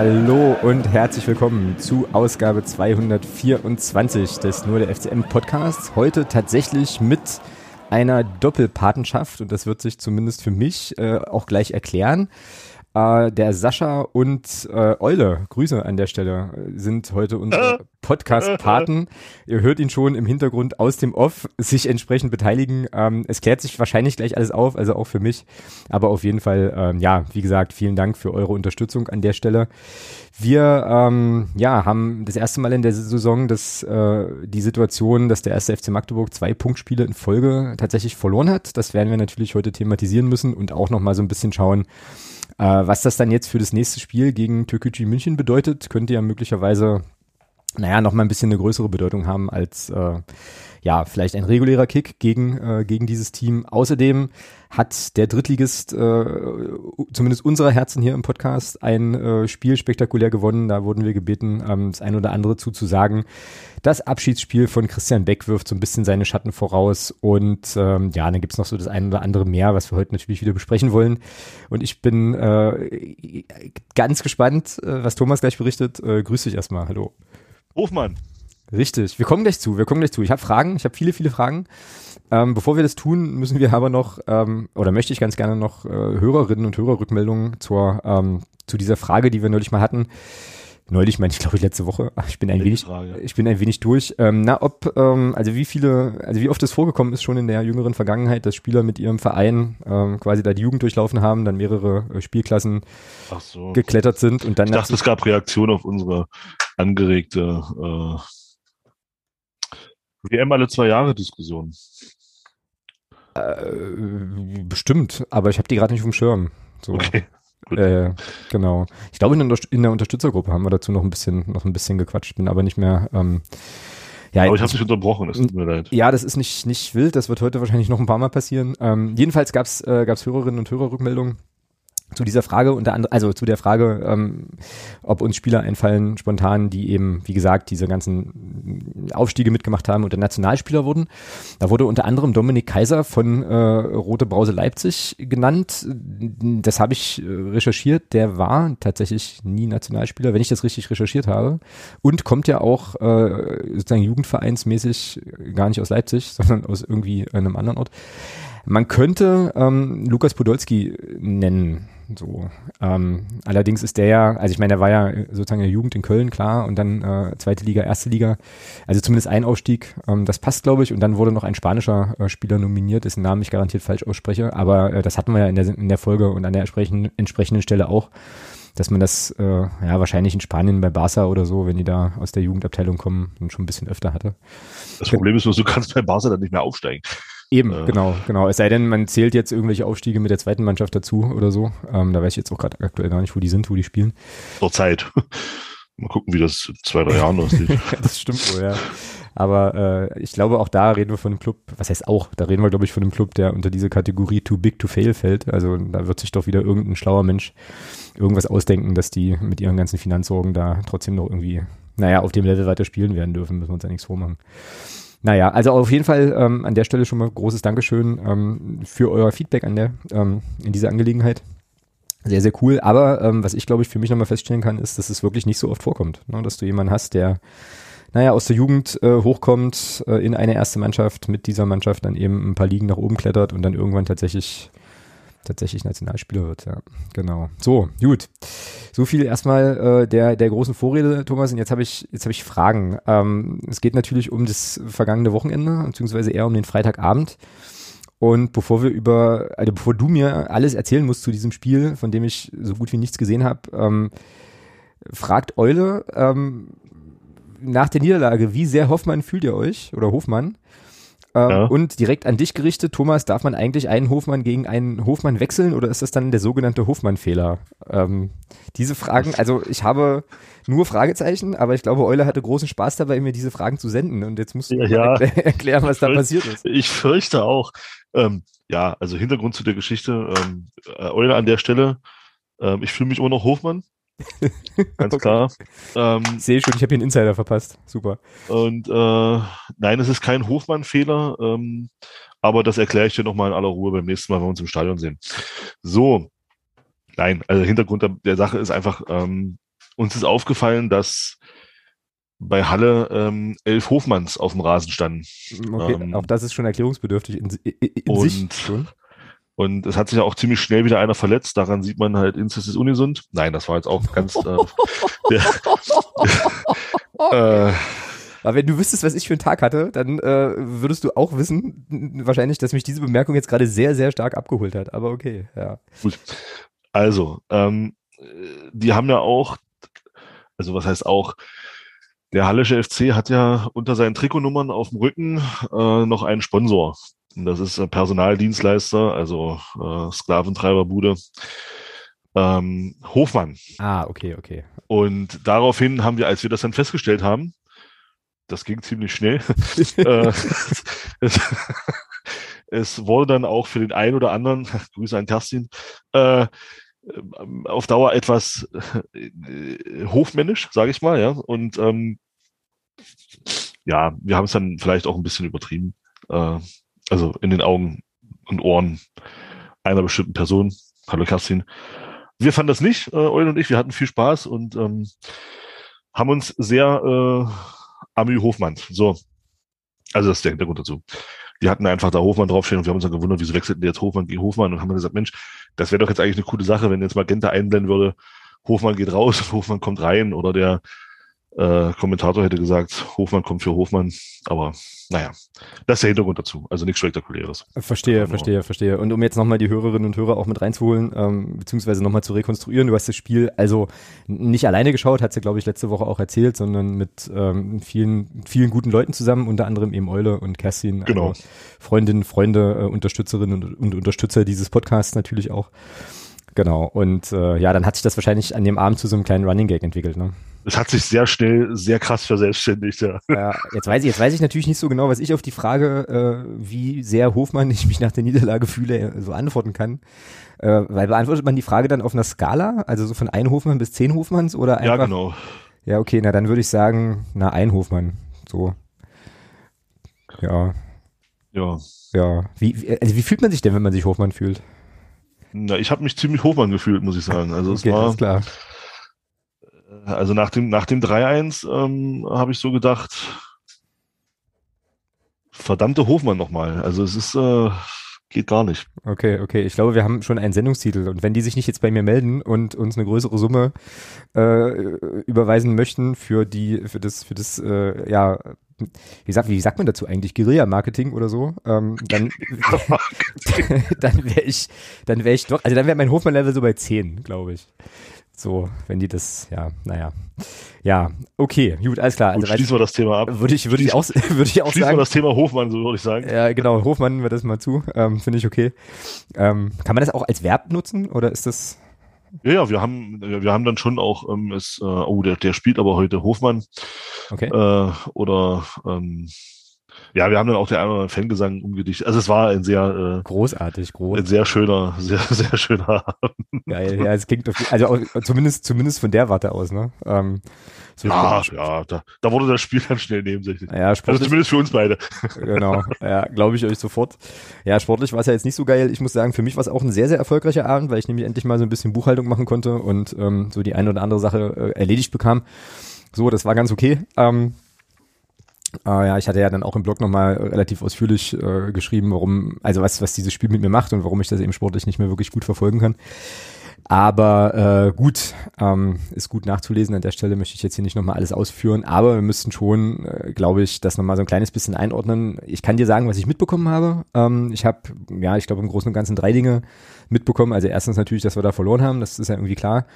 Hallo und herzlich willkommen zu Ausgabe 224 des Nur der FCM Podcasts. Heute tatsächlich mit einer Doppelpatenschaft und das wird sich zumindest für mich äh, auch gleich erklären. Äh, der Sascha und äh, Eule, Grüße an der Stelle, sind heute unsere Podcast-Paten. Ihr hört ihn schon im Hintergrund aus dem Off sich entsprechend beteiligen. Ähm, es klärt sich wahrscheinlich gleich alles auf, also auch für mich. Aber auf jeden Fall, ähm, ja, wie gesagt, vielen Dank für eure Unterstützung an der Stelle. Wir ähm, ja, haben das erste Mal in der Saison das, äh, die Situation, dass der erste FC Magdeburg zwei Punktspiele in Folge tatsächlich verloren hat. Das werden wir natürlich heute thematisieren müssen und auch nochmal so ein bisschen schauen, äh, was das dann jetzt für das nächste Spiel gegen Türkgücü München bedeutet, könnte ja möglicherweise, naja, nochmal ein bisschen eine größere Bedeutung haben als äh, ja, vielleicht ein regulärer Kick gegen, äh, gegen dieses Team. Außerdem hat der Drittligist, äh, zumindest unserer Herzen hier im Podcast, ein äh, Spiel spektakulär gewonnen. Da wurden wir gebeten, ähm, das ein oder andere zuzusagen. Das Abschiedsspiel von Christian Beck wirft so ein bisschen seine Schatten voraus. Und ähm, ja, dann gibt's noch so das ein oder andere mehr, was wir heute natürlich wieder besprechen wollen. Und ich bin äh, ganz gespannt, äh, was Thomas gleich berichtet. Äh, grüß dich erstmal. Hallo. Hofmann. Richtig. Wir kommen gleich zu. Wir kommen gleich zu. Ich habe Fragen. Ich habe viele, viele Fragen. Ähm, bevor wir das tun, müssen wir aber noch, ähm, oder möchte ich ganz gerne noch äh, Hörerinnen und Hörerrückmeldungen zur, ähm, zu dieser Frage, die wir neulich mal hatten. Neulich meine ich, glaube ich, letzte Woche. Ich bin ein wenig, Frage. ich bin ein wenig durch. Ähm, na, ob, ähm, also wie viele, also wie oft es vorgekommen ist schon in der jüngeren Vergangenheit, dass Spieler mit ihrem Verein ähm, quasi da die Jugend durchlaufen haben, dann mehrere äh, Spielklassen so. geklettert sind und dann. Ich dachte, es gab Reaktionen auf unsere angeregte äh, WM alle zwei Jahre Diskussion. Äh, bestimmt, aber ich habe die gerade nicht dem Schirm. So. Okay. Äh, genau. Ich glaube, in der, in der, Unterstützergruppe haben wir dazu noch ein bisschen, noch ein bisschen gequatscht, bin aber nicht mehr. Ähm, ja, aber ich habe dich unterbrochen, es tut mir leid. Ja, das ist nicht, nicht wild, das wird heute wahrscheinlich noch ein paar Mal passieren. Ähm, jedenfalls gab es äh, gab's Hörerinnen und Hörerrückmeldungen zu dieser Frage unter anderem, also zu der Frage, ähm, ob uns Spieler einfallen spontan, die eben, wie gesagt, diese ganzen Aufstiege mitgemacht haben und der Nationalspieler wurden. Da wurde unter anderem Dominik Kaiser von äh, Rote Brause Leipzig genannt. Das habe ich äh, recherchiert. Der war tatsächlich nie Nationalspieler, wenn ich das richtig recherchiert habe. Und kommt ja auch äh, sozusagen jugendvereinsmäßig gar nicht aus Leipzig, sondern aus irgendwie einem anderen Ort. Man könnte ähm, Lukas Podolski nennen so, ähm, allerdings ist der ja, also ich meine, der war ja sozusagen in der Jugend in Köln, klar, und dann äh, zweite Liga, erste Liga, also zumindest ein Aufstieg, ähm, das passt, glaube ich, und dann wurde noch ein spanischer äh, Spieler nominiert, dessen Namen ich garantiert falsch ausspreche, aber äh, das hatten wir ja in der, in der Folge und an der entsprechenden, entsprechenden Stelle auch, dass man das äh, ja wahrscheinlich in Spanien bei Barca oder so, wenn die da aus der Jugendabteilung kommen, schon ein bisschen öfter hatte. Das Problem ist, du kannst bei Barca dann nicht mehr aufsteigen. Eben, äh. genau, genau. Es sei denn, man zählt jetzt irgendwelche Aufstiege mit der zweiten Mannschaft dazu oder so. Ähm, da weiß ich jetzt auch gerade aktuell gar nicht, wo die sind, wo die spielen. Zur Zeit. Mal gucken, wie das in zwei, drei Jahren aussieht. das stimmt wohl, ja. Aber äh, ich glaube, auch da reden wir von einem Club, was heißt auch, da reden wir, glaube ich, von einem Club, der unter diese Kategorie too big to fail fällt. Also da wird sich doch wieder irgendein schlauer Mensch irgendwas ausdenken, dass die mit ihren ganzen Finanzsorgen da trotzdem noch irgendwie, naja, auf dem Level weiter spielen werden dürfen, müssen wir uns ja nichts vormachen. Naja, also auf jeden Fall ähm, an der Stelle schon mal großes Dankeschön ähm, für euer Feedback an der, ähm, in dieser Angelegenheit. Sehr, sehr cool. Aber ähm, was ich, glaube ich, für mich nochmal feststellen kann, ist, dass es wirklich nicht so oft vorkommt, ne? dass du jemanden hast, der naja, aus der Jugend äh, hochkommt äh, in eine erste Mannschaft, mit dieser Mannschaft dann eben ein paar Ligen nach oben klettert und dann irgendwann tatsächlich tatsächlich Nationalspieler wird, ja. Genau. So, gut. So viel erstmal äh, der, der großen Vorrede, Thomas. Und jetzt habe ich, habe ich Fragen. Ähm, es geht natürlich um das vergangene Wochenende, beziehungsweise eher um den Freitagabend. Und bevor wir über, also bevor du mir alles erzählen musst zu diesem Spiel, von dem ich so gut wie nichts gesehen habe, ähm, fragt Eule ähm, nach der Niederlage, wie sehr Hoffmann fühlt ihr euch oder Hofmann? Ähm, ja. Und direkt an dich gerichtet, Thomas, darf man eigentlich einen Hofmann gegen einen Hofmann wechseln oder ist das dann der sogenannte Hofmann-Fehler? Ähm, diese Fragen, also ich habe nur Fragezeichen, aber ich glaube, Euler hatte großen Spaß dabei, mir diese Fragen zu senden und jetzt musst du ja, ja. erklären, was da passiert ist. Ich fürchte auch. Ähm, ja, also Hintergrund zu der Geschichte. Ähm, äh, Euler an der Stelle. Ähm, ich fühle mich immer noch Hofmann. Ganz klar. Ähm, ich sehe schon, ich habe hier einen Insider verpasst. Super. Und äh, nein, es ist kein Hofmann-Fehler, ähm, aber das erkläre ich dir nochmal in aller Ruhe beim nächsten Mal, wenn wir uns im Stadion sehen. So, nein, also Hintergrund der, der Sache ist einfach, ähm, uns ist aufgefallen, dass bei Halle ähm, elf Hofmanns auf dem Rasen standen. Okay, ähm, auch das ist schon erklärungsbedürftig in, in, in und, sich schon. Und es hat sich ja auch ziemlich schnell wieder einer verletzt. Daran sieht man halt, Inzest ist ungesund. Nein, das war jetzt auch ganz. Äh, der, äh, aber wenn du wüsstest, was ich für einen Tag hatte, dann äh, würdest du auch wissen, wahrscheinlich, dass mich diese Bemerkung jetzt gerade sehr, sehr stark abgeholt hat. Aber okay, ja. Gut. Also, ähm, die haben ja auch, also was heißt auch, der Hallische FC hat ja unter seinen Trikotnummern auf dem Rücken äh, noch einen Sponsor. Und das ist ein Personaldienstleister, also äh, Sklaventreiberbude. Ähm, Hofmann. Ah, okay, okay. Und daraufhin haben wir, als wir das dann festgestellt haben, das ging ziemlich schnell, äh, es, es, wurde dann auch für den einen oder anderen, Grüße an Kerstin, äh, auf Dauer etwas äh, hofmännisch, sage ich mal, ja. Und ähm, ja, wir haben es dann vielleicht auch ein bisschen übertrieben. Äh, also in den Augen und Ohren einer bestimmten Person. Hallo Kerstin. Wir fanden das nicht, äh, Eulen und ich. Wir hatten viel Spaß und ähm, haben uns sehr äh, Amü Hofmann. So. Also das ist der Hintergrund dazu. Die hatten einfach da Hofmann draufstehen und wir haben uns dann gewundert, wieso wechselten die jetzt Hofmann gegen Hofmann und haben dann gesagt, Mensch, das wäre doch jetzt eigentlich eine coole Sache, wenn jetzt Magenta einblenden würde, Hofmann geht raus, Hofmann kommt rein oder der äh, Kommentator hätte gesagt, Hofmann kommt für Hofmann, aber naja, das ist der Hintergrund dazu, also nichts Spektakuläres. Verstehe, verstehe, verstehe. Und um jetzt nochmal die Hörerinnen und Hörer auch mit reinzuholen, ähm, beziehungsweise nochmal zu rekonstruieren, du hast das Spiel also nicht alleine geschaut, hat sie, glaube ich, letzte Woche auch erzählt, sondern mit ähm, vielen, vielen guten Leuten zusammen, unter anderem eben Eule und Kerstin, genau. Also Freundinnen, Freunde, äh, Unterstützerinnen und, und Unterstützer dieses Podcasts natürlich auch. Genau. Und äh, ja, dann hat sich das wahrscheinlich an dem Abend zu so einem kleinen Running Gag entwickelt, ne? Es hat sich sehr schnell, sehr krass verselbstständigt, ja. ja. Jetzt weiß ich, jetzt weiß ich natürlich nicht so genau, was ich auf die Frage, äh, wie sehr Hofmann ich mich nach der Niederlage fühle, so antworten kann. Äh, weil beantwortet man die Frage dann auf einer Skala, also so von ein Hofmann bis zehn Hofmanns oder einfach? Ja, genau. Ja, okay, na dann würde ich sagen, na ein Hofmann, so. Ja. Ja. Ja. Wie, also wie fühlt man sich denn, wenn man sich Hofmann fühlt? Na, ich habe mich ziemlich Hofmann gefühlt, muss ich sagen. Also es okay, war klar. Also nach dem nach dem 3-1 ähm, habe ich so gedacht, verdammte Hofmann nochmal. Also es ist äh, geht gar nicht. Okay, okay. Ich glaube, wir haben schon einen Sendungstitel und wenn die sich nicht jetzt bei mir melden und uns eine größere Summe äh, überweisen möchten für die für das für das äh, ja wie sagt, wie sagt man dazu eigentlich? Guerilla-Marketing oder so? Ähm, dann dann wäre ich, dann wäre ich doch, also dann wäre mein Hofmann-Level so bei 10, glaube ich. So, wenn die das, ja, naja. Ja, okay, gut, alles klar. Also, gut, schließen wir das Thema ab. Würde ich, würde ich auch, würde ich auch schließen sagen. wir das Thema Hofmann, so würde ich sagen. Ja, genau, Hofmann wir das mal zu. Ähm, Finde ich okay. Ähm, kann man das auch als Verb nutzen oder ist das? Ja, ja, wir haben, wir haben dann schon auch, ähm, es, äh, oh, der, der spielt aber heute Hofmann. Okay. Äh, oder ähm, ja, wir haben dann auch den anderen Fangesang umgedichtet. Also es war ein sehr äh, großartig, groß. Ein sehr schöner, sehr, sehr schöner Abend. Geil, ja, es klingt auf, also auch, zumindest, zumindest von der Warte aus, ne? Ähm, so ja, ja, da, da wurde das Spiel dann schnell nebensächlich. Ja, also zumindest für uns beide. Genau, ja, glaube ich euch sofort. Ja, sportlich war es ja jetzt nicht so geil. Ich muss sagen, für mich war es auch ein sehr, sehr erfolgreicher Abend, weil ich nämlich endlich mal so ein bisschen Buchhaltung machen konnte und ähm, so die eine oder andere Sache äh, erledigt bekam. So, das war ganz okay. Ähm, äh, ja, ich hatte ja dann auch im Blog nochmal relativ ausführlich äh, geschrieben, warum, also was, was dieses Spiel mit mir macht und warum ich das eben sportlich nicht mehr wirklich gut verfolgen kann. Aber äh, gut, ähm, ist gut nachzulesen. An der Stelle möchte ich jetzt hier nicht nochmal alles ausführen, aber wir müssten schon, äh, glaube ich, das nochmal so ein kleines bisschen einordnen. Ich kann dir sagen, was ich mitbekommen habe. Ähm, ich habe, ja, ich glaube im Großen und Ganzen drei Dinge mitbekommen. Also erstens natürlich, dass wir da verloren haben, das ist ja irgendwie klar.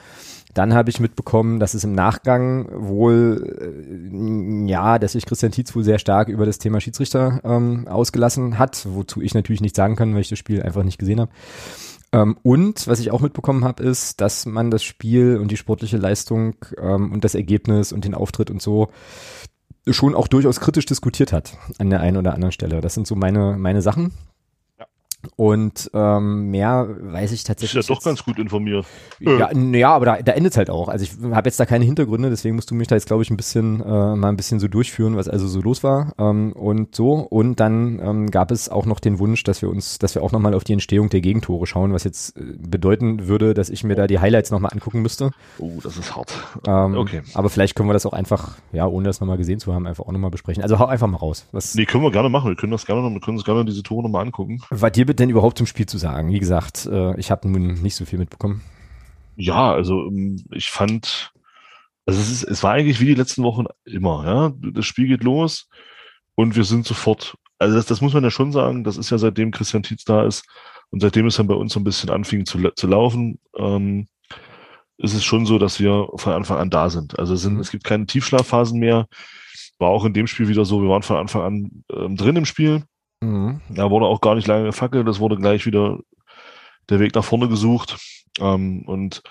Dann habe ich mitbekommen, dass es im Nachgang wohl, äh, ja, dass sich Christian Tietz wohl sehr stark über das Thema Schiedsrichter ähm, ausgelassen hat, wozu ich natürlich nicht sagen kann, weil ich das Spiel einfach nicht gesehen habe. Ähm, und was ich auch mitbekommen habe, ist, dass man das Spiel und die sportliche Leistung ähm, und das Ergebnis und den Auftritt und so schon auch durchaus kritisch diskutiert hat an der einen oder anderen Stelle. Das sind so meine, meine Sachen. Und ähm, mehr weiß ich tatsächlich. Ist ja doch ganz gut informiert. Ja, ja aber da, da endet es halt auch. Also ich habe jetzt da keine Hintergründe, deswegen musst du mich da jetzt, glaube ich, ein bisschen äh, mal ein bisschen so durchführen, was also so los war ähm, und so. Und dann ähm, gab es auch noch den Wunsch, dass wir uns, dass wir auch nochmal auf die Entstehung der Gegentore schauen, was jetzt äh, bedeuten würde, dass ich mir da die Highlights nochmal angucken müsste. Oh, das ist hart. Ähm, okay. Aber vielleicht können wir das auch einfach, ja, ohne das nochmal gesehen zu haben, einfach auch nochmal besprechen. Also hau einfach mal raus. Was nee, können wir gerne machen. Wir können das gerne, wir können uns gerne diese Tore nochmal angucken. Was dir denn überhaupt zum Spiel zu sagen? Wie gesagt, äh, ich habe nun nicht so viel mitbekommen. Ja, also ähm, ich fand, also es, ist, es war eigentlich wie die letzten Wochen immer, ja. Das Spiel geht los und wir sind sofort, also das, das muss man ja schon sagen, das ist ja seitdem Christian Tietz da ist und seitdem es dann bei uns so ein bisschen anfing zu, zu laufen, ähm, ist es schon so, dass wir von Anfang an da sind. Also es, sind, mhm. es gibt keine Tiefschlafphasen mehr. War auch in dem Spiel wieder so, wir waren von Anfang an ähm, drin im Spiel. Mhm. Da wurde auch gar nicht lange gefackelt, das wurde gleich wieder der Weg nach vorne gesucht. Ähm, und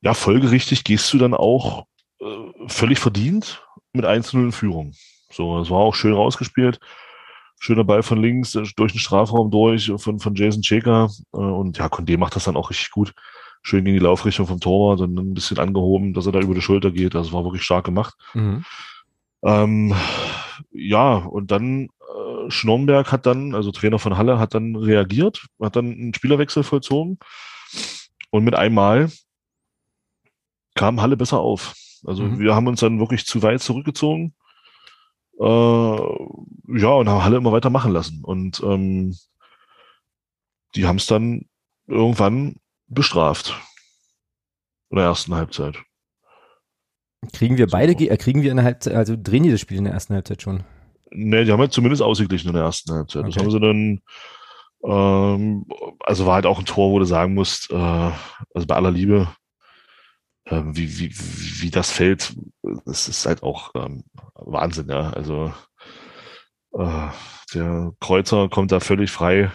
ja, folgerichtig gehst du dann auch äh, völlig verdient mit 1-0 in Führung. So, das war auch schön rausgespielt. Schöner Ball von links, äh, durch den Strafraum durch, von, von Jason Checker. Äh, und ja, Condé macht das dann auch richtig gut. Schön gegen die Laufrichtung vom Torwart und ein bisschen angehoben, dass er da über die Schulter geht. Das war wirklich stark gemacht. Mhm. Ähm, ja, und dann Schnornberg hat dann, also Trainer von Halle, hat dann reagiert, hat dann einen Spielerwechsel vollzogen und mit einmal kam Halle besser auf. Also mhm. wir haben uns dann wirklich zu weit zurückgezogen. Äh, ja, und haben Halle immer weiter machen lassen. Und ähm, die haben es dann irgendwann bestraft. In der ersten Halbzeit. Kriegen wir beide, so. äh, kriegen wir in der Halbzeit, also drehen die das Spiel in der ersten Halbzeit schon? Ne, die haben halt zumindest ausgeglichen in der ersten Halbzeit. Okay. Das haben sie dann, ähm, also war halt auch ein Tor, wo du sagen musst, äh, also bei aller Liebe, äh, wie, wie, wie das fällt, das ist halt auch ähm, Wahnsinn, ja. Also äh, der Kreuzer kommt da völlig frei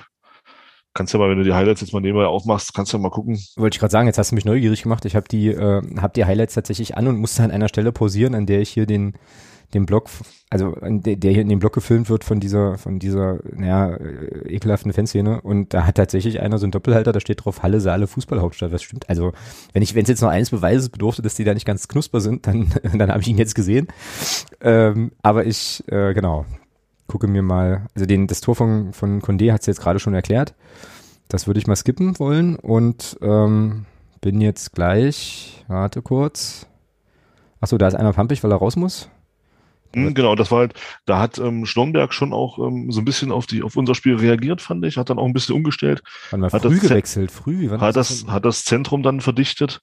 kannst ja mal, wenn du die Highlights jetzt mal nebenbei aufmachst, kannst du ja mal gucken. Wollte ich gerade sagen, jetzt hast du mich neugierig gemacht. Ich habe die, äh, hab die Highlights tatsächlich an und musste an einer Stelle pausieren, an der ich hier den, den Blog, also der, hier in dem Blog gefilmt wird von dieser, von dieser, naja, ekelhaften Fanszene. Und da hat tatsächlich einer so einen Doppelhalter, da steht drauf Halle, Saale, Fußballhauptstadt. Was stimmt? Also, wenn ich, wenn es jetzt noch eines Beweises bedurfte, dass die da nicht ganz knusper sind, dann, dann habe ich ihn jetzt gesehen. Ähm, aber ich, äh, genau, gucke mir mal, also den, das Tor von, von Condé hat es jetzt gerade schon erklärt. Das würde ich mal skippen wollen und ähm, bin jetzt gleich, warte kurz. Achso, da ist einer pampig, weil er raus muss. Mhm, genau, das war halt, da hat ähm, Schlomberg schon auch ähm, so ein bisschen auf die auf unser Spiel reagiert, fand ich, hat dann auch ein bisschen umgestellt. Wann hat früh gewechselt, früh. Wann hat das, hat das Zentrum dann verdichtet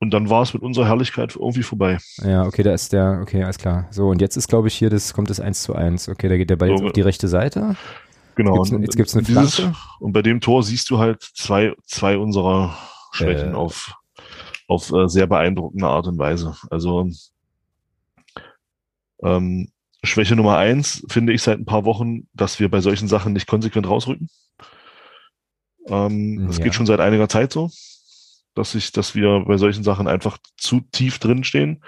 und dann war es mit unserer Herrlichkeit irgendwie vorbei. Ja, okay, da ist der, okay, alles klar. So, und jetzt ist, glaube ich, hier, das kommt das 1 zu 1. Okay, da geht der Ball so, jetzt auf die rechte Seite. Genau. Jetzt, jetzt gibt es eine Flanke. und bei dem Tor siehst du halt zwei, zwei unserer Schwächen äh. auf, auf äh, sehr beeindruckende Art und Weise. Also ähm, Schwäche Nummer eins finde ich seit ein paar Wochen, dass wir bei solchen Sachen nicht konsequent rausrücken. Ähm, das ja. geht schon seit einiger Zeit so dass ich, dass wir bei solchen Sachen einfach zu tief drin stehen.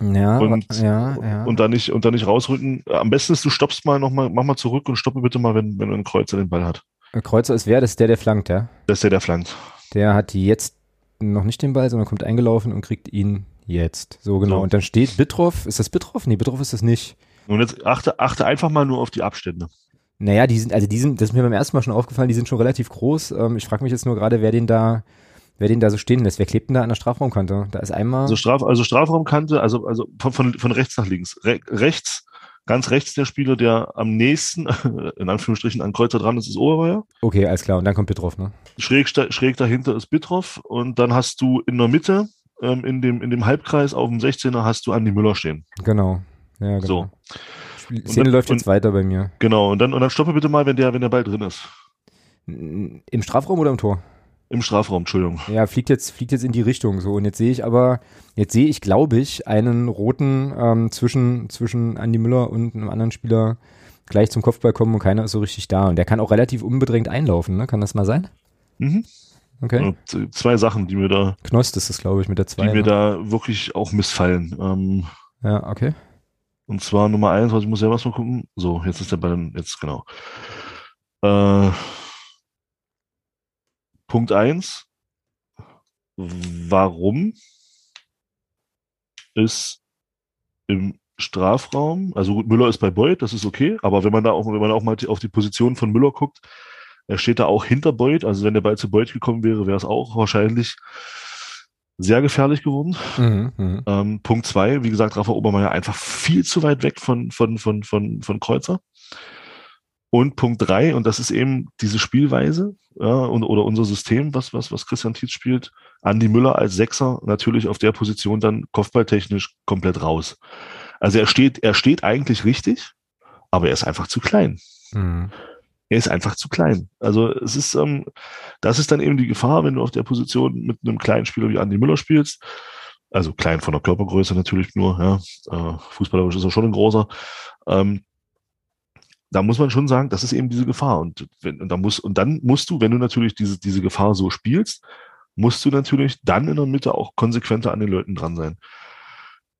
Ja, und, ja, ja. und dann nicht und dann nicht rausrücken. Am besten ist, du stoppst mal nochmal, mach mal zurück und stoppe bitte mal, wenn, wenn ein Kreuzer den Ball hat. Ein Kreuzer ist wer? Das ist der, der flankt, ja? Das ist der, der flankt. Der hat jetzt noch nicht den Ball, sondern kommt eingelaufen und kriegt ihn jetzt. So genau. So. Und dann steht Bitroff. Ist das Bitroff? Nee, Bitroff ist das nicht. Und jetzt achte, achte einfach mal nur auf die Abstände. Naja, die sind, also die sind, das ist mir beim ersten Mal schon aufgefallen, die sind schon relativ groß. Ähm, ich frage mich jetzt nur gerade, wer den da, wer den da so stehen lässt. Wer klebt denn da an der Strafraumkante? Da ist einmal. Also, Straf, also Strafraumkante, also, also von, von, von rechts nach links. Re rechts, ganz rechts der Spieler, der am nächsten, in Anführungsstrichen, an Kreuzer dran ist, ist Obermeier. Okay, alles klar. Und dann kommt Bitroff, ne? Schräg, schräg dahinter ist Bitroff. Und dann hast du in der Mitte, ähm, in, dem, in dem Halbkreis auf dem 16er, hast du Andi Müller stehen. Genau. Ja, genau. So. Die Szene dann, läuft jetzt und, weiter bei mir. Genau. Und dann, und dann stoppe bitte mal, wenn der, wenn der Ball drin ist. Im Strafraum oder im Tor? Im Strafraum, Entschuldigung. Ja, fliegt jetzt, fliegt jetzt in die Richtung so. Und jetzt sehe ich aber, jetzt sehe ich, glaube ich, einen roten ähm, zwischen, zwischen Andy Müller und einem anderen Spieler gleich zum Kopfball kommen und keiner ist so richtig da. Und der kann auch relativ unbedrängt einlaufen, ne? Kann das mal sein? Mhm. Okay. Ja, zwei Sachen, die mir da. Knost ist das, glaube ich, mit der zwei. Die mir ne? da wirklich auch missfallen. Ähm, ja, okay. Und zwar Nummer eins, was ich muss selber mal gucken. So, jetzt ist der Ball, jetzt genau. Äh, Punkt eins, warum ist im Strafraum, also gut, Müller ist bei Beuth, das ist okay, aber wenn man da auch, wenn man auch mal auf die Position von Müller guckt, er steht da auch hinter Beuth, also wenn der Ball zu Beuth gekommen wäre, wäre es auch wahrscheinlich sehr gefährlich geworden. Mhm, mh. ähm, Punkt zwei, wie gesagt, Rafa Obermeier einfach viel zu weit weg von, von, von, von, von Kreuzer. Und Punkt drei, und das ist eben diese Spielweise, ja, und, oder unser System, was, was, was Christian Tietz spielt, Andi Müller als Sechser natürlich auf der Position dann kopfballtechnisch komplett raus. Also er steht, er steht eigentlich richtig, aber er ist einfach zu klein. Mhm. Er ist einfach zu klein. Also es ist, ähm, das ist dann eben die Gefahr, wenn du auf der Position mit einem kleinen Spieler wie Andi Müller spielst. Also klein von der Körpergröße natürlich nur, ja. Äh, fußballerisch ist er schon ein großer. Ähm, da muss man schon sagen, das ist eben diese Gefahr. Und, wenn, und, da muss, und dann musst du, wenn du natürlich diese, diese Gefahr so spielst, musst du natürlich dann in der Mitte auch konsequenter an den Leuten dran sein.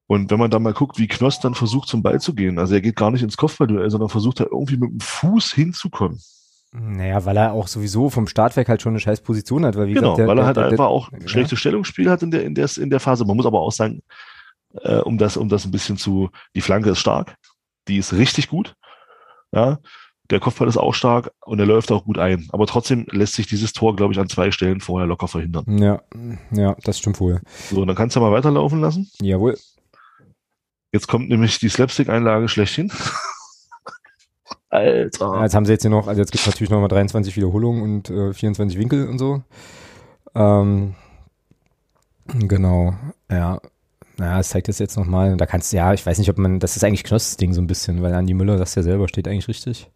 Und wenn man da mal guckt, wie Knoss dann versucht, zum Ball zu gehen, also er geht gar nicht ins Kopfballduell, sondern versucht da irgendwie mit dem Fuß hinzukommen. Naja, weil er auch sowieso vom Start weg halt schon eine scheiß Position hat. Weil wie genau, gesagt, der, weil er halt der, einfach auch ein schlechtes Stellungsspiel hat in der, in, der, in der Phase. Man muss aber auch sagen, äh, um, das, um das ein bisschen zu, die Flanke ist stark, die ist richtig gut. Ja, der Kopfball ist auch stark und er läuft auch gut ein. Aber trotzdem lässt sich dieses Tor, glaube ich, an zwei Stellen vorher locker verhindern. Ja, ja, das stimmt wohl. So, dann kannst du mal weiterlaufen lassen. Jawohl. Jetzt kommt nämlich die Slapstick-Einlage schlechthin. Alter. Ja, jetzt haben sie jetzt hier noch, also jetzt gibt es natürlich nochmal 23 Wiederholungen und äh, 24 Winkel und so. Ähm, genau, ja. Naja, es zeigt das jetzt nochmal. Da kannst du, ja, ich weiß nicht, ob man, das ist eigentlich Knoss Ding so ein bisschen, weil Andi Müller, das ja selber, steht eigentlich richtig.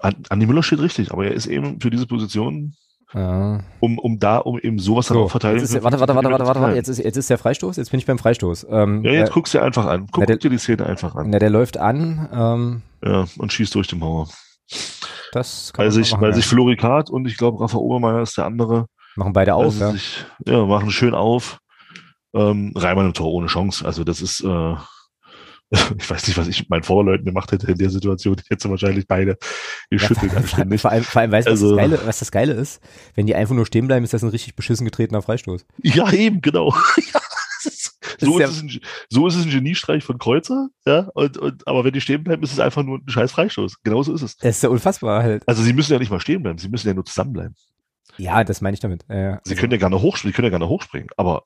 Andi Müller steht richtig, aber er ist eben für diese Position, ja. um, um da, um eben sowas so, dann auch verteidigen zu Warte, warte, warte, warte, warte, warte, jetzt ist, jetzt ist der Freistoß, jetzt bin ich beim Freistoß. Ähm, ja, jetzt äh, guckst du dir einfach an. Guck, na, dir die Szene einfach an. Na, der läuft an. Ähm, ja, und schießt durch die Mauer. Das kann weil sich, machen, weil ja. sich Florikat und ich glaube Rafa Obermeier ist der andere. Machen beide auf, ja. Sich, ja, machen schön auf. Ähm, Reimann im Tor ohne Chance. Also das ist, äh, ich weiß nicht, was ich mit meinen Vorderleuten gemacht hätte in der Situation. Ich hätte wahrscheinlich beide geschüttelt. Ja, vor, vor, allem, vor allem weißt du, also, was, das Geile, was das Geile ist? Wenn die einfach nur stehen bleiben, ist das ein richtig beschissen getretener Freistoß. Ja, eben, genau. ja, ist, so, ist, ist ein, so ist es ein Geniestreich von Kreuzer, ja, und, und, aber wenn die stehen bleiben, ist es einfach nur ein scheiß Freistoß. Genauso ist es. Das ist ja unfassbar halt. Also sie müssen ja nicht mal stehen bleiben, sie müssen ja nur zusammenbleiben. Ja, das meine ich damit. Äh, sie also. können ja gerne hochspringen, können ja gerne hochspringen, aber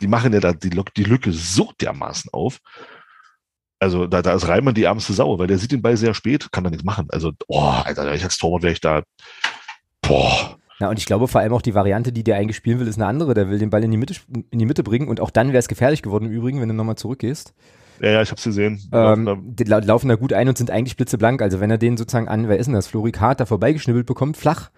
die machen ja da die, die Lücke so dermaßen auf, also da, da ist Reimann die ärmste Sau, weil der sieht den Ball sehr spät, kann da nichts machen. Also, boah, Alter, ich als Torwart wäre ich da, boah. Ja, und ich glaube vor allem auch die Variante, die der eigentlich spielen will, ist eine andere. Der will den Ball in die Mitte, in die Mitte bringen und auch dann wäre es gefährlich geworden im Übrigen, wenn du nochmal zurückgehst. Ja, ja, ich hab's gesehen. Ähm, die laufen da gut ein und sind eigentlich blitzeblank. Also wenn er den sozusagen an, wer ist denn das, Florik Hart da vorbeigeschnibbelt bekommt, flach,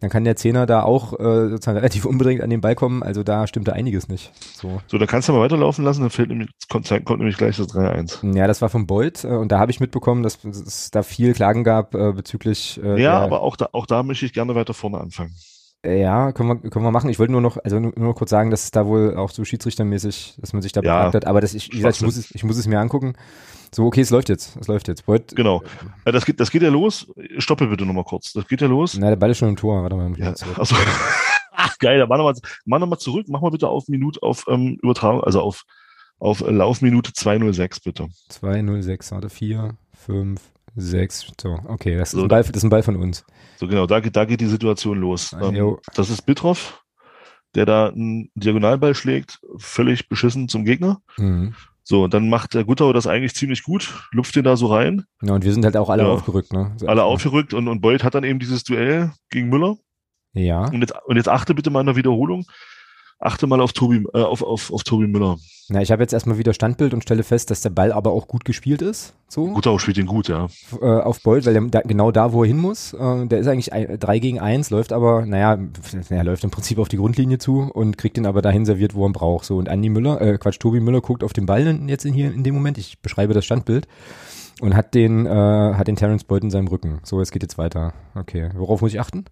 dann kann der Zehner da auch äh, sozusagen relativ unbedingt an den Ball kommen. Also da stimmt da einiges nicht. So, so da kannst du mal weiterlaufen lassen, dann fehlt nämlich, kommt, kommt nämlich gleich das 3-1. Ja, das war von Bolt äh, und da habe ich mitbekommen, dass es da viel Klagen gab äh, bezüglich. Äh, ja, aber auch da, auch da möchte ich gerne weiter vorne anfangen. Äh, ja, können wir, können wir machen. Ich wollte nur noch, also nur, nur kurz sagen, dass es da wohl auch so schiedsrichtermäßig, dass man sich da ja, hat. Aber das, ich, wie gesagt, ich muss, es, ich muss es mir angucken. So, okay, es läuft jetzt. Es läuft jetzt. Beut, genau. Ja, das, geht, das geht ja los. Stoppe bitte nochmal kurz. Das geht ja los. Na, der Ball ist schon im Tor. Warte mal. Ja, also, geil, dann mach nochmal mach noch mal zurück. Mach mal bitte auf Minute, auf ähm, Übertragung, also auf, auf Laufminute 206 bitte. 206, warte, 4, 5, 6. So, okay, das, so, ist, ein Ball, das ist ein Ball von uns. So, genau, da, da geht die Situation los. Ah, ähm, das ist Bitroff, der da einen Diagonalball schlägt, völlig beschissen zum Gegner. Mhm. So, dann macht der Guttau das eigentlich ziemlich gut, lupft den da so rein. Ja, und wir sind halt auch alle ja. aufgerückt, ne? So alle aufgerückt und, und Beuth hat dann eben dieses Duell gegen Müller. Ja. Und jetzt, und jetzt achte bitte mal in der Wiederholung achte mal auf Tobi, äh, auf, auf, auf Tobi Müller. Na, ich habe jetzt erstmal wieder Standbild und stelle fest, dass der Ball aber auch gut gespielt ist. So. Guter spielt ihn gut, ja. Äh, auf Bolt, weil er da, genau da, wo er hin muss. Äh, der ist eigentlich 3 gegen 1, läuft aber, naja, er läuft im Prinzip auf die Grundlinie zu und kriegt ihn aber dahin serviert, wo er ihn braucht. So, und Andi Müller, äh, Quatsch, Tobi Müller guckt auf den Ball jetzt in hier in dem Moment. Ich beschreibe das Standbild. Und hat den, äh, hat den Terence Boyd in seinem Rücken. So, es geht jetzt weiter. Okay. Worauf muss ich achten?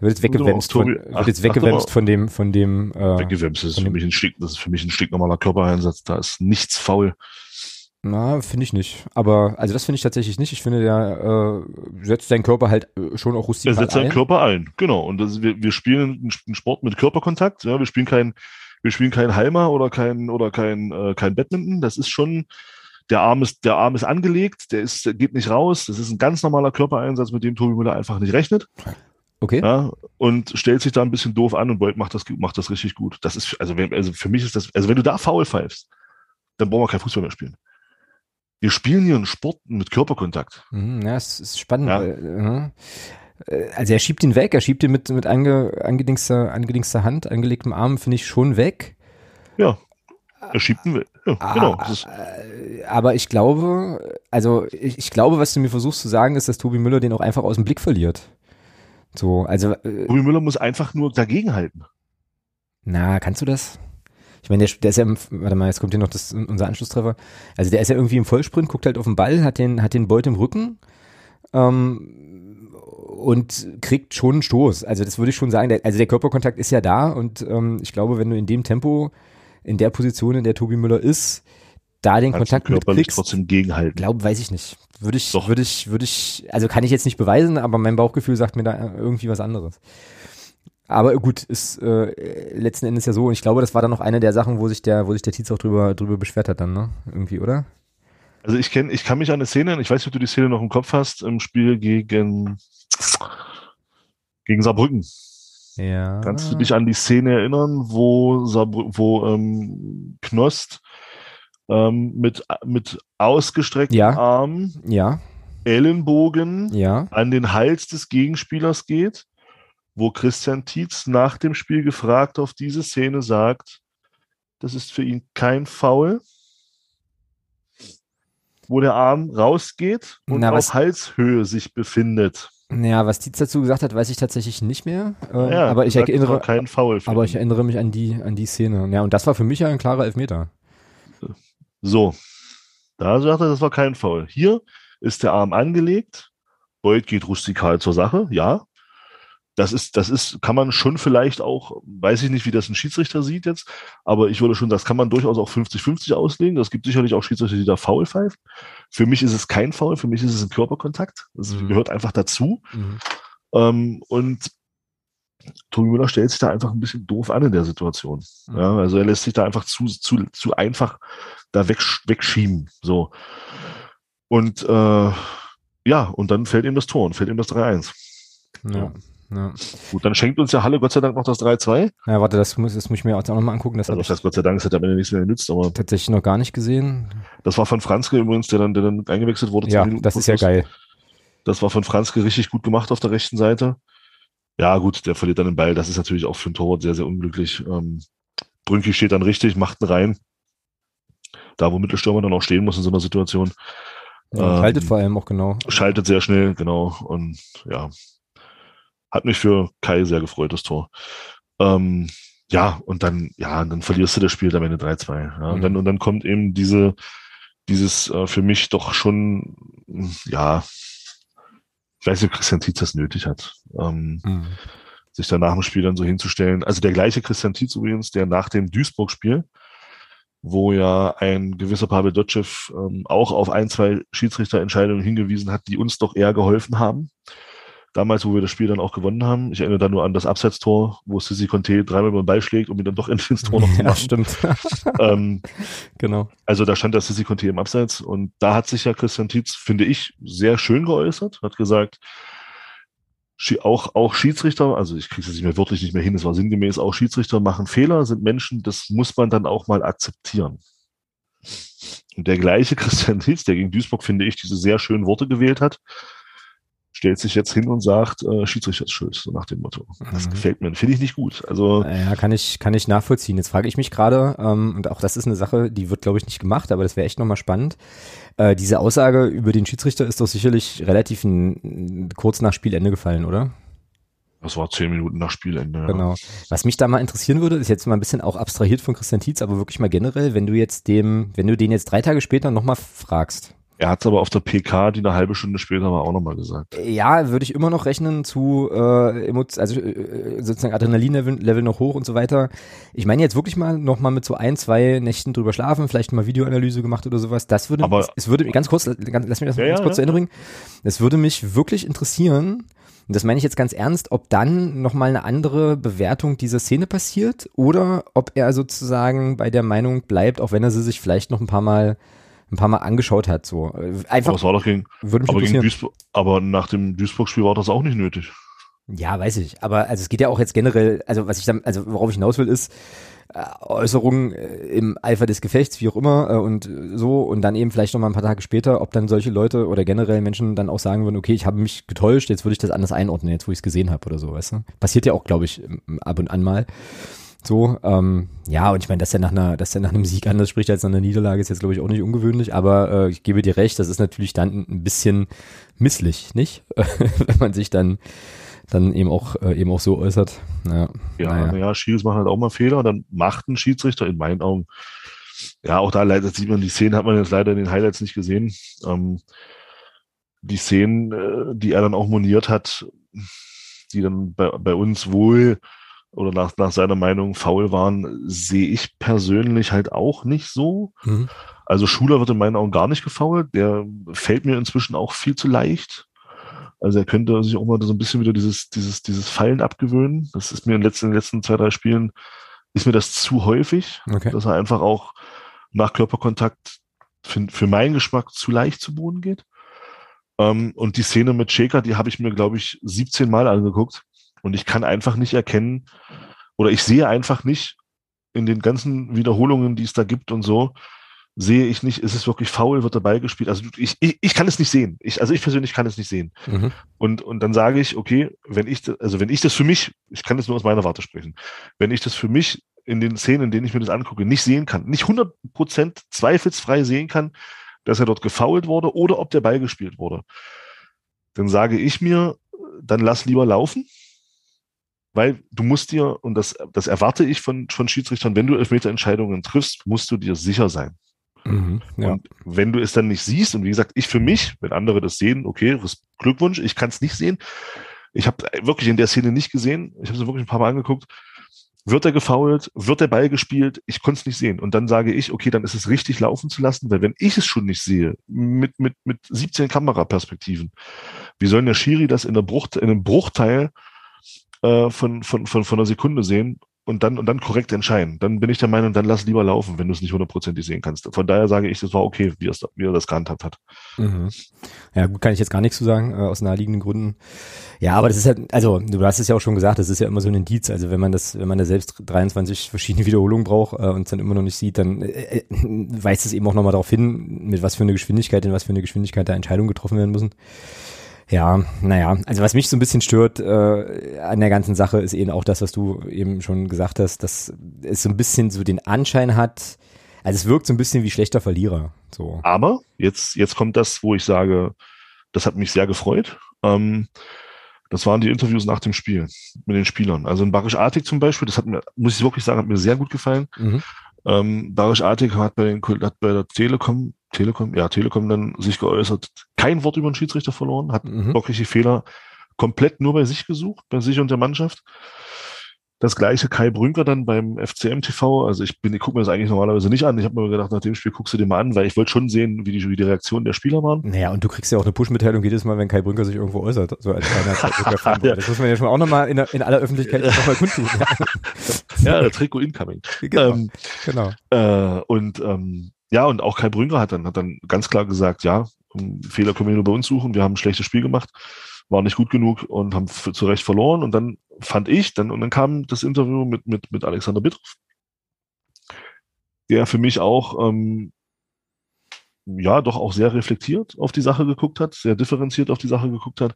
Wird jetzt weggewämst, von, wird jetzt weggewämst von dem, von dem, äh, weggewämst, das ist für mich ein Stück, das ist für mich ein Stück normaler Körpereinsatz, da ist nichts faul. Na, finde ich nicht. Aber, also das finde ich tatsächlich nicht. Ich finde, der äh, setzt seinen Körper halt äh, schon auch rustikal Er setzt seinen Körper ein, genau. Und das, wir, wir spielen einen Sport mit Körperkontakt. Ja, wir spielen kein, wir spielen kein Halmer oder kein oder kein äh, kein Badminton. Das ist schon der Arm ist der Arm ist angelegt, der ist der geht nicht raus. Das ist ein ganz normaler Körpereinsatz, mit dem Tobi Müller einfach nicht rechnet. Okay. Ja, und stellt sich da ein bisschen doof an und Boyd macht das macht das richtig gut. Das ist also wenn, also für mich ist das also wenn du da faul pfeifst, dann brauchen wir kein Fußball mehr spielen. Wir spielen hier einen Sport mit Körperkontakt. Mhm, ja, es ist spannend. Ja. Weil, äh, also er schiebt ihn weg, er schiebt ihn mit, mit ange, angedingster, angedingster Hand, angelegtem Arm, finde ich schon weg. Ja, er schiebt ihn weg. Ja, Ah, genau. Ist, Aber ich glaube, also ich, ich glaube, was du mir versuchst zu sagen, ist, dass Tobi Müller den auch einfach aus dem Blick verliert. So, also, äh, Tobi Müller muss einfach nur dagegenhalten. na, kannst du das? Ich meine, der, der ist ja, im, warte mal, jetzt kommt hier noch das, unser Anschlusstreffer. Also der ist ja irgendwie im Vollsprint, guckt halt auf den Ball, hat den, hat den Beut im Rücken ähm, und kriegt schon einen Stoß. Also das würde ich schon sagen. Der, also der Körperkontakt ist ja da und ähm, ich glaube, wenn du in dem Tempo, in der Position, in der Tobi Müller ist, da den Kannst Kontakt du körperlich mitkriegst, trotzdem gegenhalten. glaube, weiß ich nicht. Würde ich, Doch. würde ich, würde ich, also kann ich jetzt nicht beweisen, aber mein Bauchgefühl sagt mir da irgendwie was anderes. Aber gut, ist äh, letzten Endes ja so. Und ich glaube, das war dann noch eine der Sachen, wo sich der, wo sich der Tietz auch drüber, drüber beschwert hat dann, ne? Irgendwie, oder? Also ich kenne, ich kann mich an eine Szene, ich weiß nicht, ob du die Szene noch im Kopf hast, im Spiel gegen, gegen Saarbrücken. Ja. Kannst du dich an die Szene erinnern, wo, Saarbrü wo ähm, Knost ähm, mit, mit ausgestreckten Ja. Armen, Ja, Ellenbogen ja. an den Hals des Gegenspielers geht, wo Christian Tietz nach dem Spiel gefragt auf diese Szene sagt, das ist für ihn kein Foul, wo der Arm rausgeht und Na, auf Halshöhe sich befindet. Ja, was Tietz dazu gesagt hat, weiß ich tatsächlich nicht mehr. Äh, Ja, aber ich erinnere, kein Foul. aber ich erinnere mich an die, an die Szene. Ja, und das war für mich ja ein klarer Elfmeter. So, da sagt er, das war kein Foul. Hier ist der Arm angelegt. Beuth geht rustikal zur Sache, ja. Das ist, das ist, kann man schon vielleicht auch, weiß ich nicht, wie das ein Schiedsrichter sieht jetzt, aber ich würde schon, das kann man durchaus auch 50-50 auslegen. Es gibt sicherlich auch Schiedsrichter, die da faul pfeifen. Für mich ist es kein Foul, für mich ist es ein Körperkontakt. Das Mhm. gehört einfach dazu. Ähm, und Tobi Müller stellt sich da einfach ein bisschen doof an in der Situation. Mhm. Ja, also er lässt sich da einfach zu, zu, zu einfach da weg, wegschieben. So. Und äh, ja, und dann fällt ihm das Tor und fällt ihm das 3-1. Ja. Ja. Gut, dann schenkt uns ja Halle Gott sei Dank noch das 3-2. ja, warte, das muss, das muss ich mir auch nochmal angucken. Das Also das ich heißt Gott sei Dank, es hat am Ende nichts mehr genützt, aber tatsächlich noch gar nicht gesehen. das war von Franzke übrigens, der dann, der dann eingewechselt wurde. Ja, das ist ja geil. Das war von Franzke richtig gut gemacht auf der rechten Seite. Ja, gut, der verliert dann den Ball. Das ist natürlich auch für einen Torwart sehr, sehr unglücklich. Ähm, Brünki steht dann richtig, macht ihn rein. Da, wo Mittelstürmer dann auch stehen muss in so einer Situation. Ja, Ähm, haltet vor allem auch genau. Schaltet sehr schnell, genau. Und ja, hat mich für Kai sehr gefreut, das Tor. Ähm, ja, und dann, ja, dann verlierst du das Spiel am Ende 3-2. Ja, und, Mhm. dann, und dann kommt eben diese, dieses äh, für mich doch schon, ja, ich weiß nicht, ob Christian Tietz das nötig hat, ähm, Mhm. sich dann nach dem Spiel dann so hinzustellen. Also der gleiche Christian Tietz übrigens, der nach dem Duisburg-Spiel, wo ja ein gewisser Pavel Dotschew ähm, auch auf ein, zwei Schiedsrichterentscheidungen hingewiesen hat, die uns doch eher geholfen haben. Damals, wo wir das Spiel dann auch gewonnen haben. Ich erinnere da nur an das Abseitstor, wo Sissi Conte dreimal über den Ball schlägt, um ihn dann doch endlich ins Tor noch zu Ja, machen. stimmt. ähm, genau. also da stand das Sissi Conte im Abseits und da hat sich ja Christian Tietz, finde ich, sehr schön geäußert, hat gesagt, auch, auch Schiedsrichter, also ich kriege es jetzt nicht mehr wörtlich nicht mehr hin, es war sinngemäß, auch Schiedsrichter machen Fehler, sind Menschen, das muss man dann auch mal akzeptieren. Und der gleiche Christian Tietz, der gegen Duisburg, finde ich, diese sehr schönen Worte gewählt hat, stellt sich jetzt hin und sagt, äh, Schiedsrichter ist schuld, so nach dem Motto. Das Mhm. gefällt mir, finde ich nicht gut. Also Ja, kann ich, kann ich nachvollziehen. Jetzt frage ich mich gerade, ähm, und auch das ist eine Sache, die wird, glaube ich, nicht gemacht, aber das wäre echt nochmal spannend. Äh, diese Aussage über den Schiedsrichter ist doch sicherlich relativ n- kurz nach Spielende gefallen, oder? das war zehn Minuten nach Spielende. Ja. Genau. Was mich da mal interessieren würde, ist jetzt mal ein bisschen auch abstrahiert von Christian Tietz, aber wirklich mal generell, wenn du jetzt dem, wenn du den jetzt drei Tage später nochmal fragst, Er hat es aber auf der PK, die eine halbe Stunde später war, auch nochmal gesagt. Ja, würde ich immer noch rechnen zu äh, also äh, sozusagen Adrenalinlevel noch hoch und so weiter. Ich meine jetzt wirklich mal noch mal mit so ein, zwei Nächten drüber schlafen, vielleicht mal Videoanalyse gemacht oder sowas. Das würde, aber, es würde ganz kurz, ganz, lass mich das ja, ganz kurz ja. zu Ende bringen. Es würde mich wirklich interessieren, und das meine ich jetzt ganz ernst, ob dann nochmal eine andere Bewertung dieser Szene passiert oder ob er sozusagen bei der Meinung bleibt, auch wenn er sie sich vielleicht noch ein paar Mal ein paar Mal angeschaut hat. So. Einfach, aber, es war doch gegen, aber, gegen Duisburg, aber nach dem Duisburg-Spiel war das auch nicht nötig. Ja, weiß ich. Aber also es geht ja auch jetzt generell, also was ich dann, also worauf ich hinaus will, ist, äh, Äußerungen äh, im Eifer des Gefechts, wie auch immer, äh, und so, und dann eben vielleicht noch mal ein paar Tage später, ob dann solche Leute oder generell Menschen dann auch sagen würden, okay, ich habe mich getäuscht, jetzt würde ich das anders einordnen, jetzt wo ich es gesehen habe oder so, weißt du? Passiert ja auch, glaube ich, ab und an mal. So, ähm, ja, und ich meine, dass er nach einer, dass er nach einem Sieg anders spricht als nach einer Niederlage, ist jetzt, glaube ich, auch nicht ungewöhnlich, aber äh, ich gebe dir recht, das ist natürlich dann ein bisschen misslich, nicht? Wenn man sich dann dann eben auch äh, eben auch so äußert. Ja, ja, naja. naja Schiris machen halt auch mal Fehler und dann macht ein Schiedsrichter in meinen Augen, ja, auch da leider sieht man, die Szenen hat man jetzt leider in den Highlights nicht gesehen. Ähm, die Szenen, äh, die er dann auch moniert hat, die dann bei, bei uns wohl oder nach, nach seiner Meinung faul waren, sehe ich persönlich halt auch nicht so. Mhm. Also Schuler wird in meinen Augen gar nicht gefault. Der fällt mir inzwischen auch viel zu leicht. Also er könnte sich auch mal so ein bisschen wieder dieses, dieses, dieses Fallen abgewöhnen. Das ist mir in den letzten, in den letzten zwei, drei Spielen, ist mir das zu häufig, okay. dass er einfach auch nach Körperkontakt für, für meinen Geschmack zu leicht zu Boden geht. Ähm, und die Szene mit Shaker, die habe ich mir, glaube ich, 17 Mal angeguckt. Und ich kann einfach nicht erkennen, oder ich sehe einfach nicht in den ganzen Wiederholungen, die es da gibt und so, sehe ich nicht, ist es wirklich faul, wird dabei gespielt. Also ich, ich, ich kann es nicht sehen. Ich, also ich persönlich kann es nicht sehen. Mhm. Und, und dann sage ich, okay, wenn ich, also wenn ich das für mich, ich kann das nur aus meiner Warte sprechen, wenn ich das für mich in den Szenen, in denen ich mir das angucke, nicht sehen kann, nicht 100% zweifelsfrei sehen kann, dass er dort gefault wurde oder ob der Ball gespielt wurde, dann sage ich mir, dann lass lieber laufen, weil du musst dir, und das, das erwarte ich von, von Schiedsrichtern, wenn du Elfmeterentscheidungen triffst, musst du dir sicher sein. Mhm, ja. Und wenn du es dann nicht siehst, und wie gesagt, ich für mich, wenn andere das sehen, okay, Glückwunsch, ich kann es nicht sehen. Ich habe wirklich in der Szene nicht gesehen. Ich habe es wirklich ein paar Mal angeguckt. Wird er gefoult? Wird der Ball gespielt? Ich konnte es nicht sehen. Und dann sage ich, okay, dann ist es richtig laufen zu lassen, weil wenn ich es schon nicht sehe, mit, mit, mit 17 Kameraperspektiven, wie soll der Schiri das in, der Bruch, in einem Bruchteil äh, von, von, von, von einer Sekunde sehen und dann, und dann korrekt entscheiden. Dann bin ich der Meinung, dann lass lieber laufen, wenn du es nicht hundertprozentig sehen kannst. Von daher sage ich, das war okay, wie, es, wie er das gehandhabt hat. Mhm. Ja, gut, kann ich jetzt gar nichts zu sagen, äh, aus naheliegenden Gründen. Ja, aber das ist ja, also du hast es ja auch schon gesagt, das ist ja immer so ein Indiz. Also wenn man das, wenn man da selbst 23 verschiedene Wiederholungen braucht äh, und es dann immer noch nicht sieht, dann äh, äh weist es eben auch nochmal darauf hin, mit was für eine Geschwindigkeit, in was für eine Geschwindigkeit da Entscheidungen getroffen werden müssen. Ja, naja, also was mich so ein bisschen stört äh, an der ganzen Sache ist eben auch das, was du eben schon gesagt hast, dass es so ein bisschen so den Anschein hat, also es wirkt so ein bisschen wie schlechter Verlierer. So. Aber jetzt, jetzt kommt das, wo ich sage, das hat mich sehr gefreut. Ähm, das waren die Interviews nach dem Spiel mit den Spielern. Also in Barisch Artig zum Beispiel, das hat mir, muss ich wirklich sagen, hat mir sehr gut gefallen. Mhm. Ähm, Barisch Artig hat bei, den, hat bei der Telekom Telekom, ja, Telekom dann sich geäußert, kein Wort über den Schiedsrichter verloren, hat mhm. wirklich die Fehler komplett nur bei sich gesucht, bei sich und der Mannschaft. Das gleiche Kai Brünker dann beim FCM TV. Also ich bin, ich gucke mir das eigentlich normalerweise nicht an. Ich habe mir gedacht, nach dem Spiel guckst du dir mal an, weil ich wollte schon sehen, wie die, wie die Reaktionen der Spieler waren. Naja, und du kriegst ja auch eine Push-Mitteilung jedes Mal, wenn Kai Brünker sich irgendwo äußert. So als kleiner ja. Das muss man ja schon auch nochmal in, in aller Öffentlichkeit nochmal kundtun. Ja, ja Trikot incoming. Genau. Ähm, genau. Äh, und ähm, ja, und auch Kai Brünker hat dann, hat dann ganz klar gesagt, ja, Fehler können wir nur bei uns suchen, wir haben ein schlechtes Spiel gemacht, war nicht gut genug und haben zu Recht verloren. Und dann fand ich, dann, und dann kam das Interview mit, mit, mit Alexander Bittroff, der für mich auch, ähm, ja, doch auch sehr reflektiert auf die Sache geguckt hat, sehr differenziert auf die Sache geguckt hat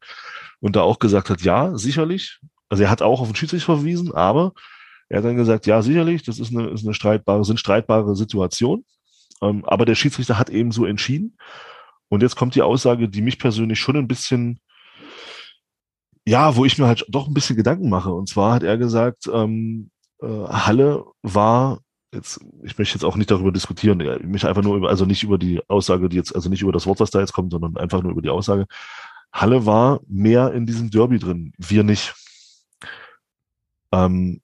und da auch gesagt hat, ja, sicherlich. Also er hat auch auf den Schiedsrichter verwiesen, aber er hat dann gesagt, ja, sicherlich, das ist eine, ist eine streitbare, sind streitbare Situationen. Ähm, aber der Schiedsrichter hat eben so entschieden. Und jetzt kommt die Aussage, die mich persönlich schon ein bisschen, ja, wo ich mir halt doch ein bisschen Gedanken mache. Und zwar hat er gesagt, ähm, äh, Halle war jetzt, ich möchte jetzt auch nicht darüber diskutieren, ich möchte einfach nur über, also nicht über die Aussage, die jetzt, also nicht über das Wort, was da jetzt kommt, sondern einfach nur über die Aussage. Halle war mehr in diesem Derby drin, wir nicht. Ähm,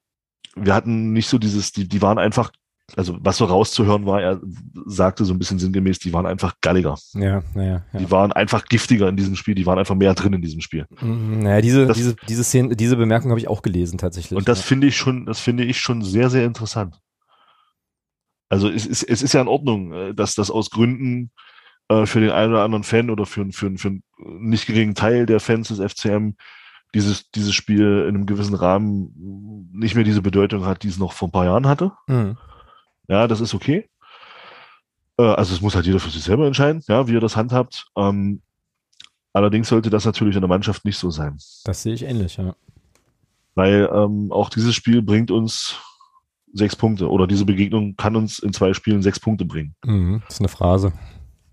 wir hatten nicht so dieses, die, die waren einfach, also was so rauszuhören war, er sagte so ein bisschen sinngemäß, die waren einfach galliger. Ja, naja. Ja. Die waren einfach giftiger in diesem Spiel, die waren einfach mehr drin in diesem Spiel. Mhm, naja, diese, das, diese, diese Szene, diese Bemerkung habe ich auch gelesen tatsächlich. Und das ja. finde ich schon, das finde ich schon sehr, sehr interessant. Also es ist, es ist ja in Ordnung, äh, dass das aus Gründen äh, für den einen oder anderen Fan oder für, für, für einen nicht geringen Teil der Fans des FCM dieses, dieses Spiel in einem gewissen Rahmen nicht mehr diese Bedeutung hat, die es noch vor ein paar Jahren hatte. Mhm. Ja, das ist okay. Äh, also es muss halt jeder für sich selber entscheiden, ja, wie er das handhabt. Ähm, allerdings sollte das natürlich in der Mannschaft nicht so sein. Das sehe ich ähnlich, ja. Weil ähm, auch dieses Spiel bringt uns sechs Punkte oder diese Begegnung kann uns in zwei Spielen sechs Punkte bringen. Mhm, das ist eine Phrase.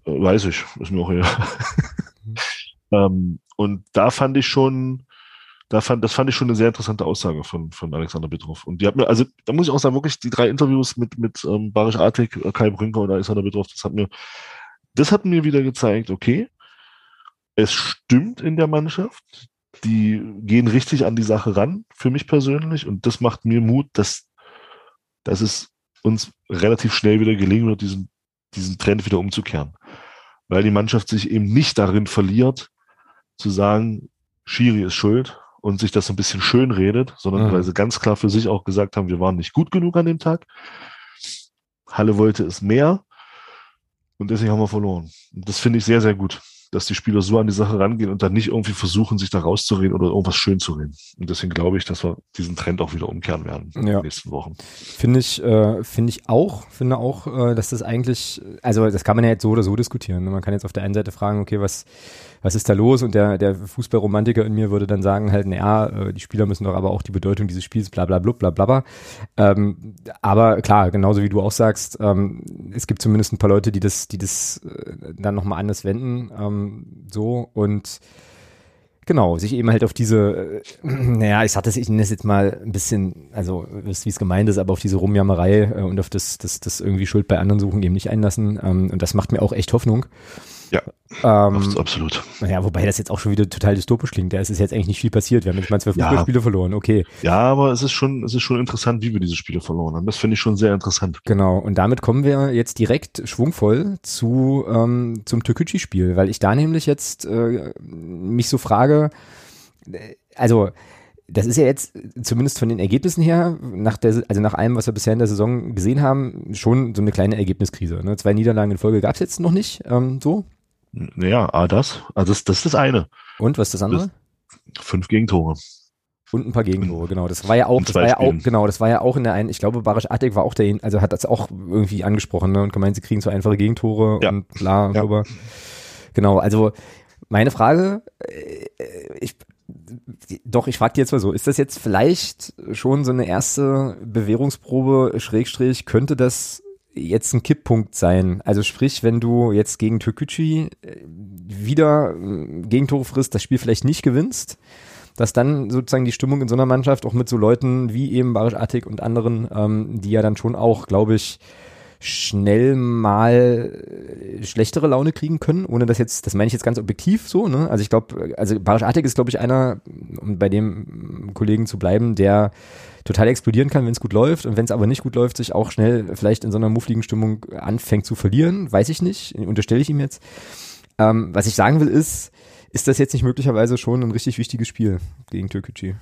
Äh, weiß ich, ist mir auch egal. Mhm. ähm, und da fand ich schon, da fand, das fand ich schon eine sehr interessante Aussage von, von Alexander Bitroff. Und die hat mir, also da muss ich auch sagen, wirklich die drei Interviews mit, mit ähm, Barisch Artik, Kai Brünker und Alexander Bitroff, das hat mir, das hat mir wieder gezeigt, okay, es stimmt in der Mannschaft, die gehen richtig an die Sache ran, für mich persönlich, und das macht mir Mut, dass, dass es uns relativ schnell wieder gelingen wird, diesen, diesen Trend wieder umzukehren. Weil die Mannschaft sich eben nicht darin verliert, zu sagen, Schiri ist schuld und sich das so ein bisschen schön redet, sondern mhm. weil sie ganz klar für sich auch gesagt haben, wir waren nicht gut genug an dem Tag. Halle wollte es mehr und deswegen haben wir verloren. Und das finde ich sehr, sehr gut dass die Spieler so an die Sache rangehen und dann nicht irgendwie versuchen, sich da rauszureden oder irgendwas schön zu reden. Und deswegen glaube ich, dass wir diesen Trend auch wieder umkehren werden in ja. den nächsten Wochen. Finde ich, äh, finde ich auch, finde auch, äh, dass das eigentlich, also das kann man ja jetzt so oder so diskutieren. Man kann jetzt auf der einen Seite fragen, okay, was, was ist da los? Und der, der Fußballromantiker in mir würde dann sagen halt, naja, äh, die Spieler müssen doch aber auch die Bedeutung dieses Spiels bla bla bla bla bla. Ähm, aber klar, genauso wie du auch sagst, ähm, es gibt zumindest ein paar Leute, die das, die das äh, dann nochmal anders wenden. Ähm, so und genau, sich eben halt auf diese, äh, naja, ich sag das, ich nenne es jetzt mal ein bisschen, also wie es gemeint ist, aber auf diese Rumjammerei äh, und auf das, das, das irgendwie Schuld bei anderen suchen eben nicht einlassen. Ähm, und das macht mir auch echt Hoffnung. Ja, ähm, absolut. Naja, wobei das jetzt auch schon wieder total dystopisch klingt. Da ist jetzt eigentlich nicht viel passiert. Wir haben jetzt mal zwölf ja. Spiele verloren, okay. Ja, aber es ist schon, es ist schon interessant, wie wir diese Spiele verloren haben. Das finde ich schon sehr interessant. Genau. Und damit kommen wir jetzt direkt schwungvoll zu, ähm, zum Türkgücü-Spiel, weil ich da nämlich jetzt äh, mich so frage, äh, also, das ist ja jetzt zumindest von den Ergebnissen her, nach der, also nach allem, was wir bisher in der Saison gesehen haben, schon so eine kleine Ergebniskrise. Ne? Zwei Niederlagen in Folge gab es jetzt noch nicht, ähm, so. Naja, ah, das. Also das, das ist das eine. Und was ist das andere? Das fünf Gegentore. Und ein paar Gegentore, genau. Das war ja auch, das war ja auch, genau, das war ja auch in der einen, ich glaube, Barisch Attek war auch der, also hat das auch irgendwie angesprochen, ne, und gemeint, sie kriegen so einfache Gegentore ja. und bla, ja. Darüber. Genau, also meine Frage, äh, ich, doch, ich frage dir jetzt mal so, ist das jetzt vielleicht schon so eine erste Bewährungsprobe, Schrägstrich, könnte das jetzt ein Kipppunkt sein. Also sprich, wenn du jetzt gegen Türkgücü äh, wieder äh, Gegentore frisst, das Spiel vielleicht nicht gewinnst, dass dann sozusagen die Stimmung in so einer Mannschaft auch mit so Leuten wie eben Barisch Attik und anderen, ähm, die ja dann schon auch, glaube ich, schnell mal äh, schlechtere Laune kriegen können, ohne das jetzt, das meine ich jetzt ganz objektiv so, ne? Also ich glaube, also Barisch Attik ist, glaube ich, einer, um bei dem Kollegen zu bleiben, der total explodieren kann, wenn es gut läuft und wenn es aber nicht gut läuft, sich auch schnell vielleicht in so einer muffligen Stimmung anfängt zu verlieren, weiß ich nicht, unterstelle ich ihm jetzt. Ähm, was ich sagen will ist, ist das jetzt nicht möglicherweise schon ein richtig wichtiges Spiel gegen Türkgücü?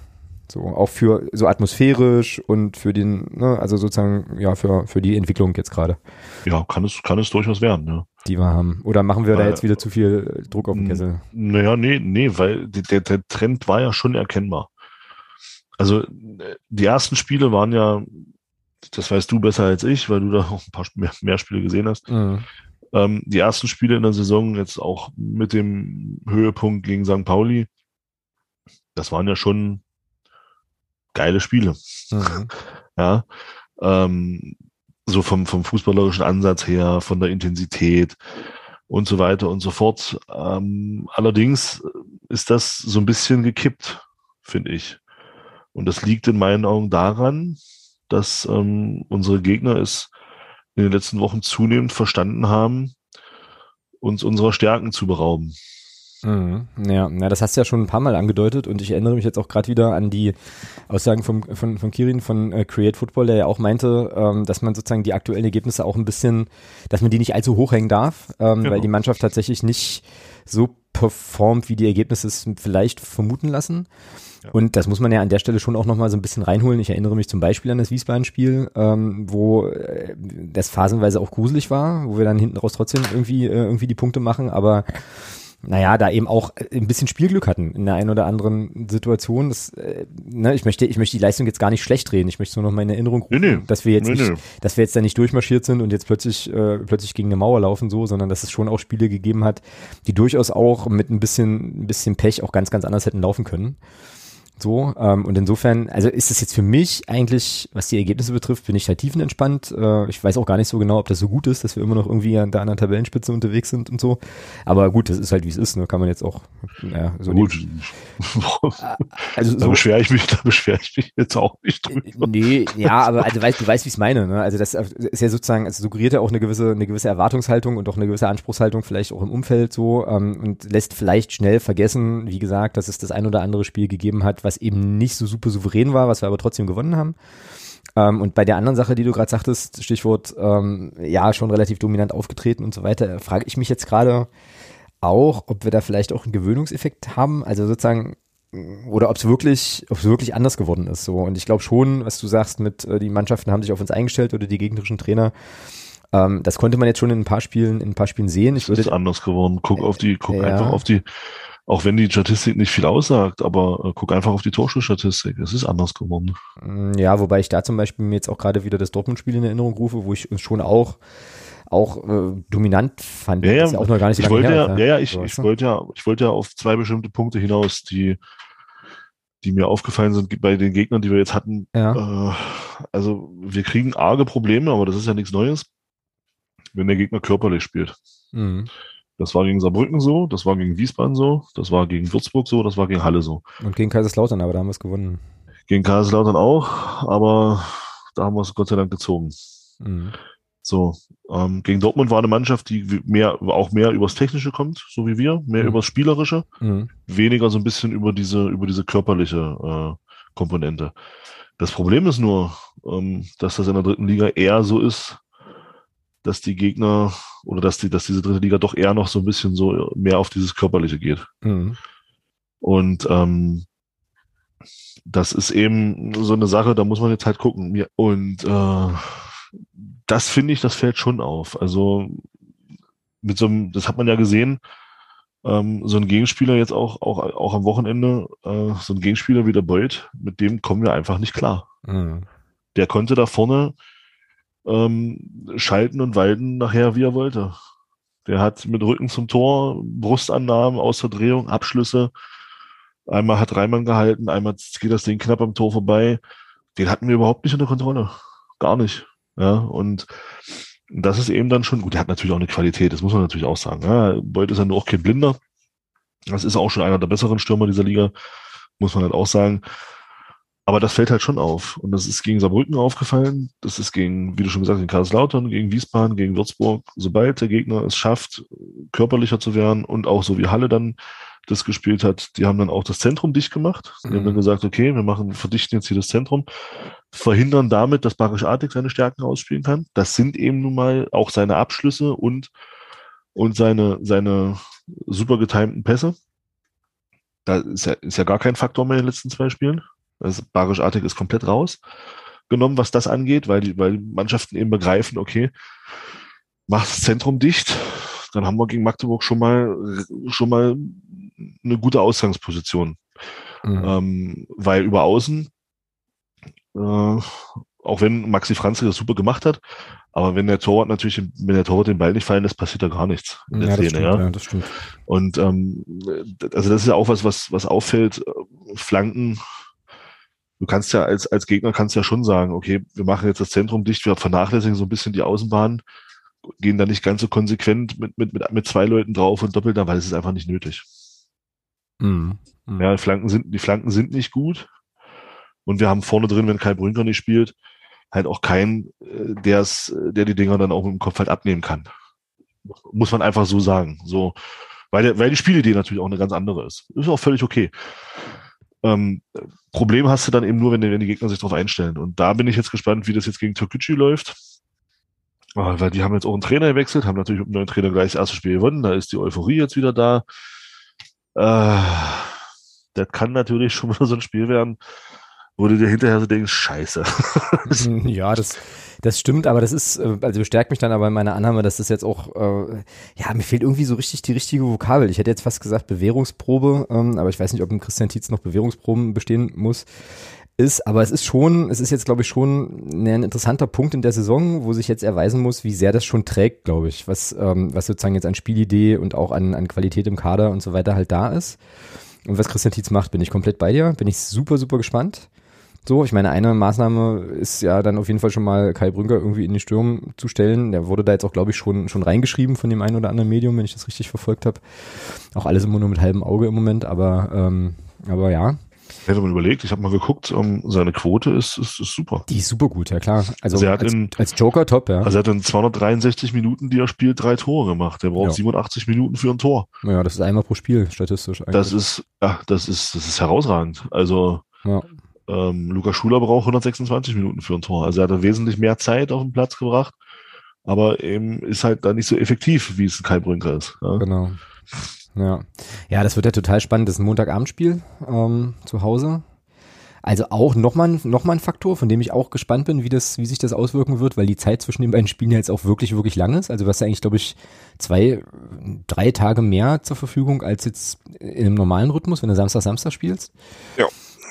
So, auch für so atmosphärisch und für den, ne, also sozusagen, ja, für, für die Entwicklung jetzt gerade. Ja, kann es, kann es durchaus werden, ja. Die wir haben. Oder machen wir weil, da jetzt wieder zu viel Druck auf den Kessel? Naja, nee, nee, weil der, der Trend war ja schon erkennbar. Also die ersten Spiele waren ja, das weißt du besser als ich, weil du da auch ein paar mehr, mehr Spiele gesehen hast. Mhm. Ähm, die ersten Spiele in der Saison, jetzt auch mit dem Höhepunkt gegen St. Pauli, das waren ja schon geile Spiele. Mhm. Ja. Ähm, so vom, vom fußballerischen Ansatz her, von der Intensität und so weiter und so fort. Ähm, allerdings ist das so ein bisschen gekippt, finde ich. Und das liegt in meinen Augen daran, dass ähm, unsere Gegner es in den letzten Wochen zunehmend verstanden haben, uns unserer Stärken zu berauben. Mhm. Ja, na, das hast du ja schon ein paar Mal angedeutet und ich erinnere mich jetzt auch gerade wieder an die Aussagen vom, von, von Kirin von äh, Create Football, der ja auch meinte, ähm, dass man sozusagen die aktuellen Ergebnisse auch ein bisschen, dass man die nicht allzu hoch hängen darf, ähm, genau. weil die Mannschaft tatsächlich nicht so performt, wie die Ergebnisse es vielleicht vermuten lassen. Ja. Und das muss man ja an der Stelle schon auch nochmal so ein bisschen reinholen. Ich erinnere mich zum Beispiel an das Wiesbaden-Spiel, ähm, wo äh, das phasenweise auch gruselig war, wo wir dann hinten raus trotzdem irgendwie, äh, irgendwie die Punkte machen, aber naja, da eben auch äh, ein bisschen Spielglück hatten in der einen oder anderen Situation. Das, äh, ne, ich möchte, ich möchte die Leistung jetzt gar nicht schlecht reden. Ich möchte nur noch mal in Erinnerung rufen, nee, nee. dass wir jetzt nee, nicht, dass wir jetzt da nicht durchmarschiert sind und jetzt plötzlich, äh, plötzlich gegen eine Mauer laufen so, sondern dass es schon auch Spiele gegeben hat, die durchaus auch mit ein bisschen, ein bisschen Pech auch ganz, ganz anders hätten laufen können. So, ähm, und insofern, also ist es jetzt für mich eigentlich, was die Ergebnisse betrifft, bin ich halt tiefenentspannt. Äh, ich weiß auch gar nicht so genau, ob das so gut ist, dass wir immer noch irgendwie an der anderen Tabellenspitze unterwegs sind und so. Aber gut, das ist halt wie es ist, ne? Kann man jetzt auch ja, so gut. also so, da beschwere ich mich, da beschwere ich mich jetzt auch nicht drüber. Nee, ja, aber also weißt, du weißt, wie ich es meine, ne? Also das ist ja sozusagen, also suggeriert ja auch eine gewisse, eine gewisse Erwartungshaltung und auch eine gewisse Anspruchshaltung, vielleicht auch im Umfeld so, ähm, und lässt vielleicht schnell vergessen, wie gesagt, dass es das ein oder andere Spiel gegeben hat, was was eben nicht so super souverän war, was wir aber trotzdem gewonnen haben. Ähm, und bei der anderen Sache, die du gerade sagtest, Stichwort, ähm, ja, schon relativ dominant aufgetreten und so weiter, frage ich mich jetzt gerade auch, ob wir da vielleicht auch einen Gewöhnungseffekt haben, also sozusagen, oder ob es wirklich, ob es wirklich anders geworden ist. So. Und ich glaube schon, was du sagst, mit äh, die Mannschaften haben sich auf uns eingestellt oder die gegnerischen Trainer. Ähm, das konnte man jetzt schon in ein paar Spielen, in ein paar Spielen sehen. Ich würde, ist anders geworden. Guck auf die, guck ja. einfach auf die auch wenn die Statistik nicht viel aussagt, aber äh, guck einfach auf die Torschussstatistik. Es ist anders geworden. Mm, ja, wobei ich da zum Beispiel mir jetzt auch gerade wieder das Dortmund-Spiel in Erinnerung rufe, wo ich uns schon auch auch äh, dominant fand. Ja, ja, ja auch noch gar nicht ich wollte her, ja, ja, ja, ich, so, ich wollte ja, ich wollte ja auf zwei bestimmte Punkte hinaus, die die mir aufgefallen sind bei den Gegnern, die wir jetzt hatten. Ja. Äh, also wir kriegen arge Probleme, aber das ist ja nichts Neues, wenn der Gegner körperlich spielt. Mhm. Das war gegen Saarbrücken so, das war gegen Wiesbaden so, das war gegen Würzburg so, das war gegen Halle so. Und gegen Kaiserslautern, aber da haben wir es gewonnen. Gegen Kaiserslautern auch, aber da haben wir es Gott sei Dank gezogen. Mhm. So, ähm, gegen Dortmund war eine Mannschaft, die mehr, auch mehr übers Technische kommt, so wie wir, mehr mhm. übers Spielerische, mhm. weniger so ein bisschen über diese, über diese körperliche äh, Komponente. Das Problem ist nur, ähm, dass das in der dritten Liga eher so ist, dass die Gegner oder dass die, dass diese dritte Liga doch eher noch so ein bisschen so mehr auf dieses Körperliche geht. Mhm. Und ähm, das ist eben so eine Sache, da muss man jetzt halt gucken. Und äh, das finde ich, das fällt schon auf. Also mit so einem, das hat man ja gesehen, ähm, so ein Gegenspieler jetzt auch, auch, auch am Wochenende, äh, so ein Gegenspieler wie der Beuth, mit dem kommen wir einfach nicht klar. Mhm. Der konnte da vorne ähm, schalten und walten nachher, wie er wollte. Der hat mit Rücken zum Tor, Brustannahmen aus der Drehung, Abschlüsse. Einmal hat Reimann gehalten, einmal geht das Ding knapp am Tor vorbei. Den hatten wir überhaupt nicht unter Kontrolle. Gar nicht. Ja, und das ist eben dann schon gut. Der hat natürlich auch eine Qualität, das muss man natürlich auch sagen. Ja, Beuth ist ja nur auch kein Blinder. Das ist auch schon einer der besseren Stürmer dieser Liga, muss man halt auch sagen. Aber das fällt halt schon auf. Und das ist gegen Saarbrücken aufgefallen. Das ist gegen, wie du schon gesagt hast, gegen Karlslautern, gegen Wiesbaden, gegen Würzburg. Sobald der Gegner es schafft, körperlicher zu werden und auch so wie Halle dann das gespielt hat, die haben dann auch das Zentrum dicht gemacht. Die mhm. haben dann gesagt, okay, wir machen, verdichten jetzt hier das Zentrum, verhindern damit, dass Barisch Artig seine Stärken ausspielen kann. Das sind eben nun mal auch seine Abschlüsse und, und seine, seine super getimten Pässe. Da ist ja, ist ja gar kein Faktor mehr in den letzten zwei Spielen. Also Barisch-Artig ist komplett rausgenommen, was das angeht, weil die, weil Mannschaften eben begreifen, okay, mach das Zentrum dicht, dann haben wir gegen Magdeburg schon mal, schon mal eine gute Ausgangsposition. Mhm. Ähm, weil über außen, äh, auch wenn Maxi Franzl das super gemacht hat, aber wenn der Torwart natürlich, wenn der Torwart den Ball nicht fallen lässt, passiert da gar nichts in der ja, Szene, stimmt, ja. ja. das stimmt. Und ähm, also das ist ja auch was, was, was auffällt. Flanken du kannst ja als, als Gegner kannst ja schon sagen, okay, wir machen jetzt das Zentrum dicht, wir vernachlässigen so ein bisschen die Außenbahn, gehen da nicht ganz so konsequent mit, mit, mit, mit zwei Leuten drauf und doppelt da, weil es ist einfach nicht nötig. Mhm. Mhm. Ja, die Flanken sind, die Flanken sind nicht gut. Und wir haben vorne drin, wenn Kai Brünker nicht spielt, halt auch keinen, äh, der's, der die Dinger dann auch mit dem Kopf halt abnehmen kann. Muss man einfach so sagen. So, weil, weil die Spielidee natürlich auch eine ganz andere ist. Ist auch völlig okay. Ähm, Problem hast du dann eben nur, wenn die, wenn die Gegner sich darauf einstellen. Und da bin ich jetzt gespannt, wie das jetzt gegen Türkgücü läuft. Ah, weil die haben jetzt auch einen Trainer gewechselt, haben natürlich mit dem neuen Trainer gleich das erste Spiel gewonnen. Da ist die Euphorie jetzt wieder da. Äh, das kann natürlich schon wieder so ein Spiel werden, wo du dir hinterher so denkst, scheiße. ja, das, das stimmt, aber das ist, äh, also bestärkt mich dann aber in meiner Annahme, dass das jetzt auch, äh, ja, mir fehlt irgendwie so richtig die richtige Vokabel. Ich hätte jetzt fast gesagt Bewährungsprobe, ähm, aber ich weiß nicht, ob im Christian Tietz noch Bewährungsproben bestehen muss ist, aber es ist schon, es ist jetzt, glaube ich, schon ein interessanter Punkt in der Saison, wo sich jetzt erweisen muss, wie sehr das schon trägt, glaube ich, was, ähm, was sozusagen jetzt an Spielidee und auch an, an Qualität im Kader und so weiter halt da ist. Und was Christian Tietz macht, bin ich komplett bei dir, bin ich super, super gespannt. So, ich meine, eine Maßnahme ist ja dann auf jeden Fall schon mal Kai Brünker irgendwie in den Sturm zu stellen. Der wurde da jetzt auch, glaube ich, schon, schon reingeschrieben von dem einen oder anderen Medium, wenn ich das richtig verfolgt habe. Auch alles immer nur mit halbem Auge im Moment, aber, ähm, aber ja. Ich hätte mal überlegt, ich habe mal geguckt, um, seine Quote ist, ist, ist super. Die ist super gut, ja klar. Also, also er hat als, in, als Joker top, ja. Also er hat in 263 Minuten, die er spielt, drei Tore gemacht. Er braucht Ja. 87 Minuten für ein Tor. Ja, das ist einmal pro Spiel, statistisch eigentlich. Das ist, ja, das ist, das ist herausragend. Also ja. Ähm, Lukas Schuler braucht 126 Minuten für ein Tor. Also er hat wesentlich mehr Zeit auf den Platz gebracht, aber eben ist halt da nicht so effektiv, wie es ein Kai Brünker ist. Ja? Genau. Ja. ja, das wird ja total spannend. Das ist ein Montagabendspiel ähm, zu Hause. Also auch nochmal noch mal ein Faktor, von dem ich auch gespannt bin, wie, das, wie sich das auswirken wird, weil die Zeit zwischen den beiden Spielen ja jetzt auch wirklich, wirklich lang ist. Also du hast ja eigentlich, glaube ich, zwei, drei Tage mehr zur Verfügung als jetzt in einem normalen Rhythmus, wenn du Samstag, Samstag spielst. Ja.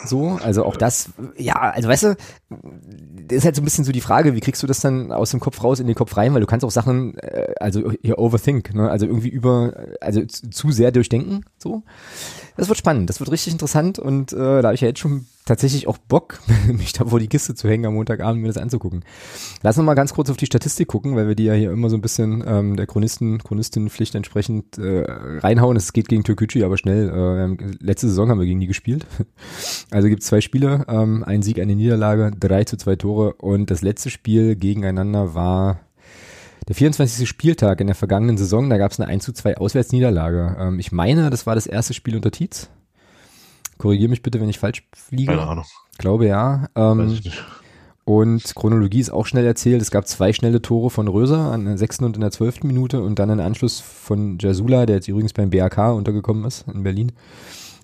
So, also auch das, ja, also weißt du, das ist halt so ein bisschen so die Frage, wie kriegst du das dann aus dem Kopf raus in den Kopf rein, weil du kannst auch Sachen, äh, also hier overthink, ne? also irgendwie über, also zu, zu sehr durchdenken, so. Das wird spannend, das wird richtig interessant und äh, da habe ich ja jetzt schon tatsächlich auch Bock, mich da vor die Kiste zu hängen am Montagabend, mir das anzugucken. Lass uns mal ganz kurz auf die Statistik gucken, weil wir die ja hier immer so ein bisschen ähm, der Chronisten, Chronistinnenpflicht entsprechend äh, reinhauen. Es geht gegen Türkgücü, aber schnell. Äh, letzte Saison haben wir gegen die gespielt. Also gibt es zwei Spiele, ähm, ein Sieg, eine Niederlage, drei zu zwei Tore und das letzte Spiel gegeneinander war der 24. Spieltag in der vergangenen Saison, da gab es eine 1 zu 2 Auswärtsniederlage. Ähm, ich meine, das war das erste Spiel unter Tietz. Korrigiere mich bitte, wenn ich falsch liege. Keine Ahnung. Glaube ja. Ähm, und Chronologie ist auch schnell erzählt. Es gab zwei schnelle Tore von Röser an der sechsten und in der zwölften Minute und dann einen Anschluss von Jasula, der jetzt übrigens beim BAK untergekommen ist in Berlin,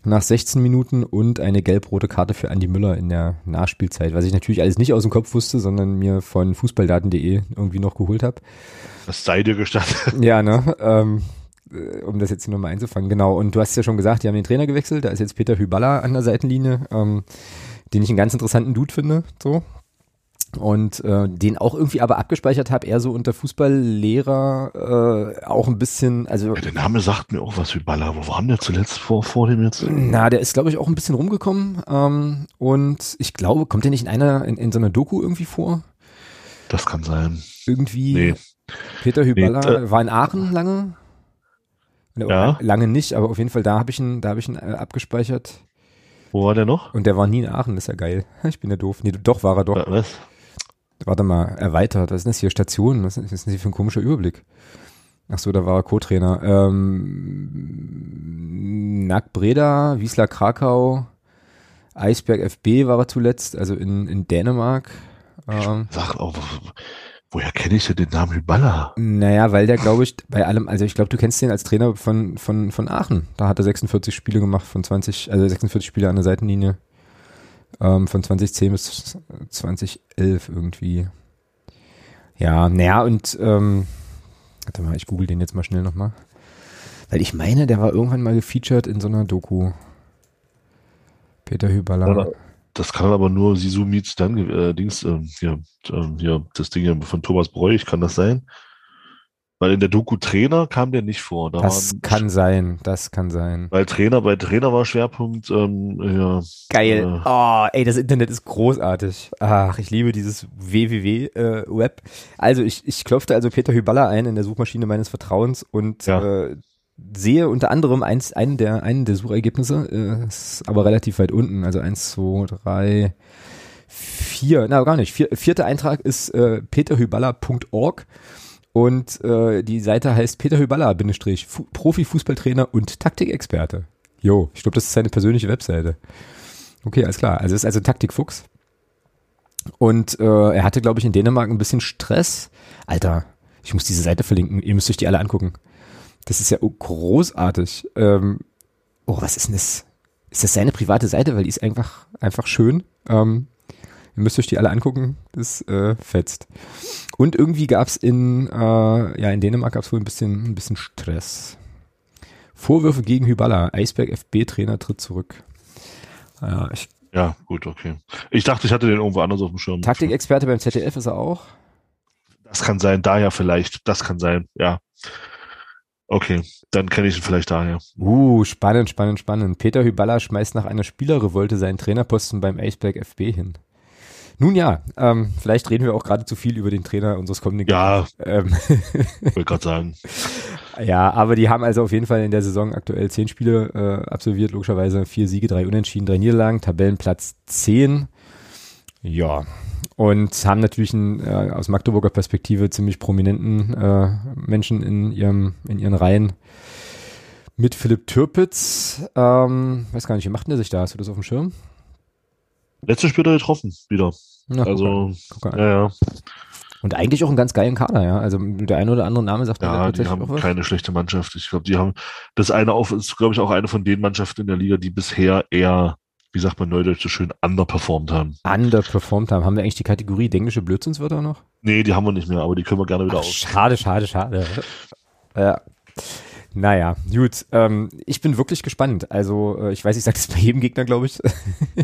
nach 16 Minuten und eine gelb-rote Karte für Andi Müller in der Nachspielzeit, was ich natürlich alles nicht aus dem Kopf wusste, sondern mir von fußballdaten.de irgendwie noch geholt habe. Das sei dir gestattet. Ja, ne? Ähm, äh, um das jetzt hier nochmal einzufangen. Genau. Und du hast ja schon gesagt, die haben den Trainer gewechselt. Da ist jetzt Peter Hyballa an der Seitenlinie, ähm, den ich einen ganz interessanten Dude finde. So. Und äh, den auch irgendwie aber abgespeichert habe, eher so unter Fußballlehrer äh, auch ein bisschen, also Ja, der Name sagt mir auch was wie Baller. Wo waren der zuletzt vor, vor dem jetzt? na, der ist, glaube ich, auch ein bisschen rumgekommen. Ähm, und ich glaube, kommt der nicht in einer, in, in so einer Doku irgendwie vor? Das kann sein. Irgendwie Nee. Peter Hyballa Nee, war in Aachen lange. Ja. Lange nicht, aber auf jeden Fall da habe ich ihn, da habe ich ihn äh, abgespeichert. Wo war der noch? Und der war nie in Aachen, ist ja geil. Ich bin ja doof. Nee, doch war er doch. Wa- Was? Warte mal, erweitert. Was ist denn das hier? Stationen? Was ist denn das hier für ein komischer Überblick? Ach so, da war er Co-Trainer. Ähm, Nack Breda, Wiesla Krakau, Eisberg FB war er zuletzt, also in, in Dänemark. Ähm, Sag auch, woher kenne ich denn den Namen Hyballa? naja, weil der, glaube ich, bei allem, also ich glaube, du kennst den als Trainer von, von, von Aachen. Da hat er 46 Spiele gemacht von 20, also 46 Spiele an der Seitenlinie. Ähm, von 2010 bis 2011 irgendwie. Ja, naja, und ähm, warte mal, ich google den jetzt mal schnell nochmal. Weil ich meine, der war irgendwann mal gefeatured in so einer Doku. Peter Hyballa. Das kann aber nur Sisu Meets dann, äh, Dings, ähm, hier, ähm, hier, das Ding von Thomas Bräuch, kann das sein? Weil in der Doku Trainer kam der nicht vor. Da Das waren, kann sein, das kann sein. Weil Trainer, bei Trainer war Schwerpunkt, ähm, ja, Geil. Äh. Oh, ey, das Internet ist großartig. Ach, ich liebe dieses www-Web. also ich, ich klopfte also Peter Hyballa ein in der Suchmaschine meines Vertrauens und Ja. äh, sehe unter anderem eins, einen, der, einen der Suchergebnisse, äh, ist aber relativ weit unten. Also eins, zwei, drei, Vier, na gar nicht. Vier, vierter Eintrag ist äh, peterhyballa.org und äh, die Seite heißt Peter Hyballa, Bindestrich, Profi-Fußballtrainer und Taktikexperte. Jo, ich glaube, das ist seine persönliche Webseite. Okay, alles klar. Also es ist also Taktikfuchs. Und äh, er hatte, glaube ich, in Dänemark ein bisschen Stress. Alter, ich muss diese Seite verlinken. Ihr müsst euch die alle angucken. Das ist ja großartig. Ähm, oh, was ist denn das? Ist das seine private Seite? Weil die ist einfach, einfach schön. Ähm, ihr müsst euch die alle angucken. Das äh, fetzt. Und irgendwie gab es in, äh, ja, in Dänemark gab es wohl ein bisschen, ein bisschen Stress. Vorwürfe gegen Hyballa. Eisberg FB-Trainer tritt zurück. Ja, ich ja, gut, okay. Ich dachte, ich hatte den irgendwo anders auf dem Schirm. Taktikexperte beim ZDF ist er auch? Das kann sein, daher vielleicht. Das kann sein, ja. Okay, dann kenne ich ihn vielleicht daher. Uh, spannend, spannend, spannend. Peter Hyballa schmeißt nach einer Spielerrevolte seinen Trainerposten beim Aceberg FB hin. Nun ja, ähm, vielleicht reden wir auch gerade zu viel über den Trainer unseres kommenden Ja, ähm. wollte gerade sagen. Ja, aber die haben also auf jeden Fall in der Saison aktuell zehn Spiele äh, absolviert, logischerweise vier Siege, drei Unentschieden, drei Niederlagen, Tabellenplatz zehn. Ja, und haben natürlich einen, äh, aus Magdeburger Perspektive ziemlich prominenten äh, Menschen in ihrem in ihren Reihen mit Philipp Türpitz. Ähm, weiß gar nicht, wie macht der sich da? Hast du das auf dem Schirm? Letztes Spiel getroffen, wieder. Na, also, guck an. ja, ja. Und eigentlich auch einen ganz geilen Kader, ja. Also der eine oder andere Name sagt ja, die haben keine schlechte Mannschaft. Ich glaube, die haben das eine auf, ist, glaube ich, auch eine von den Mannschaften in der Liga, die bisher eher, wie sagt man neudeutsch so schön, underperformed haben. Underperformed haben. Haben wir eigentlich die Kategorie englische Blödsinnswörter noch? Nee, die haben wir nicht mehr, aber die können wir gerne wieder Ach, aus. Schade, schade, schade. ja. Naja, gut. Ähm, ich bin wirklich gespannt. Also, äh, ich weiß, ich sage das bei jedem Gegner, glaube ich.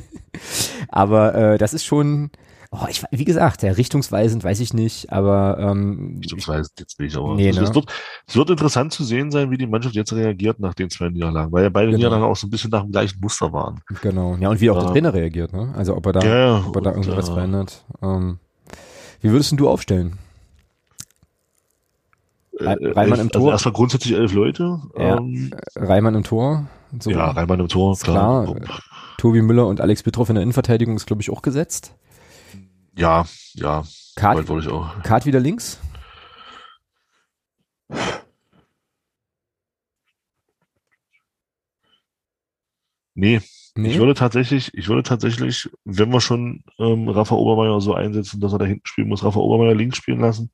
aber äh, das ist schon, oh, ich, wie gesagt, ja, richtungsweisend weiß ich nicht, aber ähm, richtungsweisend jetzt nicht, aber nee, es, ne? es, wird, es wird interessant zu sehen sein, wie die Mannschaft jetzt reagiert nach den zwei Niederlagen, weil ja beide genau. Niederlagen auch so ein bisschen nach dem gleichen Muster waren. Genau, ja, und wie auch ja. der Trainer reagiert, ne? Also ob er da, ja, ob er da irgendwas ja. verändert. Ähm, wie würdest du aufstellen? Äh, Reimann im also Tor. Also erstmal grundsätzlich elf Leute. Ja. Ähm, Reimann im Tor. So ja, Reimann im Tor, klar. klar. Tobi Müller und Alex Petrov in der Innenverteidigung ist, glaube ich, auch gesetzt. Ja, ja. Kart, wollte ich auch. Kart wieder links? Nee. nee. Ich würde tatsächlich, ich würde tatsächlich, wenn wir schon ähm, Rafa Obermeier so einsetzen, dass er da hinten spielen muss, Rafa Obermeier links spielen lassen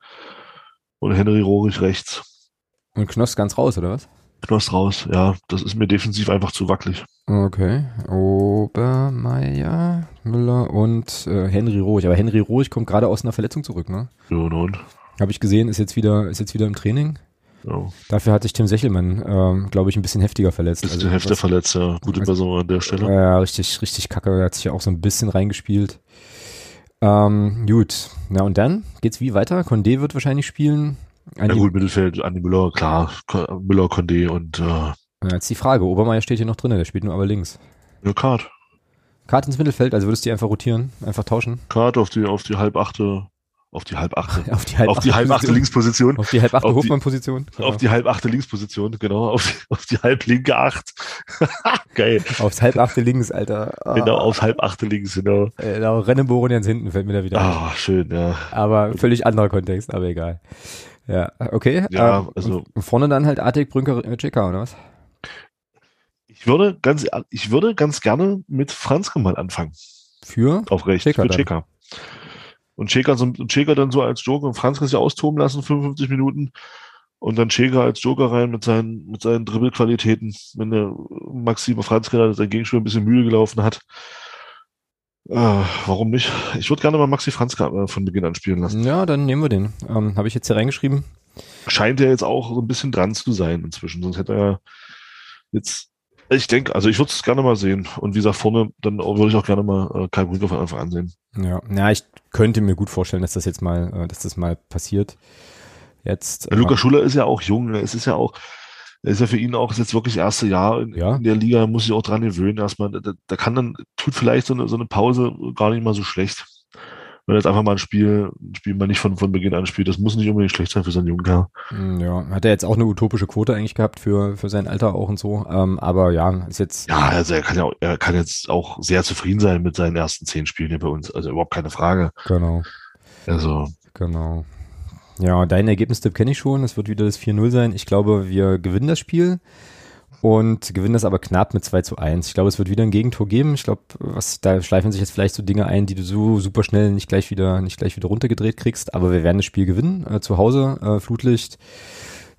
und Henry Rohrig rechts. Und Knoss ganz raus, oder was? Knoss raus, ja. Das ist mir defensiv einfach zu wackelig. Okay. Obermeier, Müller und äh, Henry Rohrig. Aber Henry Rohrig kommt gerade aus einer Verletzung zurück, ne? Ja, nun. Habe ich gesehen, ist jetzt wieder, ist jetzt wieder im Training. Ja. Dafür hat sich Tim Sechelmann, ähm, glaube ich, ein bisschen heftiger verletzt. Ein bisschen also, heftiger verletzt, ja. Gute also, Person an der Stelle. Ja, richtig, richtig kacke. Er hat sich ja auch so ein bisschen reingespielt. Ähm, gut. Na und dann geht's wie weiter? Condé wird wahrscheinlich spielen. Andi ja gut, Mittelfeld, Andi Müller, klar. Müller, Condé und äh, ja, jetzt die Frage. Obermeier steht hier noch drin, der spielt nur aber links. Ja, Kart. Kart ins Mittelfeld, also würdest du die einfach rotieren, einfach tauschen? Kart auf die, auf die halbachte auf die halbachte. auf die halbachte, auf die halbachte Linksposition. Auf die halbachte Hofmann-Position. Auf die halbachte Linksposition, genau. Auf, die, auf die halblinke Acht. Geil. Aufs halbachte Links, Alter. Oh. Genau, aufs halbachte Links, genau. Genau, Rennebohren ganz hinten fällt mir da wieder Ah, schön, ja. Aber völlig anderer Kontext, aber egal. Ja, okay. Ja, ähm, also. Vorne dann halt Artig, Brünker, Checker, oder was? Ich würde ganz, ich würde ganz gerne mit Franz mal anfangen. Für? Auf rechts. Checker für Checker und Schäker, so, Schäker dann so als Joker und Franz kann sich austoben lassen, 55 Minuten. Und dann Schäker als Joker rein mit seinen, mit seinen Dribbelqualitäten, wenn der Maxime Franz gerade sein Gegenspiel ein bisschen müde gelaufen hat. Äh, warum nicht? Ich würde gerne mal Maxi Franz äh, von Beginn an spielen lassen. Ja, dann nehmen wir den. Ähm, Habe ich jetzt hier reingeschrieben. Scheint er jetzt auch so ein bisschen dran zu sein inzwischen, sonst hätte er jetzt ich denke, also ich würde es gerne mal sehen. Und wie gesagt, vorne, dann würde ich auch gerne mal äh, Kai Brünker von Anfang an sehen. Ja, ja, ich könnte mir gut vorstellen, dass das jetzt mal, äh, dass das mal passiert. Jetzt. Äh, Luca Schuller ist ja auch jung, ne? es ist ja auch, er ist ja für ihn auch jetzt wirklich das erste Jahr in, ja. in der Liga, muss sich auch dran gewöhnen erstmal. Da, da, kann dann, tut vielleicht so eine, so eine Pause gar nicht mal so schlecht. Wenn er jetzt einfach mal ein Spiel, ein Spiel mal nicht von, von Beginn an spielt, das muss nicht unbedingt schlecht sein für seinen jungen Kerl. Hm, ja, hat er jetzt auch eine utopische Quote eigentlich gehabt für, für sein Alter auch und so. Ähm, aber ja, ist jetzt. Ja, also er kann ja auch, er kann jetzt auch sehr zufrieden sein mit seinen ersten zehn Spielen hier bei uns. Also überhaupt keine Frage. Genau. Also. Genau. Ja, dein Ergebnistipp kenne ich schon. Es wird wieder das 4-0 sein. Ich glaube, wir gewinnen das Spiel und gewinnen das aber knapp mit 2 zu 1. Ich glaube, es wird wieder ein Gegentor geben. Ich glaube, was, da schleifen sich jetzt vielleicht so Dinge ein, die du so super schnell nicht gleich wieder, nicht gleich wieder runtergedreht kriegst. Aber wir werden das Spiel gewinnen. Äh, zu Hause, äh, Flutlicht.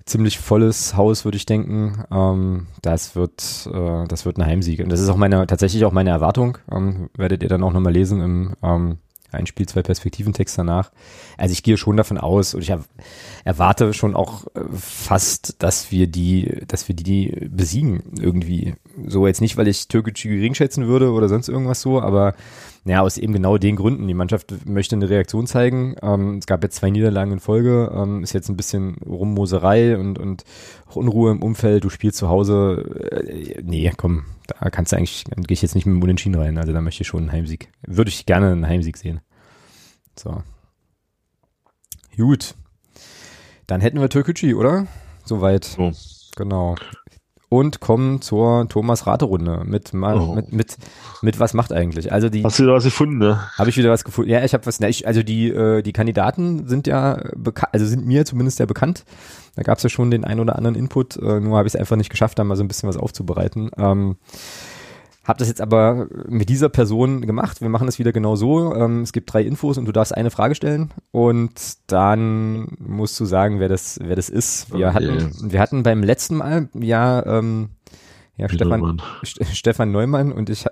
Ziemlich volles Haus, würde ich denken. Ähm, das wird, äh, das wird ein Heimsieg. Und das ist auch meine, tatsächlich auch meine Erwartung. Ähm, werdet ihr dann auch nochmal lesen im, ähm, ein Spiel, zwei Perspektiven-Text danach. Also ich gehe schon davon aus und ich erwarte schon auch äh, fast, dass wir die, dass wir die besiegen irgendwie. So jetzt nicht, weil ich Türkgücü gering schätzen würde oder sonst irgendwas so, aber naja, aus eben genau den Gründen. Die Mannschaft möchte eine Reaktion zeigen. Ähm, es gab jetzt zwei Niederlagen in Folge, ähm, ist jetzt ein bisschen Rummoserei und, und Unruhe im Umfeld. Du spielst zu Hause. Äh, nee, komm, da kannst du eigentlich, gehe ich jetzt nicht mit dem Unentschieden rein. Also da möchte ich schon einen Heimsieg. Würde ich gerne einen Heimsieg sehen. So. Gut. Dann hätten wir Türkgücü, oder? Soweit. So. Genau und kommen zur Thomas Raterunde mit, oh. mit mit mit was macht eigentlich? Also die Hast du wieder was gefunden, ne? Habe ich wieder was gefunden? Ja, ich habe was. Ne, ich, also die äh, die Kandidaten sind ja bekannt, also sind mir zumindest ja bekannt. Da gab es ja schon den ein oder anderen Input. Äh, nur habe ich es einfach nicht geschafft, da mal so ein bisschen was aufzubereiten. Ähm, hab das jetzt aber mit dieser Person gemacht. Wir machen es wieder genau so. Ähm, es gibt drei Infos und du darfst eine Frage stellen und dann musst du sagen, wer das, wer das ist. Wir okay. hatten, wir hatten beim letzten Mal ja ähm, ja, Stefan, Neumann. Stefan Neumann und ich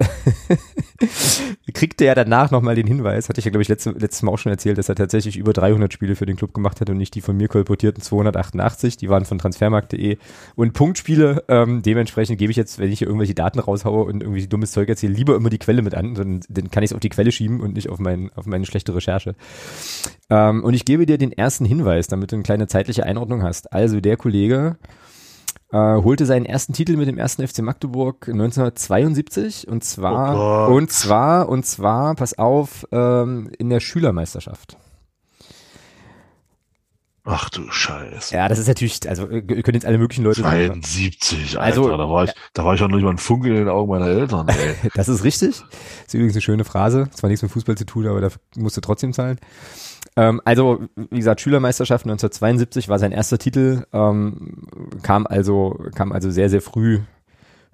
kriegte ja danach nochmal den Hinweis, hatte ich ja glaube ich letzte, letztes Mal auch schon erzählt, dass er tatsächlich über 300 Spiele für den Club gemacht hat und nicht die von mir kolportierten 288, die waren von transfermarkt.de und Punktspiele, ähm, dementsprechend gebe ich jetzt, wenn ich hier irgendwelche Daten raushaue und irgendwie dummes Zeug erzähle, lieber immer die Quelle mit an, dann, dann kann ich es auf die Quelle schieben und nicht auf, mein, auf meine schlechte Recherche. Ähm, und ich gebe dir den ersten Hinweis, damit du eine kleine zeitliche Einordnung hast. Also der Kollege äh, holte seinen ersten Titel mit dem ersten FC Magdeburg 1972 und zwar oh und zwar und zwar pass auf ähm, in der Schülermeisterschaft. Ach du Scheiße. Ja, das ist natürlich, also ihr könnt jetzt alle möglichen Leute 72, sagen. Also, da war ich, da war ich auch noch nicht mal ein Funkel in den Augen meiner Eltern. Ey. das ist richtig. Das ist übrigens eine schöne Phrase. Zwar nichts mit Fußball zu tun, aber da musst du trotzdem zahlen. Ähm, also, wie gesagt, Schülermeisterschaft 1972 war sein erster Titel, ähm, kam also, kam also sehr, sehr früh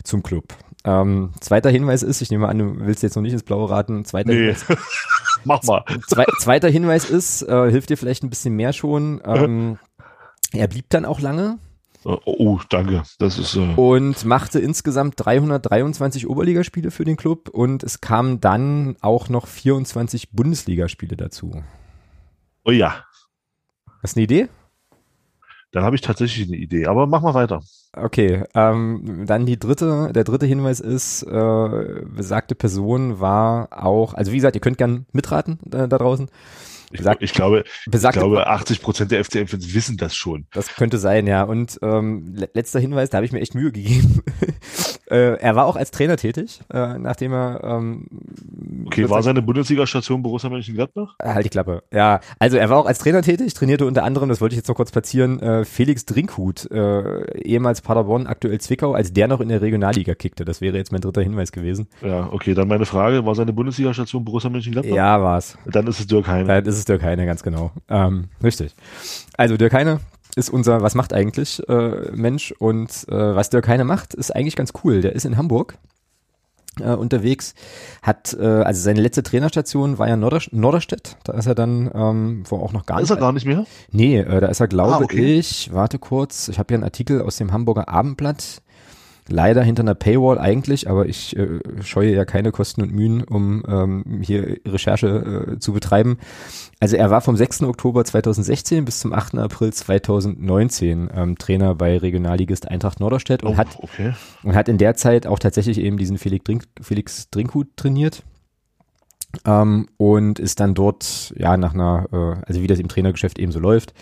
zum Club. Ähm, zweiter Hinweis ist, ich nehme an, du willst jetzt noch nicht ins Blaue raten. Zweiter nee. Hinweis, Mach mal. Zwe zweiter Hinweis ist, äh, hilft dir vielleicht ein bisschen mehr schon. Ähm, er blieb dann auch lange. Oh, oh danke. Das ist äh und machte insgesamt 323 Oberligaspiele für den Club und es kamen dann auch noch 24 Bundesligaspiele dazu. Oh ja. Hast du eine Idee? Dann habe ich tatsächlich eine Idee, aber mach mal weiter. Okay, ähm, dann die dritte, der dritte Hinweis ist, äh, besagte Person war auch, also wie gesagt, ihr könnt gern mitraten äh, da draußen. Ich, Besagt, ich glaube, besagte, ich glaube, 80 Prozent der FCM-Fans wissen das schon. Das könnte sein, ja. Und ähm, letzter Hinweis, da habe ich mir echt Mühe gegeben. äh, er war auch als Trainer tätig, äh, nachdem er. Ähm, okay, war seine Bundesliga-Station Borussia Mönchengladbach? Äh, halt die Klappe. Ja, also er war auch als Trainer tätig, trainierte unter anderem, das wollte ich jetzt noch kurz platzieren, äh, Felix Drinkhut, äh, ehemals Paderborn, aktuell Zwickau, als der noch in der Regionalliga kickte. Das wäre jetzt mein dritter Hinweis gewesen. Ja, okay, dann meine Frage: War seine Bundesliga-Station Borussia Mönchengladbach? Ja, war's. Dann ist es Dirk Heine. Dann ist es Dirk Heine, ganz genau. Ähm, richtig. Also Dirk Heine ist unser Was macht eigentlich äh, Mensch und äh, was Dirk Heine macht, ist eigentlich ganz cool. Der ist in Hamburg äh, unterwegs, hat äh, also seine letzte Trainerstation war ja Norder Norderstedt, da ist er dann ähm, wo auch noch gar nicht. Ist er gar nicht mehr? Nee, äh, da ist er glaube ah, okay. ich, warte kurz, ich habe hier einen Artikel aus dem Hamburger Abendblatt leider hinter einer Paywall eigentlich, aber ich äh, scheue ja keine Kosten und Mühen, um ähm, hier Recherche äh, zu betreiben. Also er war vom 6. Oktober 2016 bis zum 8. April 2019 ähm, Trainer bei Regionalligist Eintracht Norderstedt und, oh, hat, okay. und hat in der Zeit auch tatsächlich eben diesen Felix, Drink, Felix Drinkhut trainiert. Ähm, und ist dann dort, ja, nach einer, äh, also wie das im Trainergeschäft eben so läuft,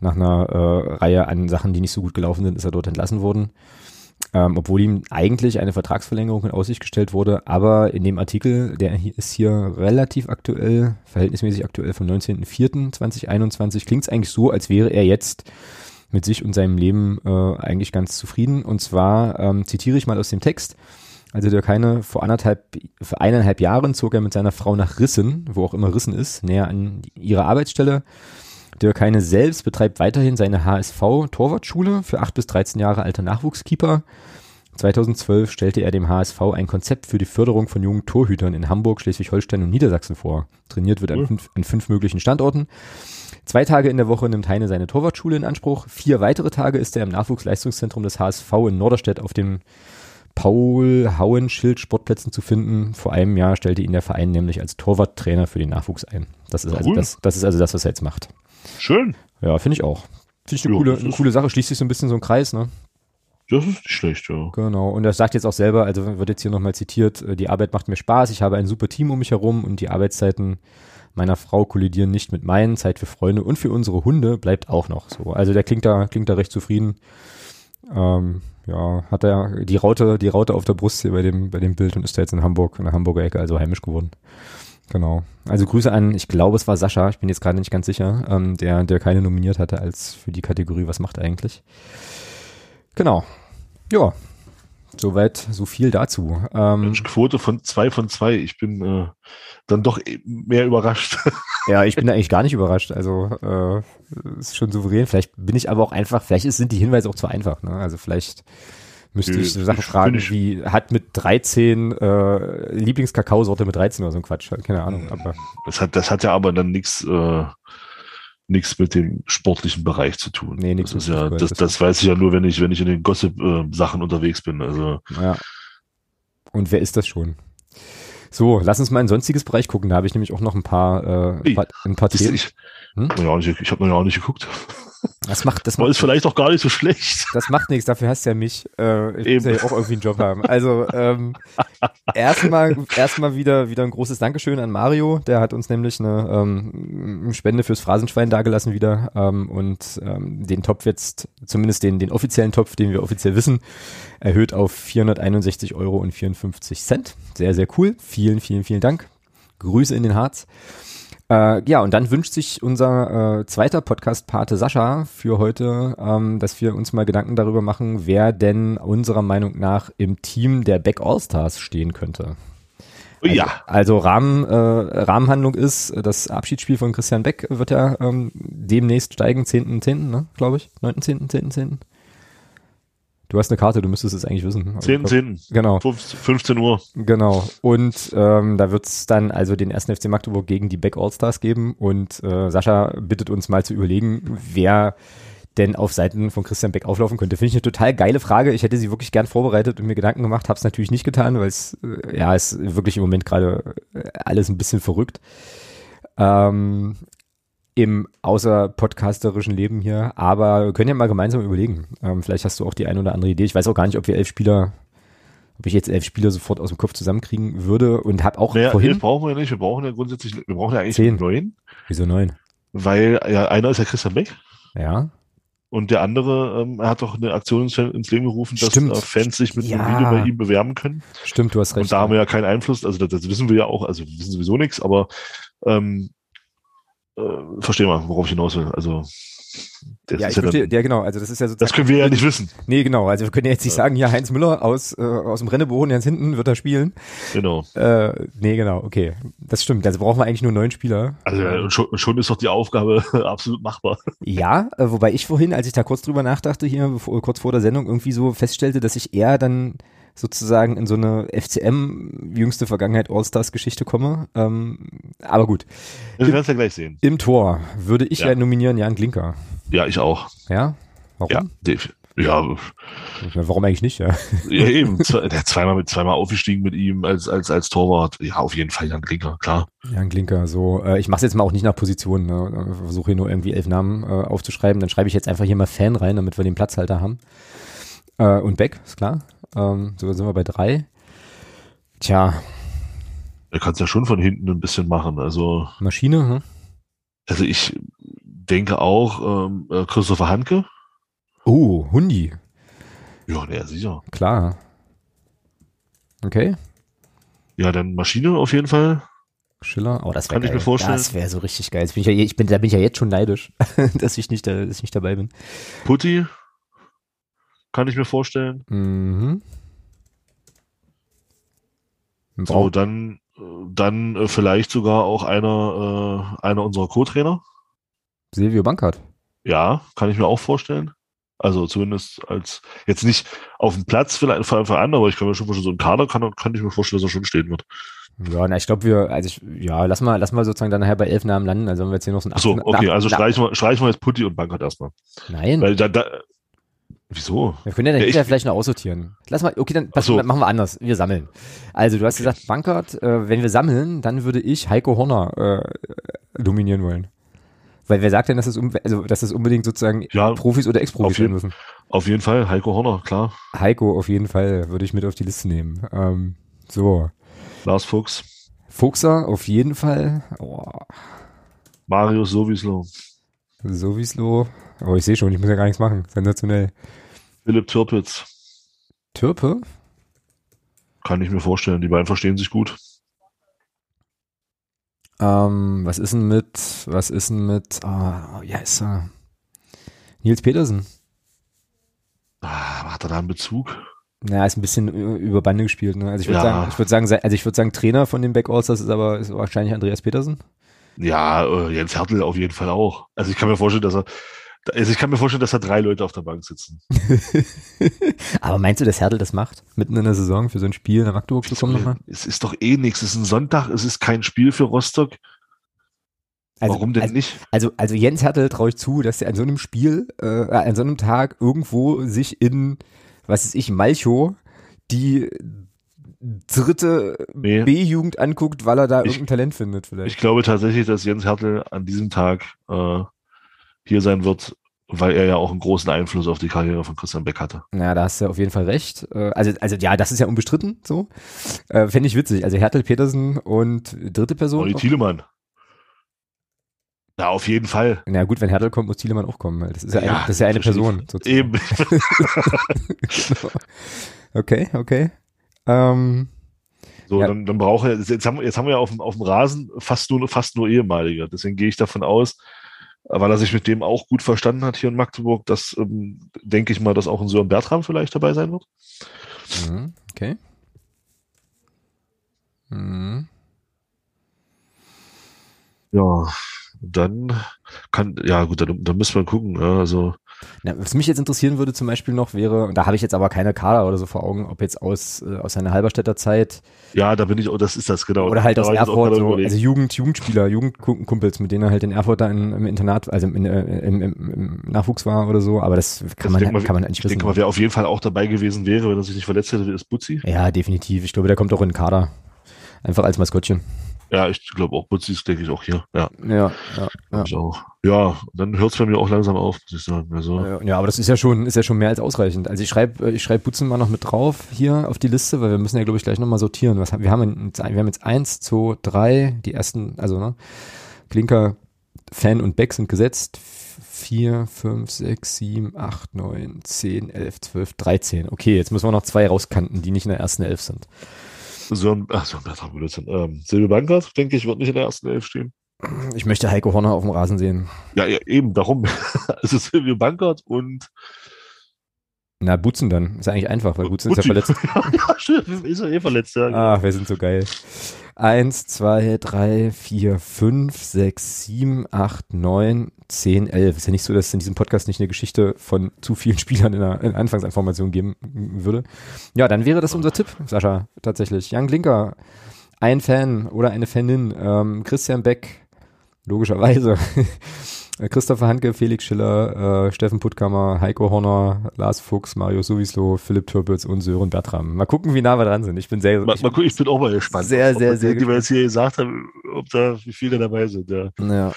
nach einer äh, Reihe an Sachen, die nicht so gut gelaufen sind, ist er dort entlassen worden ähm, obwohl ihm eigentlich eine Vertragsverlängerung in Aussicht gestellt wurde. Aber in dem Artikel, der hier ist hier relativ aktuell, verhältnismäßig aktuell vom 19.04.2021, klingt es eigentlich so, als wäre er jetzt mit sich und seinem Leben äh, eigentlich ganz zufrieden. Und zwar ähm, zitiere ich mal aus dem Text. Also der keine vor anderthalb, für eineinhalb Jahren zog er mit seiner Frau nach Rissen, wo auch immer Rissen ist, näher an ihre Arbeitsstelle. Dirk Heine selbst betreibt weiterhin seine HSV-Torwartschule für 8 bis 13 Jahre alter Nachwuchskeeper. 2012 stellte er dem HSV ein Konzept für die Förderung von jungen Torhütern in Hamburg, Schleswig-Holstein und Niedersachsen vor. Trainiert wird an, fünf, an fünf möglichen Standorten. Zwei Tage in der Woche nimmt Heine seine Torwartschule in Anspruch. Vier weitere Tage ist er im Nachwuchsleistungszentrum des HSV in Norderstedt auf dem Paul-Hauenschild Sportplätzen zu finden. Vor einem Jahr stellte ihn der Verein nämlich als Torwarttrainer für den Nachwuchs ein. Das ist, also das, das ist also das, was er jetzt macht. Schön. Ja, finde ich auch. Finde ich eine, Ja, coole, eine coole Sache. Schließt sich so ein bisschen so ein Kreis, ne? Das ist nicht schlecht, ja. Genau. Und er sagt jetzt auch selber, also wird jetzt hier nochmal zitiert, äh, die Arbeit macht mir Spaß, ich habe ein super Team um mich herum und die Arbeitszeiten meiner Frau kollidieren nicht mit meinen. Zeit für Freunde und für unsere Hunde bleibt auch noch so. Also der klingt da, klingt da recht zufrieden. Ähm, ja, hat er die Raute, die Raute auf der Brust hier bei dem, bei dem Bild und ist da jetzt in Hamburg, in der Hamburger Ecke, also heimisch geworden. Genau. Also Grüße an, ich glaube, es war Sascha, ich bin jetzt gerade nicht ganz sicher, ähm, der, der keine nominiert hatte als für die Kategorie Was macht er eigentlich? Genau. Ja. Soweit, so viel dazu. Ähm, Mensch, Quote von zwei von zwei. Ich bin äh, dann doch eh mehr überrascht. ja, ich bin eigentlich gar nicht überrascht. Also äh, ist schon souverän. Vielleicht bin ich aber auch einfach, vielleicht ist, sind die Hinweise auch zu einfach. Ne? Also vielleicht müsste ich so Sachen ich- fragen, wie hat mit 13 äh, Lieblingskakaosorte mit 13 oder so ein Quatsch. Keine Ahnung. Aber Das hat, das hat ja aber dann nichts äh, nichts mit dem sportlichen Bereich zu tun. Nee, nichts das ist ja, das, das- weiß ich ja nur, wenn ich, wenn ich in den Gossip-Sachen unterwegs bin. Also ja. Und wer ist das schon? So, lass uns mal in sonstiges Bereich gucken. Da habe ich nämlich auch noch ein paar, äh, ein paar, ein paar Themen. ich, Hm? ich habe noch auch nicht geguckt. Das macht, das macht ist vielleicht auch gar nicht so schlecht. Das macht nichts, dafür hast du ja mich. Äh, ich Eben. muss ja auch irgendwie einen Job haben. Also ähm, erstmal erstmal wieder wieder ein großes Dankeschön an Mario. Der hat uns nämlich eine ähm, Spende fürs Phrasenschwein dagelassen wieder ähm, und ähm, den Topf jetzt, zumindest den, den offiziellen Topf, den wir offiziell wissen, erhöht auf 461 Euro und 54 Cent. Sehr, sehr cool. Vielen, vielen, vielen Dank. Grüße in den Harz. Äh, ja, und dann wünscht sich unser äh, zweiter Podcast-Pate Sascha für heute, ähm, dass wir uns mal Gedanken darüber machen, wer denn unserer Meinung nach im Team der Back All-Stars stehen könnte. Also, ja, Also Rahmen, äh, Rahmenhandlung ist, das Abschiedsspiel von Christian Beck wird ja ähm, demnächst steigen, 10.10., ne, glaube ich, 9.10., 10.10. Du hast eine Karte, du müsstest es eigentlich wissen. Aber ich 10, glaub- 10, Genau. 15 Uhr. Genau. Und ähm, da wird es dann also den ersten FC Magdeburg gegen die Back All-Stars geben. Und äh, Sascha bittet uns mal zu überlegen, wer denn auf Seiten von Christian Beck auflaufen könnte. Finde ich eine total geile Frage. Ich hätte sie wirklich gern vorbereitet und mir Gedanken gemacht, habe es natürlich nicht getan, weil es äh, ja ist wirklich im Moment gerade äh, alles ein bisschen verrückt. Ähm, im außerpodcasterischen Leben hier, aber wir können ja mal gemeinsam überlegen. Ähm, vielleicht hast du auch die eine oder andere Idee. Ich weiß auch gar nicht, ob wir elf Spieler ob ich jetzt elf Spieler sofort aus dem Kopf zusammenkriegen würde und habe auch Naja, vorhin. elf brauchen wir nicht. Wir brauchen ja grundsätzlich, wir brauchen ja eigentlich Zehn. neun, Wieso neun? weil ja, einer ist ja Christian Beck Ja. und der andere, ähm, er hat doch eine Aktion ins, ins Leben gerufen, dass äh, Fans sich mit Ja. einem Video bei ihm bewerben können. Stimmt, du hast recht. Und da haben wir ja keinen Einfluss, also das, das wissen wir ja auch, also wir wissen sowieso nichts, aber ähm, äh, verstehen wir, worauf ich hinaus will. Also das ja, ist ich ja verstehe, dann, ja genau, also das ist ja das sozusagen, können wir ja nicht wissen. nee genau, also wir können ja jetzt nicht sagen, ja Heinz Müller aus, äh, aus dem Rennebogen ganz hinten wird er spielen. Genau. Äh, nee genau, okay, das stimmt, also brauchen wir eigentlich nur neun Spieler. Also ja, schon, schon ist doch die Aufgabe absolut machbar. Ja, äh, wobei ich vorhin, als ich da kurz drüber nachdachte, hier bevor, kurz vor der Sendung, irgendwie so feststellte, dass ich eher dann sozusagen in so eine FCM jüngste Vergangenheit All-Stars-Geschichte komme. Ähm, aber gut, Wir werden es ja gleich sehen. im Tor würde ich ja, Ja. nominieren Jan Klinker. Ja, ich auch. Ja? Warum? Ja, Dave. Ja, Warum eigentlich nicht, ja? ja eben. Der zweimal mit zweimal aufgestiegen mit ihm als als als Torwart. Ja, auf jeden Fall Jan Klinker, klar. Jan Klinker, so, äh, ich mache jetzt mal auch nicht nach Positionen, ne? versuche hier nur irgendwie elf Namen äh, aufzuschreiben, dann schreibe ich jetzt einfach hier mal Fan rein, damit wir den Platzhalter haben. Äh, und Beck, ist klar. Ähm, so sind wir bei drei. Tja, Er kann es ja schon von hinten ein bisschen machen. Also Maschine, hm? also ich denke auch ähm, äh, Christopher Hanke. Oh, Hundi. Ja, ja, sicher. Klar. Okay. Ja, dann Maschine auf jeden Fall. Schiller. Oh, das wäre Kann ich mir vorstellen. Das wäre so richtig geil. Bin ich ja, ich bin, da bin ich ja jetzt schon neidisch, dass ich nicht, da, dass ich nicht dabei bin. Putti. Kann ich mir vorstellen. Mhm. So, Braucht- dann, dann äh, vielleicht sogar auch einer, äh, einer unserer Co-Trainer. Silvio Bankert. Ja, kann ich mir auch vorstellen. Also zumindest als, jetzt nicht auf dem Platz vielleicht von Anfang an, aber ich kann mir schon vorstellen, so ein Kader kann, kann ich mir vorstellen, dass er schon stehen wird. Ja, na, ich glaube, wir, also ich, ja, lass mal, lass mal sozusagen dann nachher bei elf Namen landen. Also wenn wir jetzt hier noch so ein Ach so, achten- okay, also streichen wir, streichen wir jetzt Putti und Bankert erstmal. Nein. Weil da, da, wieso? Wir können ja dann Ja, hinterher vielleicht noch aussortieren. Lass mal, okay, dann pass, so. machen wir anders. Wir sammeln. Also du hast gesagt, Bankert, äh, wenn wir sammeln, dann würde ich Heiko Horner äh, dominieren wollen. Weil wer sagt denn, dass es, um, also, dass es unbedingt sozusagen Ja, Profis oder Ex-Profis sein müssen? Auf jeden Fall, Heiko Horner, klar. Heiko auf jeden Fall würde ich mit auf die Liste nehmen. Ähm, so. Lars Fuchs, Fuchser auf jeden Fall. Oh, Marius Sowieso, Sowieso. Oh, ich sehe schon, ich muss ja gar nichts machen. Sensationell. Philipp Türpitz, Türpe? kann ich mir vorstellen. Die beiden verstehen sich gut. Ähm, was ist denn mit, was ist denn mit, ah, oh, ja, ist er. Nils Petersen. Ah, hat er da einen Bezug? Naja, ist ein bisschen über Bande gespielt. Ne? Also ich würde Ja. sagen, ich würde sagen, also ich würde sagen, Trainer von den Back Allstars ist aber ist wahrscheinlich Andreas Petersen. Ja, äh, Jens Hertel auf jeden Fall auch. Also ich kann mir vorstellen, dass er, also ich kann mir vorstellen, dass da drei Leute auf der Bank sitzen. aber meinst du, dass Hertel das macht? Mitten in der Saison für so ein Spiel nach Magdeburg zu kommen nochmal? Es ist doch eh nichts. Es ist ein Sonntag, es ist kein Spiel für Rostock. Also, Warum denn also, nicht? Also, also Jens Hertel traue ich zu, dass er an so einem Spiel, äh, an so einem Tag irgendwo sich in, was ist ich, Malchow, die dritte Nee. B-Jugend anguckt, weil er da Ich- irgendein Talent findet vielleicht. Ich glaube tatsächlich, dass Jens Hertel an diesem Tag äh, hier sein wird, weil er ja auch einen großen Einfluss auf die Karriere von Christian Beck hatte. Ja, da hast du auf jeden Fall recht. Äh, Also, also ja, das ist ja unbestritten so. Äh, Fände ich witzig. Also Hertel Petersen und dritte Person. Olli Thielemann. Ja, auf jeden Fall. Na gut, wenn Hertel kommt, muss Thielemann auch kommen. Das ist ja, Ja, eine, das ist ja eine Person. sozusagen. Eben. Okay, okay. Ähm, So, Ja. dann, dann braucht er, jetzt haben, wir- jetzt haben wir ja auf dem, auf dem Rasen fast nur, fast nur ehemalige. Deswegen gehe ich davon aus, weil er sich mit dem auch gut verstanden hat hier in Magdeburg, dass, ähm, denke ich mal, dass auch ein Sören Bertram vielleicht dabei sein wird. mhm, okay. Mhm. Ja, dann kann, ja gut, dann, dann müssen wir gucken. Ja, also, Na, was mich jetzt interessieren würde zum Beispiel noch wäre, und da habe ich jetzt aber keine Kader oder so vor Augen, ob jetzt aus, äh, aus seiner Halberstädter Zeit ja, da bin ich, oh, das ist das, genau. oder halt Da aus Erfurt, so, also Jugend, Jugendspieler, Jugendkumpels, mit denen er halt in Erfurt da in, im Internat, also im, in, äh, im, im, im Nachwuchs war oder so, aber das kann Ich man, denke mal, kann man nicht ich wissen. denke mal, wer auf jeden Fall auch dabei gewesen wäre, wenn er sich nicht verletzt hätte, ist Butzi. ja, definitiv. Ich glaube, der kommt auch in den Kader. Einfach als Maskottchen. Ja, ich glaube auch Butzi ist, denke ich, auch hier. Ja, Ja, ja, ja. ich auch. Ja, dann hört es bei mir auch langsam auf, muss ich sagen. Also, Ja, aber das ist ja schon, ist ja schon mehr als ausreichend. Also ich schreibe, ich schreibe Butzen mal noch mit drauf hier auf die Liste, weil wir müssen ja, glaube ich, gleich nochmal sortieren. Was wir haben jetzt, wir haben jetzt eins, zwei, drei, die ersten, also ne, Klinker, Fan und Beck sind gesetzt. Vier, fünf, sechs, sieben, acht, neun, zehn, elf, zwölf, dreizehn. Okay, jetzt müssen wir noch zwei rauskanten, die nicht in der ersten Elf sind. Sören, ach, Sören Bertram, Blödsinn. Ähm, Silvio Bankert, denke ich, wird nicht in der ersten Elf stehen. Ich möchte Heiko Horner auf dem Rasen sehen. Ja, ja eben, darum. also Silvio Bankert und Na, Butzen dann. Ist eigentlich einfach, weil Butzen ist ja verletzt. ja, stimmt, ist ja eh verletzt, ja. Ah, wir sind so geil. Eins, zwei, drei, vier, fünf, sechs, sieben, acht, neun, zehn, elf. Ist ja nicht so, dass es in diesem Podcast nicht eine Geschichte von zu vielen Spielern in der, in der Anfangsinformation geben würde. Ja, dann wäre das unser Tipp, Sascha, tatsächlich. Jan Klinker, ein Fan oder eine Fanin, ähm, Christian Beck, logischerweise. Christopher Handke, Felix Schiller, äh, Steffen Puttkammer, Heiko Horner, Lars Fuchs, Mario Suwislo, Philipp Türpitz und Sören Bertram. Mal gucken, wie nah wir dran sind. Ich bin sehr, Mal, ich, mal gucken, ich bin auch mal gespannt. Sehr, sehr, sehr die wir jetzt hier gesagt haben, ob da, wie viele dabei sind, ja. Ja.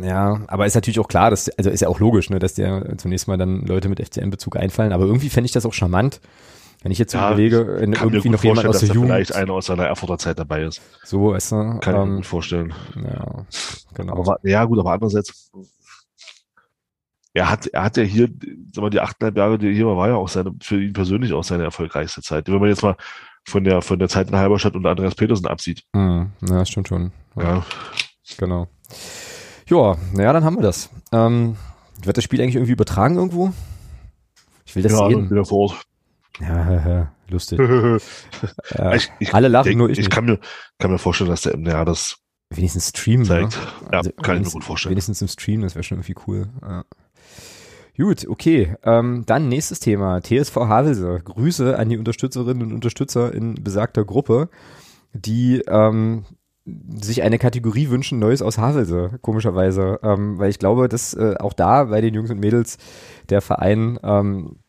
Ja, aber ist natürlich auch klar, dass, also ist ja auch logisch, ne, dass dir zunächst mal dann Leute mit FCM-Bezug einfallen, aber irgendwie fände ich das auch charmant, wenn ich jetzt Ja, überlege, wenn irgendwie noch jemand aus dass der da Jugend, vielleicht einer aus seiner Erfurter Zeit dabei ist. so, weißt du, Kann ich mir ähm, gut vorstellen. ja, genau. Aber, ja, gut, aber andererseits, er hat, er hat ja hier, sag mal, die achteinhalb Jahre, die er hier war, war ja auch seine, für ihn persönlich auch seine erfolgreichste Zeit. Wenn man jetzt mal von der, von der Zeit in Halberstadt und Andreas Petersen absieht. Mhm. Ja, stimmt schon. Ja. Genau. Ja, naja, dann haben wir das. Ähm, wird das Spiel eigentlich irgendwie übertragen irgendwo? Ich will das ja, sehen. wieder vor Ort. Ja, lustig. Ja, ich, ich, alle lachen, denk, nur ich Ich kann mir, kann mir vorstellen, dass der MDR das Wenigstens streamen. zeigt. Ne? Ja, Also kann ich mir gut vorstellen. Wenigstens im Stream, das wäre schon irgendwie cool. Ja. Gut, okay. Ähm, dann nächstes Thema. TSV Havelse. Grüße an die Unterstützerinnen und Unterstützer in besagter Gruppe, die ähm, sich eine Kategorie wünschen, Neues aus Havelse, komischerweise. Ähm, weil ich glaube, dass äh, auch da bei den Jungs und Mädels der Verein ähm,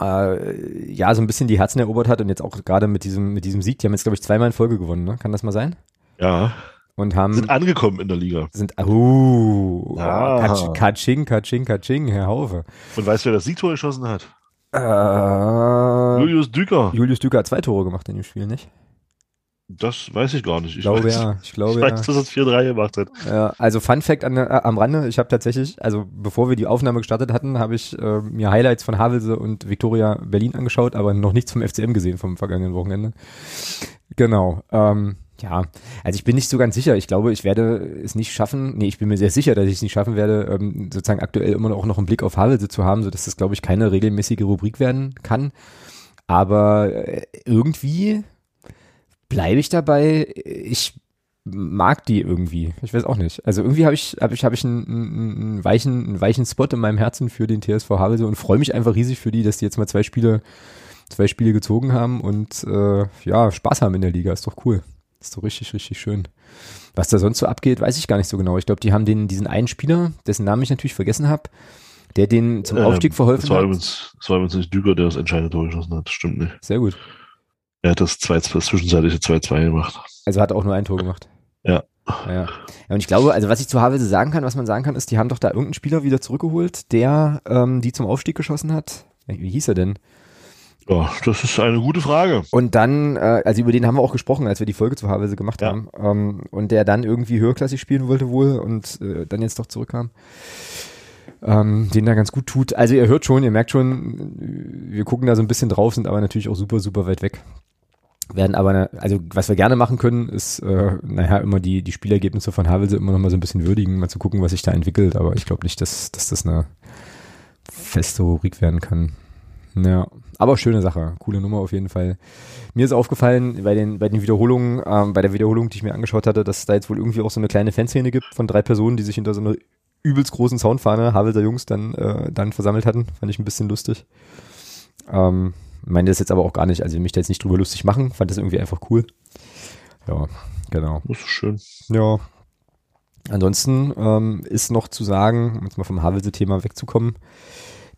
äh, ja so ein bisschen die Herzen erobert hat und jetzt auch gerade mit diesem, mit diesem Sieg, die haben jetzt, glaube ich, zweimal in Folge gewonnen, ne? Kann das mal sein? Ja, Und haben sind angekommen in der Liga. sind, uh, Ah. Katsch- Katsching, Katsching, Katsching, Herr Haufe. Und weißt du, wer das Siegtor geschossen hat? Äh, Julius Düker. Julius Düker hat zwei Tore gemacht in dem Spiel, nicht? Das weiß ich gar nicht. Ich glaube weiß, ja, ich glaube ich ja. weiß, dass er es 4-3 gemacht hat. Ja, also Fun Fact an, äh, am Rande, ich habe tatsächlich, also bevor wir die Aufnahme gestartet hatten, habe ich äh, mir Highlights von Havelse und Viktoria Berlin angeschaut, aber noch nichts vom FCM gesehen vom vergangenen Wochenende. Genau. Ähm, ja, also ich bin nicht so ganz sicher. Ich glaube, ich werde es nicht schaffen. Nee, ich bin mir sehr sicher, dass ich es nicht schaffen werde, ähm, sozusagen aktuell immer noch, auch noch einen Blick auf Havelse zu haben, sodass das, glaube ich, keine regelmäßige Rubrik werden kann. Aber äh, irgendwie bleibe ich dabei. Ich mag die irgendwie. Ich weiß auch nicht. Also irgendwie habe ich, habe ich, habe ich einen, einen, weichen, einen weichen Spot in meinem Herzen für den TSV Havelse und freue mich einfach riesig für die, dass die jetzt mal zwei Spiele, zwei Spiele gezogen haben und äh, ja Spaß haben in der Liga. Ist doch cool. Ist doch richtig, richtig schön. Was da sonst so abgeht, weiß ich gar nicht so genau. Ich glaube, die haben den, diesen einen Spieler, dessen Namen ich natürlich vergessen habe, der den zum Ähm, Aufstieg verholfen Das war hat. übrigens, das war übrigens nicht Düker, der das entscheidende Tor geschossen hat. Stimmt nicht. Sehr gut. Er hat das, 2 das zwischenzeitliche 2-2 gemacht. Also hat auch nur ein Tor gemacht. Ja. Ja. ja, und ich glaube, also was ich zu Havelse sagen kann, was man sagen kann, ist, die haben doch da irgendeinen Spieler wieder zurückgeholt, der ähm, die zum Aufstieg geschossen hat. Wie hieß er denn? Ja, das ist eine gute Frage. Und dann, äh, also über den haben wir auch gesprochen, als wir die Folge zu Havelse gemacht Ja. haben. Ähm, und der dann irgendwie höherklassig spielen wollte wohl und äh, dann jetzt doch zurückkam. Ähm, den da ganz gut tut. Also ihr hört schon, ihr merkt schon, wir gucken da so ein bisschen drauf, sind aber natürlich auch super, super weit weg. Werden aber, also was wir gerne machen können, ist, äh, naja, immer die, die Spielergebnisse von Havelse immer noch mal so ein bisschen würdigen, mal zu gucken, was sich da entwickelt. Aber ich glaube nicht, dass, dass das eine feste Rubrik werden kann. Ja, aber schöne Sache, coole Nummer auf jeden Fall. Mir ist aufgefallen bei den, bei den Wiederholungen, ähm, bei der Wiederholung, die ich mir angeschaut hatte, dass es da jetzt wohl irgendwie auch so eine kleine Fanszene gibt von drei Personen, die sich hinter so einer übelst großen Soundfahne Havelser Jungs dann, äh, dann versammelt hatten. Fand ich ein bisschen lustig. Ähm, meine das jetzt aber auch gar nicht, also ich will mich da jetzt nicht drüber lustig machen, fand das irgendwie einfach cool. Ja, genau. Das ist schön. Ja. Ansonsten ähm, ist noch zu sagen, um jetzt mal vom Havelse-Thema wegzukommen,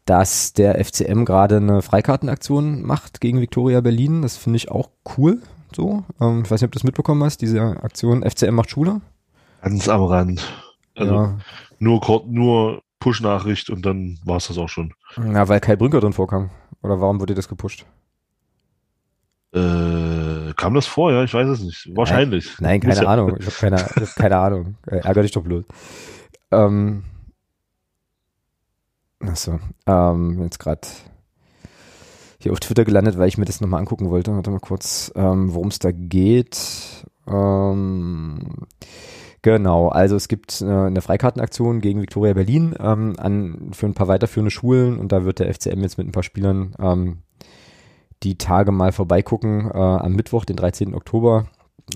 dass der FCM gerade eine Freikartenaktion macht gegen Viktoria Berlin. Das finde ich auch cool. So, ähm, ich weiß nicht, ob du das mitbekommen hast, diese Aktion FCM macht Schule. Ganz am Rand. Also ja. nur, nur Push-Nachricht und dann war es das auch schon. Ja, weil Kai Brünker drin vorkam. Oder warum wurde das gepusht? Äh, kam das vor? Ja, ich weiß es nicht. Wahrscheinlich. Nein, Muss keine Ahnung. Ich habe keine, hab keine Ahnung. Äh, ärger dich doch bloß. Ähm, achso, ähm, jetzt gerade hier auf Twitter gelandet, weil ich mir das nochmal angucken wollte. Warte mal kurz, ähm, worum es da geht. Ähm, genau, also es gibt äh, eine Freikartenaktion gegen Viktoria Berlin ähm, an, für ein paar weiterführende Schulen und da wird der FCM jetzt mit ein paar Spielern ähm, die Tage mal vorbeigucken. Äh, am Mittwoch, den 13. Oktober,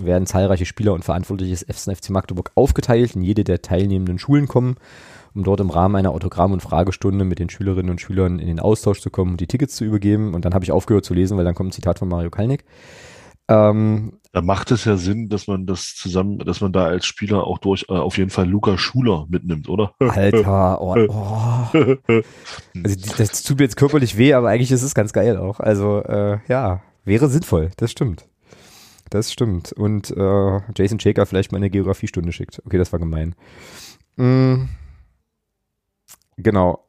werden zahlreiche Spieler und Verantwortliche des FC Magdeburg aufgeteilt in jede der teilnehmenden Schulen kommen, um dort im Rahmen einer Autogramm- und Fragestunde mit den Schülerinnen und Schülern in den Austausch zu kommen und die Tickets zu übergeben. Und dann habe ich aufgehört zu lesen, weil dann kommt ein Zitat von Mario Kalnick. Ähm, Da macht es ja Sinn, dass man das zusammen, dass man da als Spieler auch durch äh, auf jeden Fall Luca Schuler mitnimmt, oder? Alter, oh, oh. Also das tut mir jetzt körperlich weh, aber eigentlich ist es ganz geil auch. Also äh, ja, wäre sinnvoll, das stimmt. Das stimmt. Und äh, Jason Shaker vielleicht mal eine Geografiestunde schickt. Okay, das war gemein. Mm, genau.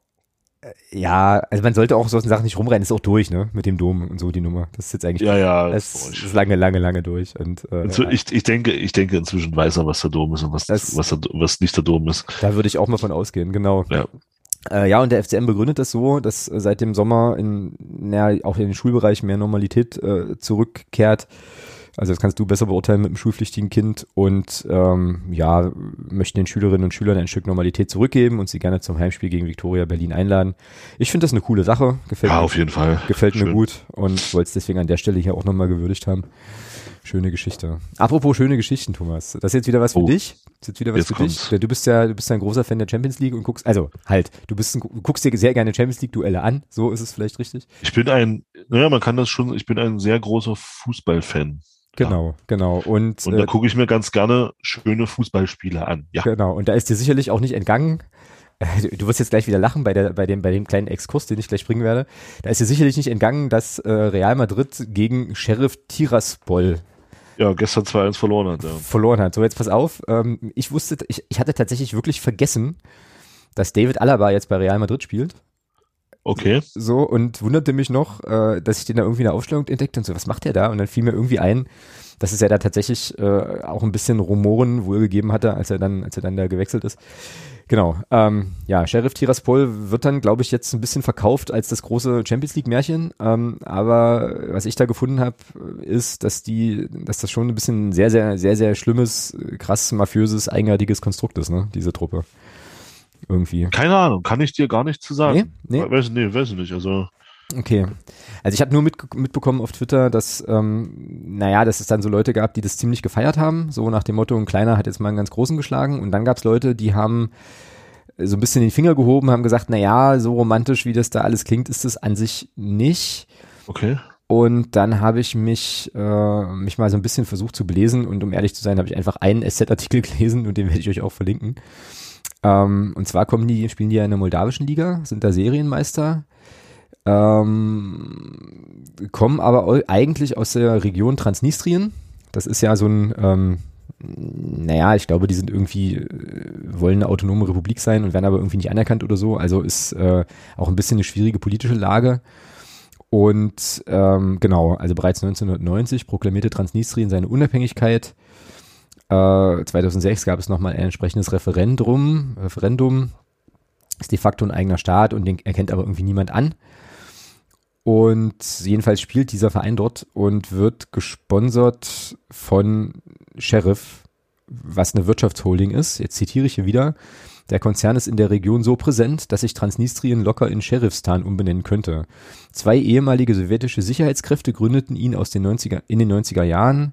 Äh, Ja, also man sollte auch solchen Sachen nicht rumrennen, ist auch durch, ne? Mit dem Dom und so die Nummer. Das ist jetzt eigentlich ja, ja. das das ist lange, lange, lange durch. Und äh, also ich, ich denke, ich denke inzwischen weiß er, was der Dom ist und was, Das- was, der, was nicht der Dom ist. da würde ich auch mal von ausgehen, genau. Ja. Äh, ja, und der FCM begründet das so, dass äh, seit dem Sommer in, na, auch in den Schulbereich mehr Normalität äh, zurückkehrt. Also das kannst du besser beurteilen mit einem schulpflichtigen Kind und ähm, ja, möchten den Schülerinnen und Schülern ein Stück Normalität zurückgeben und sie gerne zum Heimspiel gegen Viktoria Berlin einladen. Ich finde das eine coole Sache. Gefällt ja, mir, auf jeden Fall. Gefällt Schön. mir gut und wollte es deswegen an der Stelle hier auch nochmal gewürdigt haben. Schöne Geschichte. Apropos schöne Geschichten, Thomas. Das ist jetzt wieder was für Oh. dich. Das ist jetzt wieder was Jetzt für kommt's. dich. Du bist ja, du bist ja ein großer Fan der Champions League und guckst, also halt, du bist ein, du guckst dir sehr gerne Champions League Duelle an. So ist es vielleicht richtig. Ich bin ein, naja, man kann das schon, ich bin ein sehr großer Fußballfan. Genau, genau. Und, Und äh, da gucke ich mir ganz gerne schöne Fußballspiele an. Ja. Genau, und da ist dir sicherlich auch nicht entgangen, äh, du- du wirst jetzt gleich wieder lachen bei, der, bei, dem, bei dem kleinen Exkurs, den ich gleich bringen werde. Da ist dir sicherlich nicht entgangen, dass äh, Real Madrid gegen Sheriff Tiraspol Ja, gestern 2-1 verloren hat, ja. verloren hat. So, jetzt pass auf. Ähm, ich wusste, ich, ich hatte tatsächlich wirklich vergessen, dass David Alaba jetzt bei Real Madrid spielt. Okay. So, und wunderte mich noch, äh, dass ich den da irgendwie in der Aufstellung entdeckt und so, was macht der da? Und dann fiel mir irgendwie ein, dass es ja da tatsächlich äh, auch ein bisschen Rumoren wohl gegeben hatte, als er dann, als er dann da gewechselt ist. Genau. Ähm, ja, Sheriff Tiraspol wird dann, glaube ich, jetzt ein bisschen verkauft als das große Champions League Märchen. Ähm, aber was ich da gefunden habe, ist, dass die, dass das schon ein bisschen sehr, sehr, sehr, sehr schlimmes, krass mafiöses, eigenartiges Konstrukt ist, ne? Diese Truppe. Irgendwie. Keine Ahnung, kann ich dir gar nicht zu sagen. Nee, nee. Weiß, nee, weiß ich nicht. Also, Okay. Also ich habe nur mit, mitbekommen auf Twitter, dass, ähm, naja, dass es dann so Leute gab, die das ziemlich gefeiert haben, so nach dem Motto, ein Kleiner hat jetzt mal einen ganz Großen geschlagen. Und dann gab es Leute, die haben so ein bisschen den Finger gehoben, haben gesagt, naja, so romantisch, wie das da alles klingt, ist es an sich nicht. okay. Und dann habe ich mich, äh, mich mal so ein bisschen versucht zu belesen und um ehrlich zu sein, habe ich einfach einen SZ-Artikel gelesen und den werde ich euch auch verlinken. Ähm, und zwar kommen die, spielen die ja in der moldawischen Liga, sind da Serienmeister, ähm, kommen aber eigentlich aus der Region Transnistrien. Das ist ja so ein, ähm, naja, ich glaube, die sind irgendwie, äh, wollen eine autonome Republik sein und werden aber irgendwie nicht anerkannt oder so. Also ist äh, auch ein bisschen eine schwierige politische Lage. Und ähm, genau, also bereits 1990 proklamierte Transnistrien seine Unabhängigkeit. Äh, 2006 gab es nochmal ein entsprechendes Referendum, Referendum, ist de facto ein eigener Staat und den erkennt aber irgendwie niemand an. Und jedenfalls spielt dieser Verein dort und wird gesponsert von Sheriff, was eine Wirtschaftsholding ist. Jetzt zitiere ich hier wieder. Der Konzern ist in der Region so präsent, dass sich Transnistrien locker in Sheriffstan umbenennen könnte. Zwei ehemalige sowjetische Sicherheitskräfte gründeten ihn aus den 90er, in den 90er Jahren.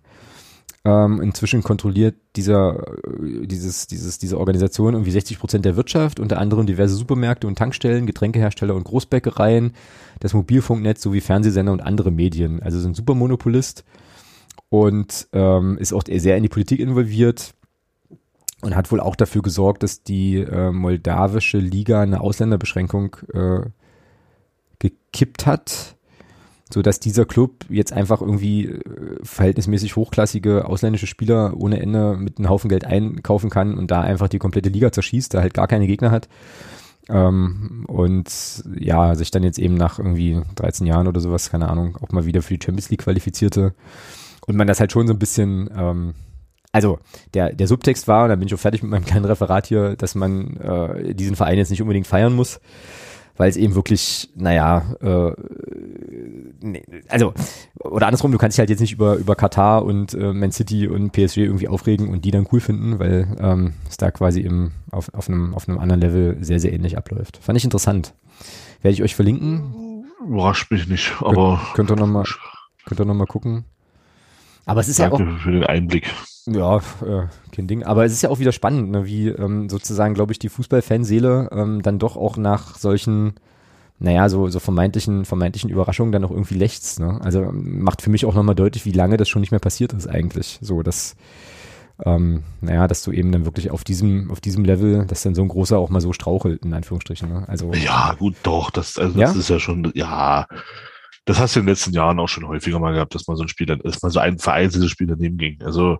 Ähm, inzwischen kontrolliert dieser, äh, dieses, dieses, diese Organisation irgendwie 60 Prozent der Wirtschaft, unter anderem diverse Supermärkte und Tankstellen, Getränkehersteller und Großbäckereien, das Mobilfunknetz sowie Fernsehsender und andere Medien. Also so ein Supermonopolist und ähm, ist auch sehr in die Politik involviert und hat wohl auch dafür gesorgt, dass die äh, moldawische Liga eine Ausländerbeschränkung äh, gekippt hat, so dass dieser Club jetzt einfach irgendwie äh, verhältnismäßig hochklassige ausländische Spieler ohne Ende mit einem Haufen Geld einkaufen kann und da einfach die komplette Liga zerschießt, da halt gar keine Gegner hat. Ähm, und ja, sich dann jetzt eben nach irgendwie 13 Jahren oder sowas, keine Ahnung, auch mal wieder für die Champions League qualifizierte. Und man das halt schon so ein bisschen, ähm, also der, der Subtext war, und dann bin ich auch fertig mit meinem kleinen Referat hier, dass man äh, diesen Verein jetzt nicht unbedingt feiern muss, weil es eben wirklich, naja, äh, nee, also, oder andersrum, du kannst dich halt jetzt nicht über, über Katar und äh, Man City und PSG irgendwie aufregen und die dann cool finden, weil ähm, es da quasi im, auf, auf, einem, auf einem anderen Level sehr, sehr ähnlich abläuft. Fand ich interessant. Werde ich euch verlinken. Überrascht mich nicht, aber Könnt ihr nochmal könnt ihr noch mal gucken. Aber es ist ja auch, danke für den Einblick. ja, äh, kein Ding. Aber es ist ja auch wieder spannend, ne, wie ähm, sozusagen, glaube ich, die Fußballfanseele ähm, dann doch auch nach solchen, naja, so, so vermeintlichen, vermeintlichen Überraschungen dann auch irgendwie lechzt. Ne? Also ähm, macht für mich auch nochmal deutlich, wie lange das schon nicht mehr passiert ist eigentlich. So, dass, ähm, naja, dass du eben dann wirklich auf diesem, auf diesem Level, dass dann so ein großer auch mal so strauchelt, in Anführungsstrichen. Ne? Also Ja, gut, doch, das, also Ja? das ist ja schon, ja, das hast du in den letzten Jahren auch schon häufiger mal gehabt, dass man so ein Spieler, dass man so ein vereinzeltes Spiel daneben ging. Also,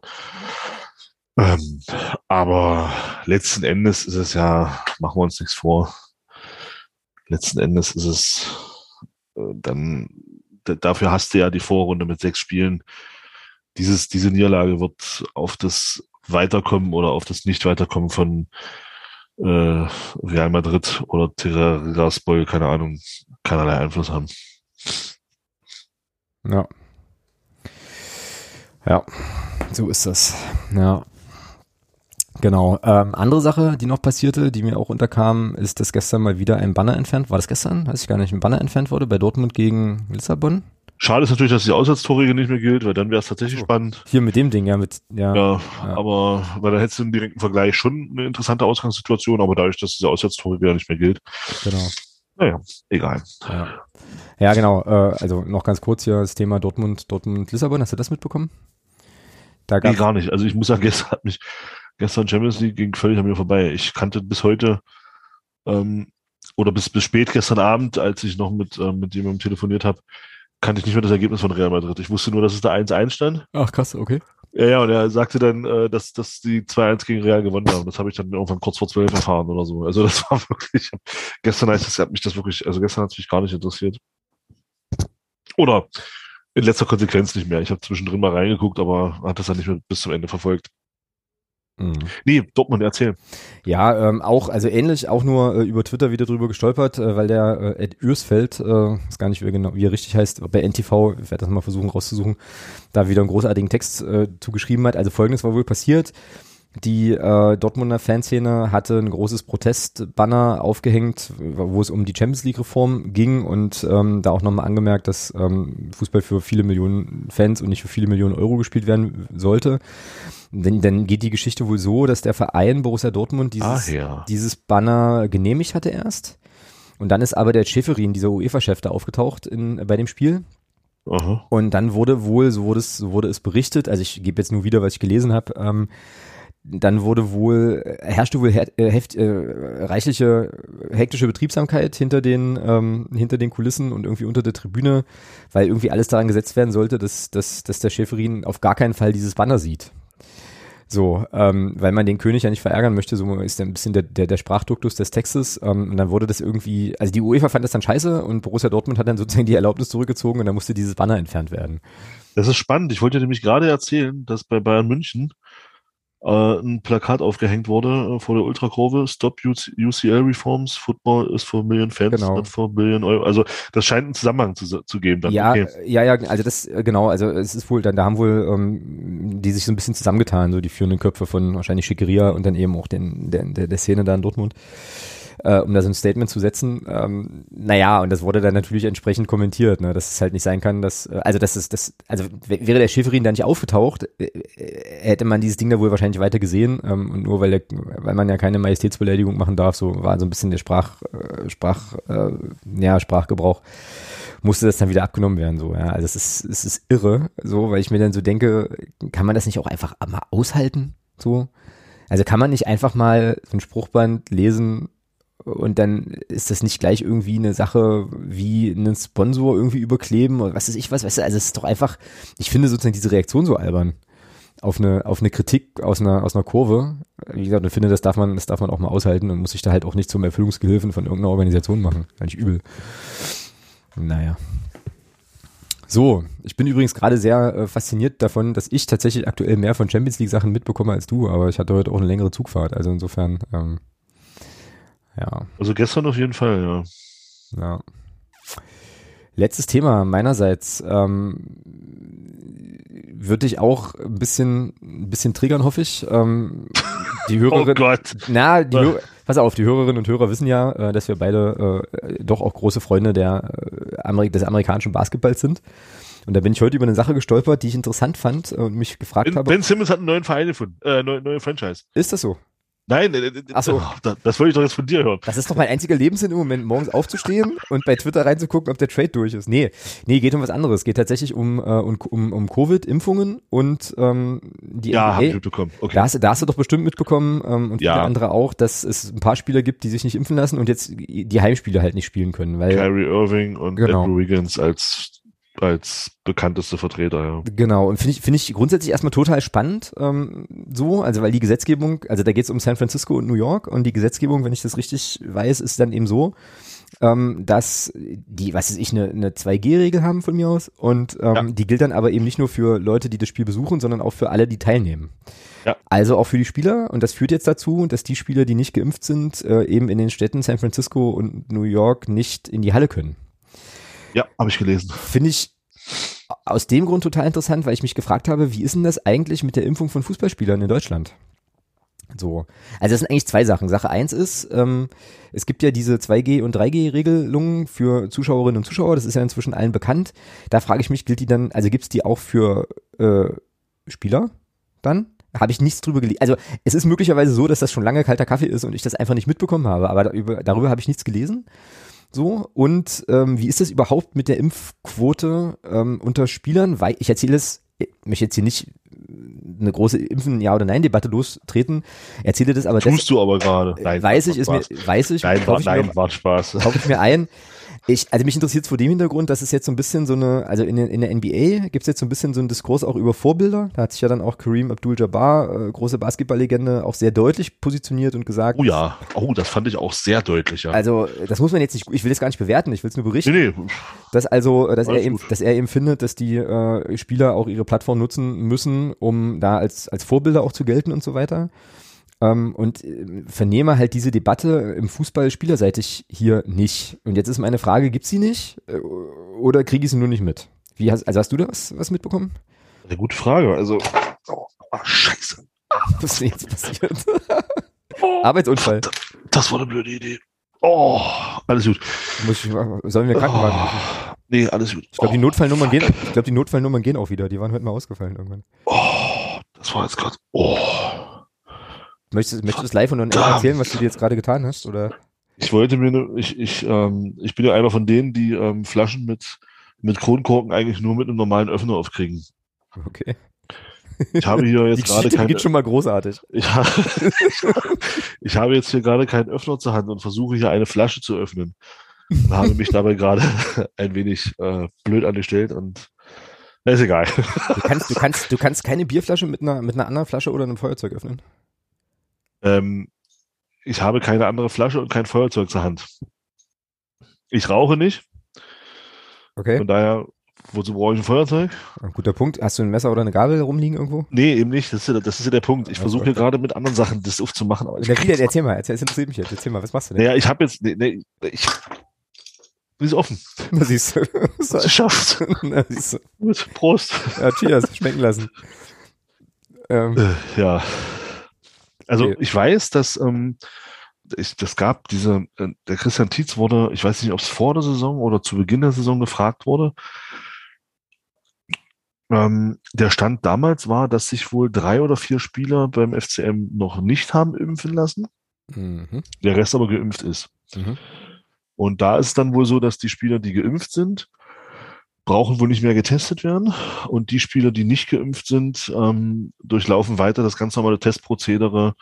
ähm, aber letzten Endes ist es ja, machen wir uns nichts vor. Letzten Endes ist es äh, dann, dafür hast du ja die Vorrunde mit sechs Spielen. Dieses, diese Niederlage wird auf das Weiterkommen oder auf das Nicht-Weiterkommen von äh, Real Madrid oder Tiraspol, keine Ahnung, keinerlei Einfluss haben. Ja. Ja, so ist das. Ja. Genau. Ähm, andere Sache, die noch passierte, die mir auch unterkam, ist, dass gestern mal wieder ein Banner entfernt, war das gestern? Weiß ich gar nicht, ein Banner entfernt wurde bei Dortmund gegen Lissabon. Schade ist natürlich, dass die Auswärtstorregel nicht mehr gilt, weil dann wäre es tatsächlich oh. spannend. Hier mit dem Ding, ja, mit, ja. Ja, ja. aber, weil dann hättest du im direkten Vergleich schon eine interessante Ausgangssituation, aber dadurch, dass diese Auswärtstorregel ja nicht mehr gilt. Genau. Naja, egal. Ja, ja genau. Äh, also noch ganz kurz hier das Thema Dortmund, Dortmund-Lissabon. Hast du das mitbekommen? Da nee, gar nicht. Also ich muss sagen, gestern hat mich, gestern Champions League ging völlig an mir vorbei. Ich kannte bis heute, ähm, oder bis, bis spät gestern Abend, als ich noch mit, ähm, mit jemandem telefoniert habe, kannte ich nicht mehr das Ergebnis von Real Madrid. Ich wusste nur, dass es da 1-1 stand. Ach krass, okay. Ja, ja, und er sagte dann, äh, dass, dass die 2-1 gegen Real gewonnen haben. Das habe ich dann irgendwann kurz vor 12 erfahren oder so. Also das war wirklich, gestern heißt es, hat mich das wirklich, also gestern hat es mich gar nicht interessiert. Oder in letzter Konsequenz nicht mehr. Ich habe zwischendrin mal reingeguckt, aber hat das dann nicht mehr bis zum Ende verfolgt. Mhm. Nee, Dortmund, erzähl. Ja, ähm, auch, also ähnlich, auch nur äh, über Twitter wieder drüber gestolpert, äh, weil der äh, Ed Ürsfeld, äh, ist gar nicht wie er, genau, wie er richtig heißt, bei NTV, ich werde das mal versuchen rauszusuchen, da wieder einen großartigen Text äh, zugeschrieben hat. Also folgendes war wohl passiert. Die äh, Dortmunder Fanszene hatte ein großes Protestbanner aufgehängt, wo es um die Champions League Reform ging und ähm, da auch nochmal angemerkt, dass ähm, Fußball für viele Millionen Fans und nicht für viele Millionen Euro gespielt werden sollte. Denn dann geht die Geschichte wohl so, dass der Verein Borussia Dortmund dieses, ja. dieses Banner genehmigt hatte erst. Und dann ist aber der Schäferin, dieser UEFA-Chef, da aufgetaucht in, bei dem Spiel. Aha. Und dann wurde wohl, so wurde es, so wurde es berichtet, also ich gebe jetzt nur wieder, was ich gelesen habe, ähm, dann wurde wohl, herrschte wohl her, äh, heft, äh, reichliche, hektische Betriebsamkeit hinter den, ähm, hinter den Kulissen und irgendwie unter der Tribüne, weil irgendwie alles daran gesetzt werden sollte, dass, dass, dass der Schäferin auf gar keinen Fall dieses Banner sieht. So, ähm, weil man den König ja nicht verärgern möchte, so ist ein bisschen der, der, der Sprachduktus des Textes. Ähm, und dann wurde das irgendwie, also die UEFA fand das dann scheiße und Borussia Dortmund hat dann sozusagen die Erlaubnis zurückgezogen und dann musste dieses Banner entfernt werden. Das ist spannend. Ich wollte nämlich gerade erzählen, dass bei Bayern München äh, ein Plakat aufgehängt wurde äh, vor der Ultrakurve, Stop UCL Reforms, Football is for Million Fans, genau. not for Billion Euro. Also das scheint einen Zusammenhang zu, zu geben. Dann. Ja, okay. ja, ja, also das, äh, genau, also es ist wohl, dann da haben wohl ähm, die sich so ein bisschen zusammengetan, so die führenden Köpfe von wahrscheinlich Schickeria und dann eben auch den, der, der, der Szene da in Dortmund äh, um da so ein Statement zu setzen. Ähm, naja, und das wurde dann natürlich entsprechend kommentiert, ne, dass es halt nicht sein kann, dass, äh, also das ist das, also wäre der Schäferin da nicht aufgetaucht, äh, äh, hätte man dieses Ding da wohl wahrscheinlich weiter gesehen. Ähm, und nur weil der, weil man ja keine Majestätsbeleidigung machen darf, so war so ein bisschen der Sprach, Sprach, äh, ja, Sprachgebrauch musste das dann wieder abgenommen werden, so, ja. Also es ist, es ist irre, so, weil ich mir dann so denke, kann man das nicht auch einfach mal aushalten, so? Also kann man nicht einfach mal so ein Spruchband lesen, und dann ist das nicht gleich irgendwie eine Sache wie einen Sponsor irgendwie überkleben oder was ist ich was, weißt du, also es ist doch einfach, ich finde sozusagen diese Reaktion so albern auf eine, auf eine Kritik aus einer, aus einer Kurve. Wie gesagt, ich finde, das darf man, das darf man auch mal aushalten und muss sich da halt auch nicht zum Erfüllungsgehilfen von irgendeiner Organisation machen. Kann ich übel. Naja. So, ich bin übrigens gerade sehr äh, fasziniert davon, dass ich tatsächlich aktuell mehr von Champions League Sachen mitbekomme als du, aber ich hatte heute auch eine längere Zugfahrt, also insofern, ähm, ja. Also gestern auf jeden Fall, ja. Ja. Letztes Thema meinerseits. Ähm, würde ich auch ein bisschen, ein bisschen triggern, hoffe ich. Ähm, die Hörerin, oh Gott. Na, die, Hör, pass auf, die Hörerinnen und Hörer wissen ja, äh, dass wir beide äh, doch auch große Freunde der, äh, des amerikanischen Basketballs sind. Und da bin ich heute über eine Sache gestolpert, die ich interessant fand und mich gefragt ben, habe. Ben Simmons hat einen neuen Verein gefunden, äh, neue, neue Franchise. Ist das so? Nein, äh, äh, Ach so. das, das wollte ich doch jetzt von dir hören. Das ist doch mein einziger Lebenssinn im Moment, morgens aufzustehen und bei Twitter reinzugucken, ob der Trade durch ist. Nee, nee, geht um was anderes. Es geht tatsächlich um, äh, um, um, um Covid-Impfungen und ähm, die Ja, habe ich mitbekommen. Okay. Da hast, da hast du doch bestimmt mitbekommen ähm, und ja. viele andere auch, dass es ein paar Spieler gibt, die sich nicht impfen lassen und jetzt die Heimspiele halt nicht spielen können. Weil, Kyrie Irving und genau. Andrew Wiggins als als bekannteste Vertreter, ja. Genau, und finde ich, finde ich grundsätzlich erstmal total spannend, ähm, so, also weil die Gesetzgebung, also da geht es um San Francisco und New York und die Gesetzgebung, wenn ich das richtig weiß, ist dann eben so, ähm, dass die, was weiß ich, eine, eine 2G-Regel haben von mir aus und ähm, ja. die gilt dann aber eben nicht nur für Leute, die das Spiel besuchen, sondern auch für alle, die teilnehmen. Ja. Also auch für die Spieler und das führt jetzt dazu, dass die Spieler, die nicht geimpft sind, äh, eben in den Städten San Francisco und New York nicht in die Halle können. Ja, habe ich gelesen. Finde ich aus dem Grund total interessant, weil ich mich gefragt habe, wie ist denn das eigentlich mit der Impfung von Fußballspielern in Deutschland? So. Also das sind eigentlich zwei Sachen. Sache eins ist, ähm, es gibt ja diese 2G- und 3G-Regelungen für Zuschauerinnen und Zuschauer, das ist ja inzwischen allen bekannt. Da frage ich mich, gilt die dann, also gibt es die auch für äh, Spieler dann? Habe ich nichts drüber gelesen. Also es ist möglicherweise so, dass das schon lange kalter Kaffee ist und ich das einfach nicht mitbekommen habe, aber darüber, darüber habe ich nichts gelesen. So, und ähm, wie ist das überhaupt mit der Impfquote ähm, unter Spielern? Weil ich erzähle es, ich möchte jetzt hier nicht eine große Impfen Ja oder Nein Debatte lostreten. Erzähle das aber Tust du aber gerade. Nein, weiß ich, ist mir weiß ich, nein, war, nein, war Spaß. Kaufe ich mir ein. Ich, also mich interessiert es vor dem Hintergrund, dass es jetzt so ein bisschen so eine, also in, in der NBA gibt es jetzt so ein bisschen so einen Diskurs auch über Vorbilder. Da hat sich ja dann auch Kareem Abdul-Jabbar, äh, große Basketballlegende, auch sehr deutlich positioniert und gesagt. Oh ja, oh, das fand ich auch sehr deutlich, ja. Also das muss man jetzt nicht, ich will das gar nicht bewerten, ich will es nur berichten. Nee, nee. Dass also, dass er eben, dass er eben findet, dass die äh, Spieler auch ihre Plattform nutzen müssen, um da als, als Vorbilder auch zu gelten und so weiter. Ähm, und äh, vernehme halt diese Debatte im Fußball spielerseitig hier nicht. Und jetzt ist meine Frage, gibt sie nicht äh, oder kriege ich sie nur nicht mit? Wie hast, also hast du da was, was mitbekommen? Eine gute Frage. Also, oh, oh scheiße. Was ist denn jetzt passiert? oh, Arbeitsunfall. Das, das, war eine blöde Idee. Oh, alles gut. Muss ich, sollen wir Krankenwagen? Oh, nee, alles gut. Ich glaube, die Notfallnummern gehen, ich glaube, die Notfallnummern gehen auch wieder. Die waren heute mal ausgefallen irgendwann. Oh, das war jetzt gerade, oh. Möchtest, möchtest du es live und dann erzählen, was du dir jetzt gerade getan hast? Oder? Ich wollte mir, ne, ich, ich, ähm, ich bin ja einer von denen, die ähm, Flaschen mit, mit Kronkorken eigentlich nur mit einem normalen Öffner aufkriegen. Okay. Ich habe hier jetzt gerade keinen. geht schon mal großartig. Ja, ich habe jetzt hier gerade keinen Öffner zur Hand und versuche hier eine Flasche zu öffnen. Und habe mich dabei gerade ein wenig äh, blöd angestellt und ist egal. Du kannst, du kannst, du kannst keine Bierflasche mit einer, mit einer anderen Flasche oder einem Feuerzeug öffnen. Ähm, ich habe keine andere Flasche und kein Feuerzeug zur Hand. Ich rauche nicht. Okay. Von daher, wozu brauche ich ein Feuerzeug? Ein guter Punkt. Hast du ein Messer oder eine Gabel rumliegen irgendwo? Nee, eben nicht. Das ist ja, das ist ja der Punkt. Ich versuche hier gerade mit anderen Sachen das aufzumachen. Aber ich Na, wieder, erzähl mal, erzähl, interessiert mich jetzt. Erzähl mal, was machst du denn? Naja, ich habe jetzt, nee, nee, ich, ist offen. Na, siehst du. Was geschafft. Na, siehst du. Gut, Prost. Ja, cheers, schmecken lassen. Ähm. Äh, ja. Also okay. ich weiß, dass ähm, ich, das gab diese, äh, der Christian Tietz wurde, ich weiß nicht, ob es vor der Saison oder zu Beginn der Saison gefragt wurde. Ähm, der Stand damals war, dass sich wohl drei oder vier Spieler beim FCM noch nicht haben impfen lassen. Mhm. Der Rest aber geimpft ist. Mhm. Und da ist es dann wohl so, dass die Spieler, die geimpft sind, brauchen wohl nicht mehr getestet werden. Und die Spieler, die nicht geimpft sind, ähm, durchlaufen weiter das ganz normale Testprozedere,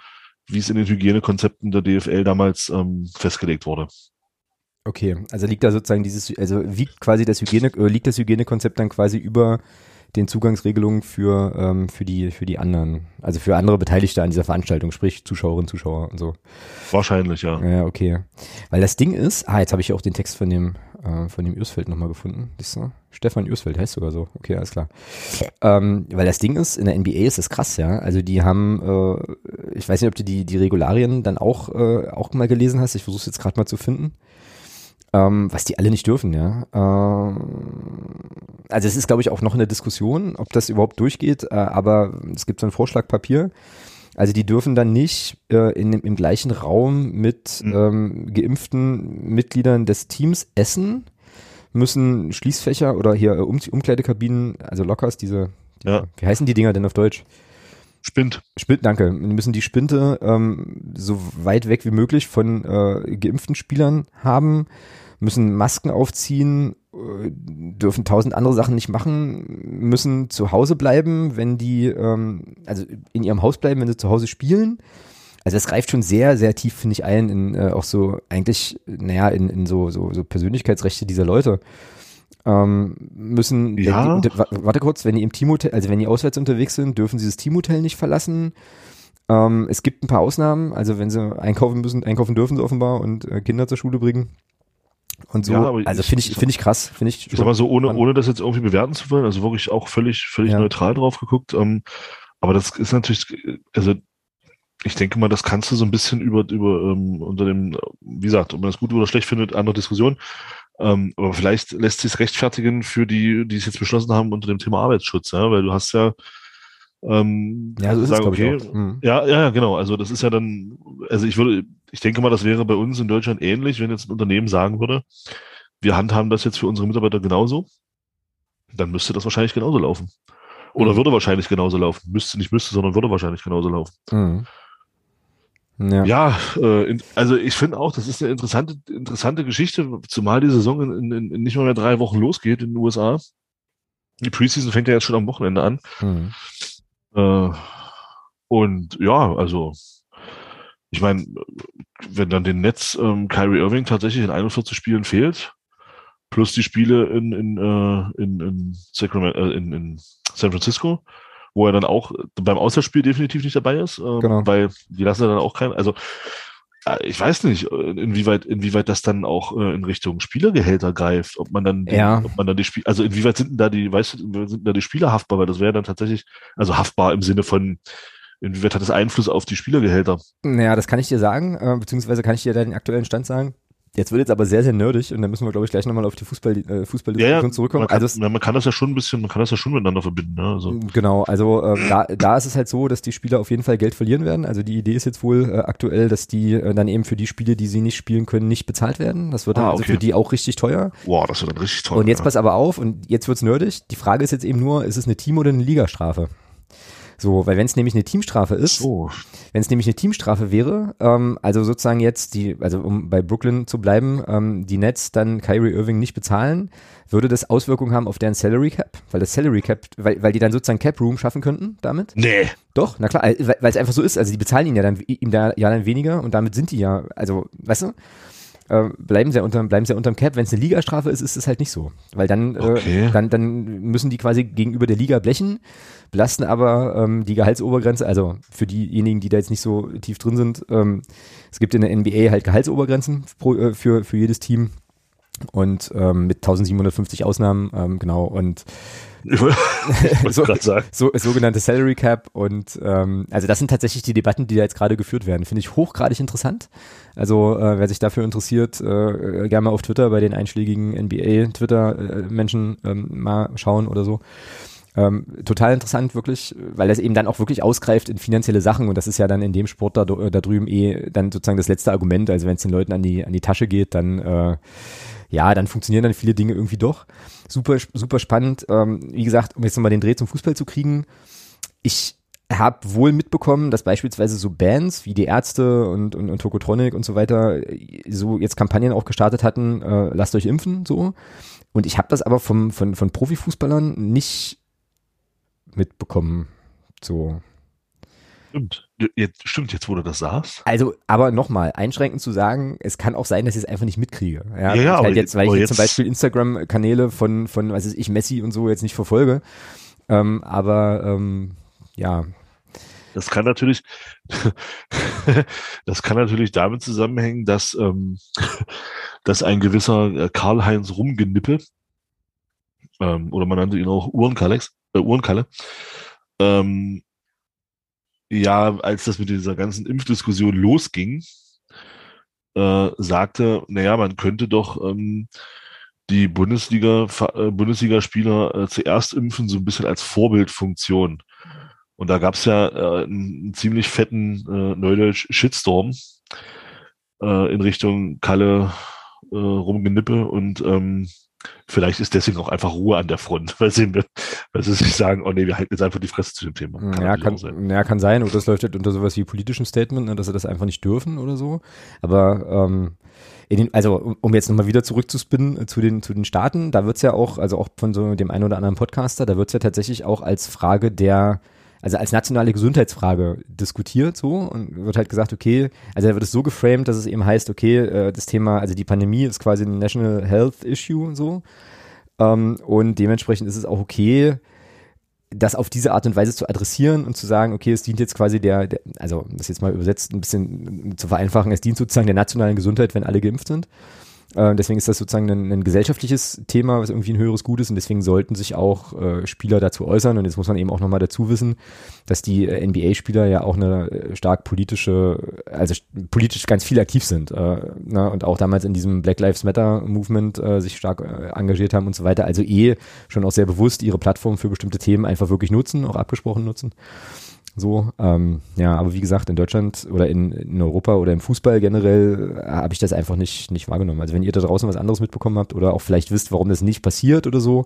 wie es in den Hygienekonzepten der DFL damals ähm, festgelegt wurde. Okay, also liegt da sozusagen dieses, also wiegt quasi das Hygiene, äh, liegt das Hygienekonzept dann quasi über den Zugangsregelungen für, ähm, für, die, für die anderen, also für andere Beteiligte an dieser Veranstaltung, sprich Zuschauerinnen, Zuschauer und so. Wahrscheinlich, ja. Ja, okay. Weil das Ding ist, ah, jetzt habe ich auch den Text von dem, äh, von dem Ürsfeld nochmal gefunden. Siehst du? Stefan Ürsfeld heißt sogar so. Okay, alles klar. Ähm, weil das Ding ist, in der NBA ist das krass, ja. Also die haben, äh, ich weiß nicht, ob du die, die Regularien dann auch, äh, auch mal gelesen hast. Ich versuche es jetzt gerade mal zu finden ähm, was die alle nicht dürfen, ja. Ähm, also es ist, glaube ich, auch noch eine Diskussion, ob das überhaupt durchgeht, äh, aber es gibt so ein Vorschlagpapier. Also die dürfen dann nicht äh, in, im gleichen Raum mit mhm. ähm, geimpften Mitgliedern des Teams essen, müssen Schließfächer oder hier äh, um, Umkleidekabinen, also Lockers, diese, ja. wie heißen die Dinger denn auf Deutsch? Spind. Spind, danke. Wir müssen die Spinte ähm, so weit weg wie möglich von äh, geimpften Spielern haben müssen Masken aufziehen, äh, dürfen tausend andere Sachen nicht machen, müssen zu Hause bleiben, wenn die, ähm, also in ihrem Haus bleiben, wenn sie zu Hause spielen. Also das greift schon sehr, sehr tief, finde ich, ein in äh, auch so eigentlich, naja, in, in so, so, so Persönlichkeitsrechte dieser Leute. Ähm, müssen, ja. die, warte kurz, wenn die im Teamhotel, also wenn die auswärts unterwegs sind, dürfen sie das Teamhotel nicht verlassen. Ähm, es gibt ein paar Ausnahmen, also wenn sie einkaufen müssen, einkaufen dürfen sie offenbar und äh, Kinder zur Schule bringen Und so, ja, also finde ich, finde ich krass, finde ich. Ich sag mal so, ohne, ohne das jetzt irgendwie bewerten zu wollen, also wirklich auch völlig, völlig ja. neutral drauf geguckt. Ähm, aber das ist natürlich, also ich denke mal, das kannst du so ein bisschen über, über ähm, unter dem, wie gesagt, ob man das gut oder schlecht findet, andere Diskussion. Ähm, aber vielleicht lässt sich rechtfertigen für die, die es jetzt beschlossen haben unter dem Thema Arbeitsschutz, ja, weil du hast ja ähm, ja, so ist sagen, es, okay. Mhm. Ja, ja, genau. Also das ist ja dann, also ich würde, ich denke mal, das wäre bei uns in Deutschland ähnlich, wenn jetzt ein Unternehmen sagen würde, wir handhaben das jetzt für unsere Mitarbeiter genauso, dann müsste das wahrscheinlich genauso laufen. Oder mhm. würde wahrscheinlich genauso laufen. Müsste nicht müsste, sondern würde wahrscheinlich genauso laufen. Mhm. Ja, ja äh, also ich finde auch, das ist eine interessante, interessante Geschichte, zumal die Saison in, in, in nicht mal mehr drei Wochen losgeht in den USA. Die Preseason fängt ja jetzt schon am Wochenende an. Mhm. Äh, und ja, also ich meine, wenn dann den Netz ähm, Kyrie Irving tatsächlich in 41 Spielen fehlt, plus die Spiele in, in, äh, in, in, Sacramento, äh, in, in San Francisco, wo er dann auch beim Auswärtsspiel definitiv nicht dabei ist, äh, genau. weil die lassen dann auch keinen, also äh, ich weiß nicht, inwieweit, inwieweit das dann auch äh, in Richtung Spielergehälter greift, ob man dann, ja. ob man dann die Spiel, also inwieweit sind denn da die, weißt du, sind da die Spieler haftbar, weil das wäre dann tatsächlich, also haftbar im Sinne von, inwieweit hat das Einfluss auf die Spielergehälter? Naja, das kann ich dir sagen, äh, beziehungsweise kann ich dir da den aktuellen Stand sagen. Jetzt wird jetzt aber sehr, sehr nerdig und dann müssen wir, glaube ich, gleich nochmal auf die Fußball, äh, Fußballdiskussion ja, zurückkommen. Man kann, also man kann das ja schon ein bisschen, man kann das ja schon miteinander verbinden. Ne? Also. Genau, also äh, da, da ist es halt so, dass die Spieler auf jeden Fall Geld verlieren werden. Also die Idee ist jetzt wohl äh, aktuell, dass die äh, dann eben für die Spiele, die sie nicht spielen können, nicht bezahlt werden. Das wird dann ah, also okay. also für die auch richtig teuer. Wow, das wird dann richtig teuer. Und jetzt ja. pass aber auf, und jetzt wird's nerdig. Die Frage ist jetzt eben nur, ist es eine Team- oder eine Ligastrafe? So, weil wenn es nämlich eine Teamstrafe ist, so. wenn es nämlich eine Teamstrafe wäre, ähm, also sozusagen jetzt die, also um bei Brooklyn zu bleiben, ähm, die Nets dann Kyrie Irving nicht bezahlen, würde das Auswirkungen haben auf deren Salary Cap, weil das Salary Cap, weil, weil die dann sozusagen Cap Room schaffen könnten damit? Nee. Doch, na klar, weil es einfach so ist, also die bezahlen ihn ja dann ihm da ja dann weniger und damit sind die ja, also, weißt du? äh, bleiben sie unter, bleiben sie unterm Cap. Wenn es eine Ligastrafe ist, ist es halt nicht so. Weil dann, äh, okay. äh, dann, dann müssen die quasi gegenüber der Liga blechen, belasten aber ähm, die Gehaltsobergrenze, also für diejenigen, die da jetzt nicht so tief drin sind, ähm, es gibt in der NBA halt Gehaltsobergrenzen pro, äh, für, für jedes Team und ähm, mit 1750 Ausnahmen, ähm, genau, und so, so, sogenannte Salary Cap und ähm, also das sind tatsächlich die Debatten, die da jetzt gerade geführt werden. Finde ich hochgradig interessant. Also äh, wer sich dafür interessiert, äh, gerne mal auf Twitter bei den einschlägigen NBA-Twitter-Menschen ähm, mal schauen oder so. Ähm, total interessant, wirklich, weil das eben dann auch wirklich ausgreift in finanzielle Sachen und das ist ja dann in dem Sport da, da drüben eh dann sozusagen das letzte Argument. Also wenn es den Leuten an die, an die Tasche geht, dann äh, ja, dann funktionieren dann viele Dinge irgendwie doch. Super, super spannend. Ähm, wie gesagt, um jetzt nochmal den Dreh zum Fußball zu kriegen. Ich habe wohl mitbekommen, dass beispielsweise so Bands wie die Ärzte und, und, und Tokotronic und so weiter so jetzt Kampagnen auch gestartet hatten, äh, lasst euch impfen, so. Und ich habe das aber vom, von, von Profifußballern nicht mitbekommen, so. Stimmt. Jetzt, stimmt, jetzt wo du das sagst. Also, aber nochmal, einschränkend zu sagen, es kann auch sein, dass ich es einfach nicht mitkriege. Ja, ja, ja halt jetzt, weil ich jetzt zum Beispiel Instagram-Kanäle von, von, was ist ich, Messi und so jetzt nicht verfolge. Ähm, aber ähm, ja. Das kann natürlich, das kann natürlich damit zusammenhängen, dass, ähm, dass ein gewisser äh, Karl-Heinz Rumgenippe, ähm, oder man nannte ihn auch Uhrenkalex, äh, Uhrenkalle, ähm, ja, als das mit dieser ganzen Impfdiskussion losging, äh, sagte, naja, man könnte doch ähm, die Bundesliga, äh, Bundesligaspieler äh, zuerst impfen, so ein bisschen als Vorbildfunktion. Und da gab's ja äh, einen, ziemlich fetten äh, Neudeutsch Shitstorm äh, in Richtung Kalle äh, Rumgenippe und ähm, Vielleicht ist deswegen auch einfach Ruhe an der Front, weil sie, weil sie sich sagen, oh nee, wir halten jetzt einfach die Fresse zu dem Thema. Kann ja, kann, sein. ja, kann sein. Und das läuft halt unter sowas wie politischem Statement, ne, dass sie das einfach nicht dürfen oder so. Aber ähm, in den, also um jetzt nochmal wieder zurückzuspinnen äh, zu den, zu den Staaten, da wird's ja auch, also auch von so dem einen oder anderen Podcaster, da wird's ja tatsächlich auch als Frage der also als nationale Gesundheitsfrage diskutiert so und wird halt gesagt, okay, also da wird es so geframed, dass es eben heißt, okay, äh, das Thema, also die Pandemie ist quasi ein National Health Issue und so ähm, und dementsprechend ist es auch okay, das auf diese Art und Weise zu adressieren und zu sagen, okay, es dient jetzt quasi der, der also das jetzt mal übersetzt ein bisschen zu vereinfachen, es dient sozusagen der nationalen Gesundheit, wenn alle geimpft sind. Äh, deswegen ist das sozusagen ein, ein, gesellschaftliches Thema, was irgendwie ein höheres Gut ist und deswegen sollten sich auch äh, Spieler dazu äußern und jetzt muss man eben auch nochmal dazu wissen, dass die äh, NBA-Spieler ja auch eine äh, stark politische, also politisch ganz viel aktiv sind äh, na, und auch damals in diesem Black Lives Matter Movement sich stark engagiert haben und so weiter, also eh schon auch sehr bewusst ihre Plattform für bestimmte Themen einfach wirklich nutzen, auch abgesprochen nutzen. So, ähm, ja, aber wie gesagt, in Deutschland oder in, in Europa oder im Fußball generell äh, habe ich das einfach nicht, nicht wahrgenommen. Also wenn ihr da draußen was anderes mitbekommen habt oder auch vielleicht wisst, warum das nicht passiert oder so,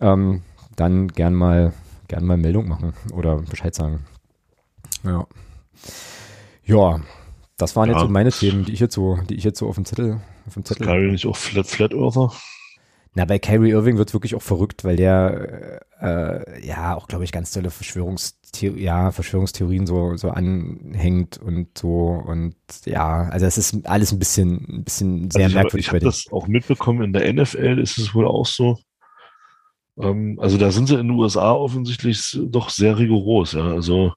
ähm, dann gern mal, gern mal Meldung machen oder Bescheid sagen. Ja. Ja, das waren ja. jetzt so meine Themen, die ich jetzt so, die ich jetzt so auf dem Zettel, auf dem Zettel. Ist nicht auch Flat, Flat Earther? Na, bei Kyrie Irving wird wirklich auch verrückt, weil der äh, ja auch, glaube ich, ganz tolle Verschwörungstheorien, ja, Verschwörungstheorien so, so anhängt und so und ja, also es ist alles ein bisschen, ein bisschen sehr also merkwürdig. Ich habe das auch mitbekommen, in der NFL ist es wohl auch so. Ähm, also da sind sie in den USA offensichtlich doch sehr rigoros, ja. Also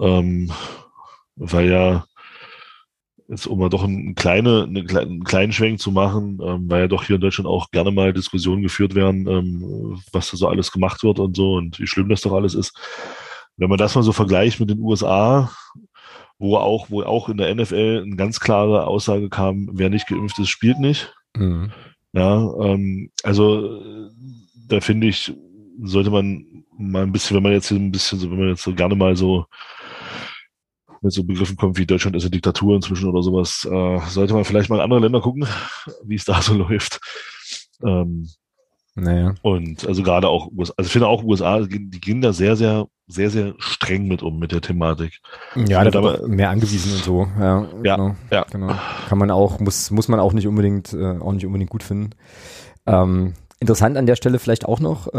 ähm, weil ja jetzt um mal doch einen, kleine, eine, einen kleinen Schwenk zu machen, ähm, weil ja doch hier in Deutschland auch gerne mal Diskussionen geführt werden, ähm, was da so alles gemacht wird und so und wie schlimm das doch alles ist. Wenn man das mal so vergleicht mit den USA, wo auch, wo auch in der NFL eine ganz klare Aussage kam, wer nicht geimpft ist, spielt nicht. Mhm. Ja, ähm, also da finde ich, sollte man mal ein bisschen, wenn man jetzt hier ein bisschen so, wenn man jetzt so gerne mal so mit so Begriffen kommt wie Deutschland ist eine Diktatur inzwischen oder sowas, äh, sollte man vielleicht mal in andere Länder gucken, wie es da so läuft. Ähm, naja. Und also gerade auch USA, also ich finde auch USA, die gehen da sehr, sehr, sehr, sehr streng mit um mit der Thematik. Ja, da wird mehr angewiesen und so. Ja, ja, genau, ja. Genau. Kann man auch, muss, muss man auch nicht unbedingt, äh, auch nicht unbedingt gut finden. Ähm, Interessant an der Stelle vielleicht auch noch, äh,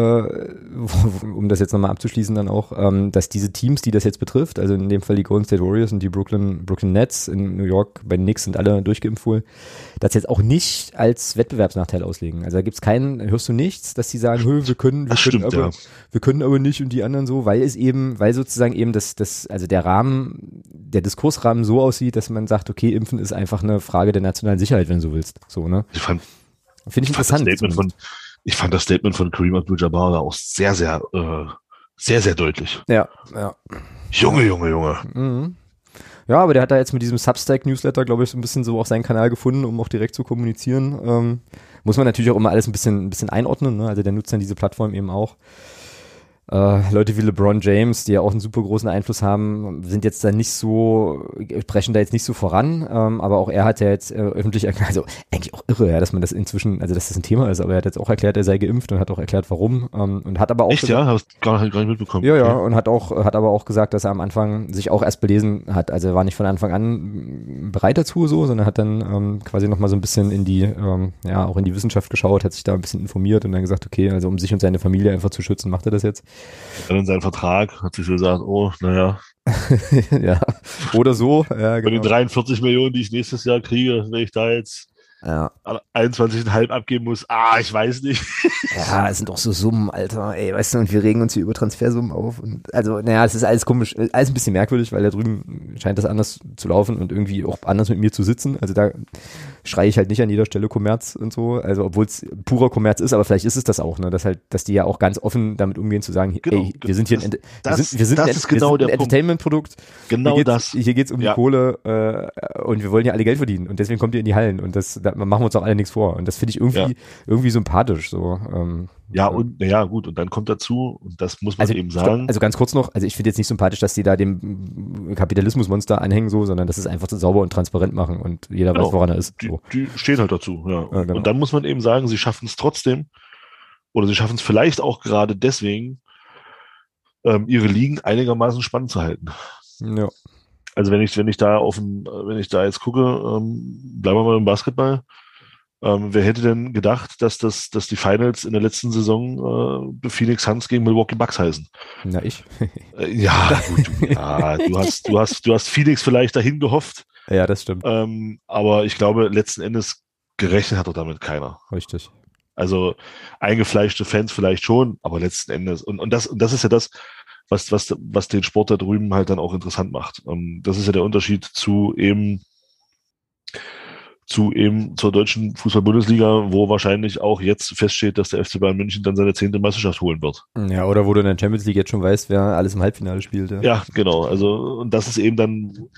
um das jetzt nochmal abzuschließen dann auch, ähm, dass diese Teams, die das jetzt betrifft, also in dem Fall die Golden State Warriors und die Brooklyn, Brooklyn Nets in New York, bei den Knicks sind alle durchgeimpft wohl, das jetzt auch nicht als Wettbewerbsnachteil auslegen. Also da gibt's keinen, hörst du nichts, dass die sagen, Hö, wir können, wir können, stimmt, aber, ja. wir können aber nicht und die anderen so, weil es eben, weil sozusagen eben das, das, also der Rahmen, der Diskursrahmen so aussieht, dass man sagt, okay, Impfen ist einfach eine Frage der nationalen Sicherheit, wenn du so willst. So, ne? Ich fand, Finde ich interessant. Das Statement von, ich fand das Statement von Kareem Abdul-Jabbar auch sehr, sehr, äh, sehr, sehr deutlich. Ja, ja. Junge, Junge, Junge. Mhm. Ja, aber der hat da jetzt mit diesem Substack-Newsletter, glaube ich, so ein bisschen so auch seinen Kanal gefunden, um auch direkt zu kommunizieren. Ähm, muss man natürlich auch immer alles ein bisschen, ein bisschen einordnen. Ne? Also der nutzt dann diese Plattform eben auch äh, Leute wie LeBron James, die ja auch einen super großen Einfluss haben, sind jetzt da nicht so, brechen da jetzt nicht so voran, ähm, aber auch er hat ja jetzt äh, öffentlich, also eigentlich auch irre, ja, dass man das inzwischen, also dass das ein Thema ist, aber er hat jetzt auch erklärt, er sei geimpft und hat auch erklärt, warum ähm, und hat aber auch Echt, gesagt, ja? Hast gar gar nicht mitbekommen. Ja, ja, und hat auch, hat aber auch gesagt, dass er am Anfang sich auch erst belesen hat, also er war nicht von Anfang an bereit dazu so, sondern hat dann ähm, quasi nochmal so ein bisschen in die, ähm, ja, auch in die Wissenschaft geschaut, hat sich da ein bisschen informiert und dann gesagt, okay, also um sich und seine Familie einfach zu schützen, macht er das jetzt. Dann in seinem Vertrag hat sich so gesagt, oh, naja. ja, oder so. Ja, genau. Bei den 43 Millionen, die ich nächstes Jahr kriege, wenn ich da jetzt ja. 21,5 abgeben muss. Ah, ich weiß nicht. ja, es sind doch so Summen, Alter. Ey, weißt du, und wir regen uns hier über Transfersummen auf. Und also, naja, es ist alles komisch, alles ein bisschen merkwürdig, weil da drüben scheint das anders zu laufen und irgendwie auch anders mit mir zu sitzen. Also da schreie ich halt nicht an jeder Stelle Kommerz und so. Also, obwohl es purer Kommerz ist, aber vielleicht ist es das auch, ne? Dass halt, dass die ja auch ganz offen damit umgehen, zu sagen, genau, ey, wir sind hier ein, das, wir sind, wir sind das ein, ist genau ein Entertainment-Produkt. Genau hier das. Hier geht's um ja. die Kohle äh, und wir wollen ja alle Geld verdienen und deswegen kommt ihr in die Hallen und das, da machen wir uns auch alle nichts vor. Und das finde ich irgendwie, ja. irgendwie sympathisch. So, ähm, ja, und naja, gut, und dann kommt dazu, und das muss man also, eben sagen. Also ganz kurz noch, also ich finde jetzt nicht sympathisch, dass die da dem Kapitalismusmonster anhängen, so, sondern dass es einfach so sauber und transparent machen und jeder genau. weiß, woran er ist. Die, so. die stehen halt dazu, ja. ja genau. Und dann muss man eben sagen, sie schaffen es trotzdem, oder sie schaffen es vielleicht auch gerade deswegen, ähm, ihre Ligen einigermaßen spannend zu halten. Ja. Also wenn ich, wenn ich da auf dem, wenn ich da jetzt gucke, ähm, bleiben wir mal im Basketball, ähm, wer hätte denn gedacht, dass das, dass die Finals in der letzten Saison äh, Phoenix Suns gegen Milwaukee Bucks heißen? Na ich. äh, ja, gut, du, ja, du hast, du hast, du hast Phoenix vielleicht dahin gehofft. Ja, das stimmt. Ähm, aber ich glaube, letzten Endes gerechnet hat doch damit keiner. Richtig. Also eingefleischte Fans vielleicht schon, aber letzten Endes und und das und das ist ja das, was was was den Sport da drüben halt dann auch interessant macht. Und ähm, das ist ja der Unterschied zu eben zu eben zur deutschen Fußball-Bundesliga, wo wahrscheinlich auch jetzt feststeht, dass der FC Bayern München dann seine zehnte Meisterschaft holen wird. Ja, oder wo du in der Champions League jetzt schon weißt, wer alles im Halbfinale spielt. Ja, ja genau. Also, und das ist eben dann,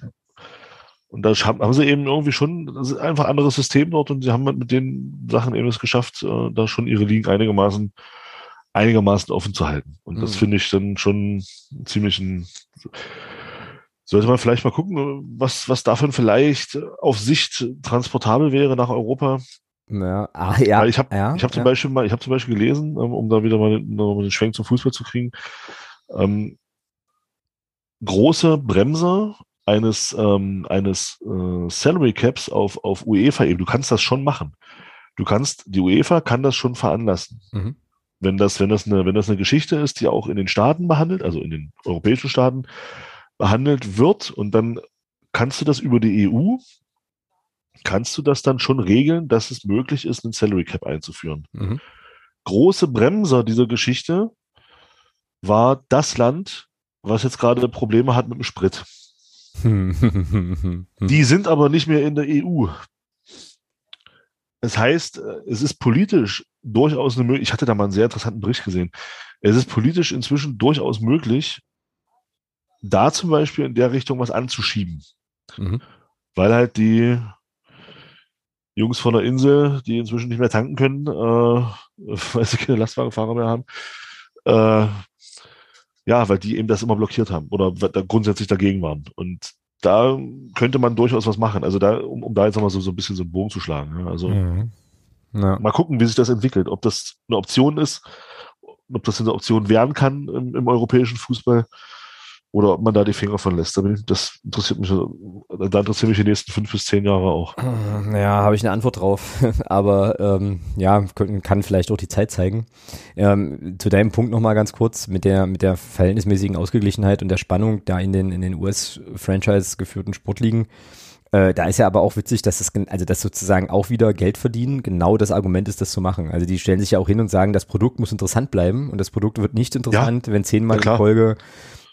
und da haben sie eben irgendwie schon, das ist einfach ein anderes System dort und sie haben mit den Sachen eben es geschafft, äh, da schon ihre Ligen einigermaßen, einigermaßen offen zu halten. Und das mhm. finde ich dann schon ziemlich ein, sollte man vielleicht mal gucken, was, was davon vielleicht auf Sicht transportabel wäre nach Europa. Ja, ah, ja. Ich habe ja, ich hab zum ja. Beispiel mal, ich habe zum Beispiel gelesen, ähm, um da wieder mal einen Schwenk zum Fußball zu kriegen, ähm, große Bremser eines, ähm, eines äh, Salary Caps auf, auf UEFA eben. Du kannst das schon machen. Du kannst, die UEFA kann das schon veranlassen. Mhm. Wenn das, wenn das eine, wenn das eine Geschichte ist, die auch in den Staaten behandelt, also in den europäischen Staaten, behandelt wird und dann kannst du das über die EU, kannst du das dann schon regeln, dass es möglich ist, einen Salary Cap einzuführen. Mhm. Große Bremser dieser Geschichte war das Land, was jetzt gerade Probleme hat mit dem Sprit. Die sind aber nicht mehr in der EU. Das heißt, es ist politisch durchaus eine Möglichkeit. Ich hatte da mal einen sehr interessanten Bericht gesehen. Es ist politisch inzwischen durchaus möglich, da zum Beispiel in der Richtung was anzuschieben. Mhm. Weil halt die Jungs von der Insel, die inzwischen nicht mehr tanken können, äh, weil sie keine Lastwagenfahrer mehr haben, äh, ja, weil die eben das immer blockiert haben oder da grundsätzlich dagegen waren. Und da könnte man durchaus was machen. Also da, um, um da jetzt nochmal so, so ein bisschen so einen Bogen zu schlagen. Ja. Also mhm. ja. mal gucken, wie sich das entwickelt. Ob das eine Option ist, ob das eine Option werden kann im, im europäischen Fußball oder ob man da die Finger von lässt. Das interessiert mich, da interessieren mich die nächsten fünf bis zehn Jahre auch. Ja, habe ich eine Antwort drauf. Aber ähm, ja, kann vielleicht auch die Zeit zeigen. Ähm, zu deinem Punkt nochmal ganz kurz mit der, mit der verhältnismäßigen Ausgeglichenheit und der Spannung da in den, in den US-Franchise geführten Sportligen. Äh, da ist ja aber auch witzig, dass das, also das sozusagen auch wieder Geld verdienen genau das Argument ist, das zu machen. Also die stellen sich ja auch hin und sagen, das Produkt muss interessant bleiben und das Produkt wird nicht interessant, ja, wenn zehnmal in Folge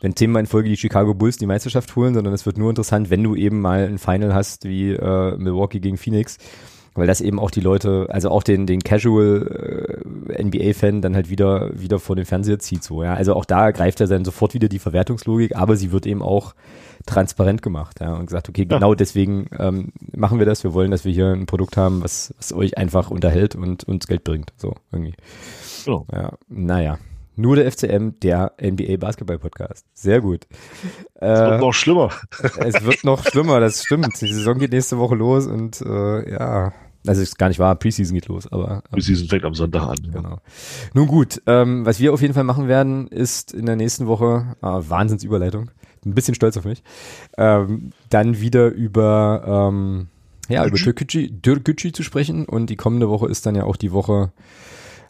wenn zehnmal in Folge die Chicago Bulls die Meisterschaft holen, sondern es wird nur interessant, wenn du eben mal ein Final hast wie äh, Milwaukee gegen Phoenix, weil das eben auch die Leute, also auch den den Casual äh, NBA-Fan dann halt wieder wieder vor den Fernseher zieht so. Ja, also auch da greift er dann sofort wieder die Verwertungslogik, aber sie wird eben auch transparent gemacht ja, und gesagt, okay, genau deswegen ähm, machen wir das. Wir wollen, dass wir hier ein Produkt haben, was, was euch einfach unterhält und uns Geld bringt. So irgendwie. Genau. Ja, naja. Nur der FCM, der NBA Basketball Podcast. Sehr gut. Es wird äh, noch schlimmer. Es wird noch schlimmer, das stimmt. Die Saison geht nächste Woche los und äh, ja, also ist gar nicht wahr, Preseason geht los, aber. Ähm, Preseason fängt am Sonntag an. Ja. Genau. Nun gut, ähm, was wir auf jeden Fall machen werden, ist in der nächsten Woche, ah, Wahnsinnsüberleitung, ein bisschen stolz auf mich, ähm, dann wieder über, ähm, ja, über Türkgücü, Türkgücü zu sprechen und die kommende Woche ist dann ja auch die Woche,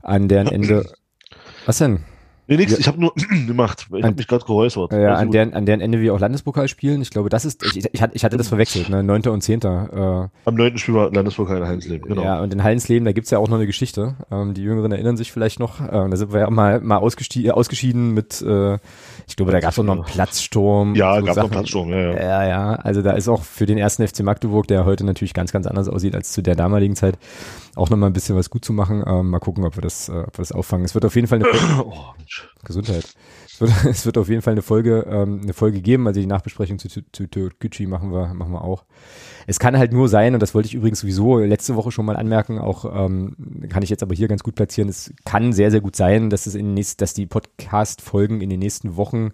an deren Ende, was denn? Nee, nix, ja. ich habe nur gemacht. Ich habe mich gerade geräuspert. Ja, an deren, an deren Ende wir auch Landespokal spielen. Ich glaube, das ist, ich, ich, hatte, ich hatte das verwechselt, ne? 9. und 10. Äh, Am 9. spielen wir Landespokal in Hallensleben, genau. Ja, und in Hallensleben, da gibt's ja auch noch eine Geschichte. Ähm, die Jüngeren erinnern sich vielleicht noch. Ähm, da sind wir ja mal, mal ausgeschieden, ausgeschieden mit, äh, ich glaube, da gab's auch noch einen Platzsturm. Ja, so gab noch einen Platzsturm, ja, ja. Ja, ja. Also da ist auch für den ersten FC Magdeburg, der heute natürlich ganz, ganz anders aussieht als zu der damaligen Zeit, auch nochmal ein bisschen was gut zu machen. Ähm, mal gucken, ob wir das, äh, ob wir das auffangen. Es wird auf jeden Fall eine oh, Gesundheit. Es wird, es wird auf jeden Fall eine Folge, ähm, eine Folge geben. Also die Nachbesprechung zu, zu, zu Gucci machen wir, machen wir auch. Es kann halt nur sein, und das wollte ich übrigens sowieso letzte Woche schon mal anmerken, auch ähm, kann ich jetzt aber hier ganz gut platzieren. Es kann sehr, sehr gut sein, dass es in den nächsten, dass die Podcast-Folgen in den nächsten Wochen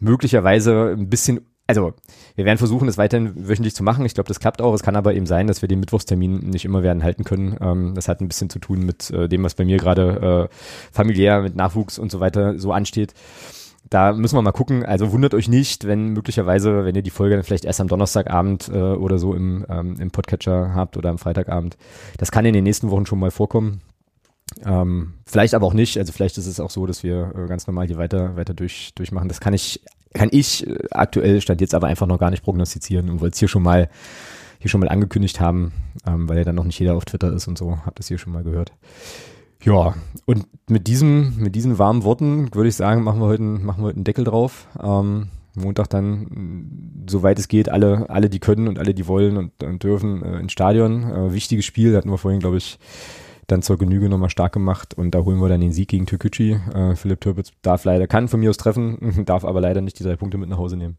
möglicherweise ein bisschen also wir werden versuchen, das weiterhin wöchentlich zu machen. Ich glaube, das klappt auch. Es kann aber eben sein, dass wir den Mittwochstermin nicht immer werden halten können. Ähm, das hat ein bisschen zu tun mit äh, dem, was bei mir gerade äh, familiär mit Nachwuchs und so weiter so ansteht. Da müssen wir mal gucken. Also wundert euch nicht, wenn möglicherweise, wenn ihr die Folge dann vielleicht erst am Donnerstagabend äh, oder so im, ähm, im Podcatcher habt oder am Freitagabend. Das kann in den nächsten Wochen schon mal vorkommen. Ähm, vielleicht aber auch nicht. Also vielleicht ist es auch so, dass wir äh, ganz normal hier weiter, weiter durch, durchmachen. Das kann ich kann ich äh, aktuell stand jetzt aber einfach noch gar nicht prognostizieren und wollte es hier schon mal hier schon mal angekündigt haben, ähm, weil ja dann noch nicht jeder auf Twitter ist und so, habt das hier schon mal gehört. Ja, und mit diesem, mit diesen warmen Worten würde ich sagen, machen wir heute, machen wir heute einen Deckel drauf. Ähm, Montag dann, soweit es geht, alle, alle, die können und alle, die wollen und, und dürfen, äh, ins Stadion. Äh, wichtiges Spiel, hatten wir vorhin, glaube ich, dann zur Genüge nochmal stark gemacht und da holen wir dann den Sieg gegen Türkücü. Äh, Philipp Türpitz darf leider, kann von mir aus treffen, darf aber leider nicht die drei Punkte mit nach Hause nehmen.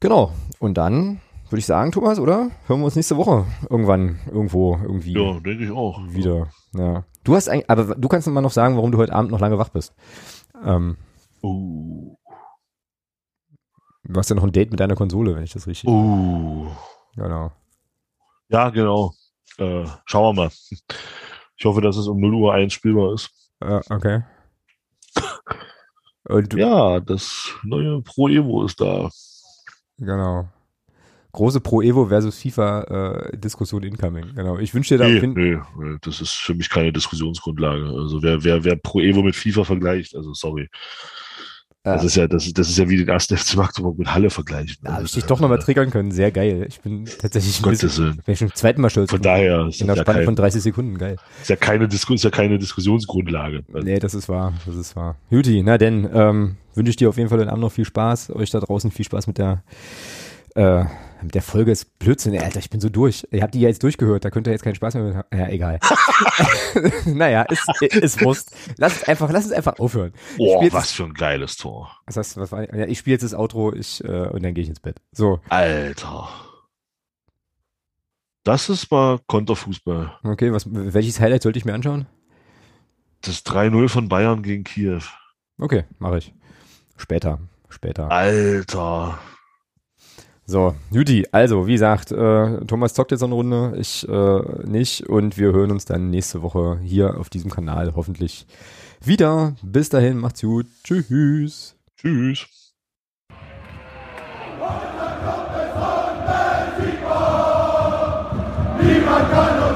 Genau. Und dann würde ich sagen, Thomas, oder? Hören wir uns nächste Woche irgendwann, irgendwo, irgendwie. Ja, denke ich auch. Wieder. Ja. Du hast eigentlich, aber du kannst immer noch sagen, warum du heute Abend noch lange wach bist. Ähm, Uh. du hast ja noch ein Date mit deiner Konsole, wenn ich das richtig. Uh. Genau. Ja, genau. Äh, schauen wir mal. Ich hoffe, dass es um 0 Uhr 1 spielbar ist. Äh, okay. Und Ja, das neue Pro Evo ist da. genau. Große Pro Evo versus FIFA äh, Diskussion incoming. Genau. Ich wünsche dir da nee, nee, das ist für mich keine Diskussionsgrundlage. Also wer, wer, wer Pro Evo mit FIFA vergleicht, also sorry. Das äh, ist ja, das, ist- das ist ja wie den ersten FC Magdeburg mit Halle vergleichen. da habe ich dich doch nochmal triggern können. Sehr geil. Ich bin tatsächlich ein bisschen, bin schon zum zweiten Mal stolz. Von daher ist in das der ja, Spanne kein, von 30 Sekunden. Geil. ist ja keine Disku ist ja keine Diskussionsgrundlage. Also, Nee, das ist wahr, das ist wahr. Juti, na denn, ähm, wünsche ich dir auf jeden Fall den Abend noch viel Spaß, euch da draußen viel Spaß mit der, äh, mit der Folge ist Blödsinn, Alter, ich bin so durch. Ihr habt die ja jetzt durchgehört, da könnt ihr jetzt keinen Spaß mehr mit haben. Ja, egal. naja, ist, ist Wurst. Lass es einfach, lass es einfach aufhören. Boah, spiel's- was für ein geiles Tor. Was heißt, was war, ja, ich spiele jetzt das Outro, ich, äh, und dann gehe ich ins Bett. So, Alter. Das ist mal Konterfußball. okay, was, welches Highlight sollte ich mir anschauen? Das 3-0 von Bayern gegen Kiew. Okay, mache ich. Später, später. Alter. So, Juti, also wie gesagt, äh, Thomas zockt jetzt noch eine Runde, ich äh, nicht und wir hören uns dann nächste Woche hier auf diesem Kanal hoffentlich wieder. Bis dahin, macht's gut, tschüss. Tschüss. Niemand kann uns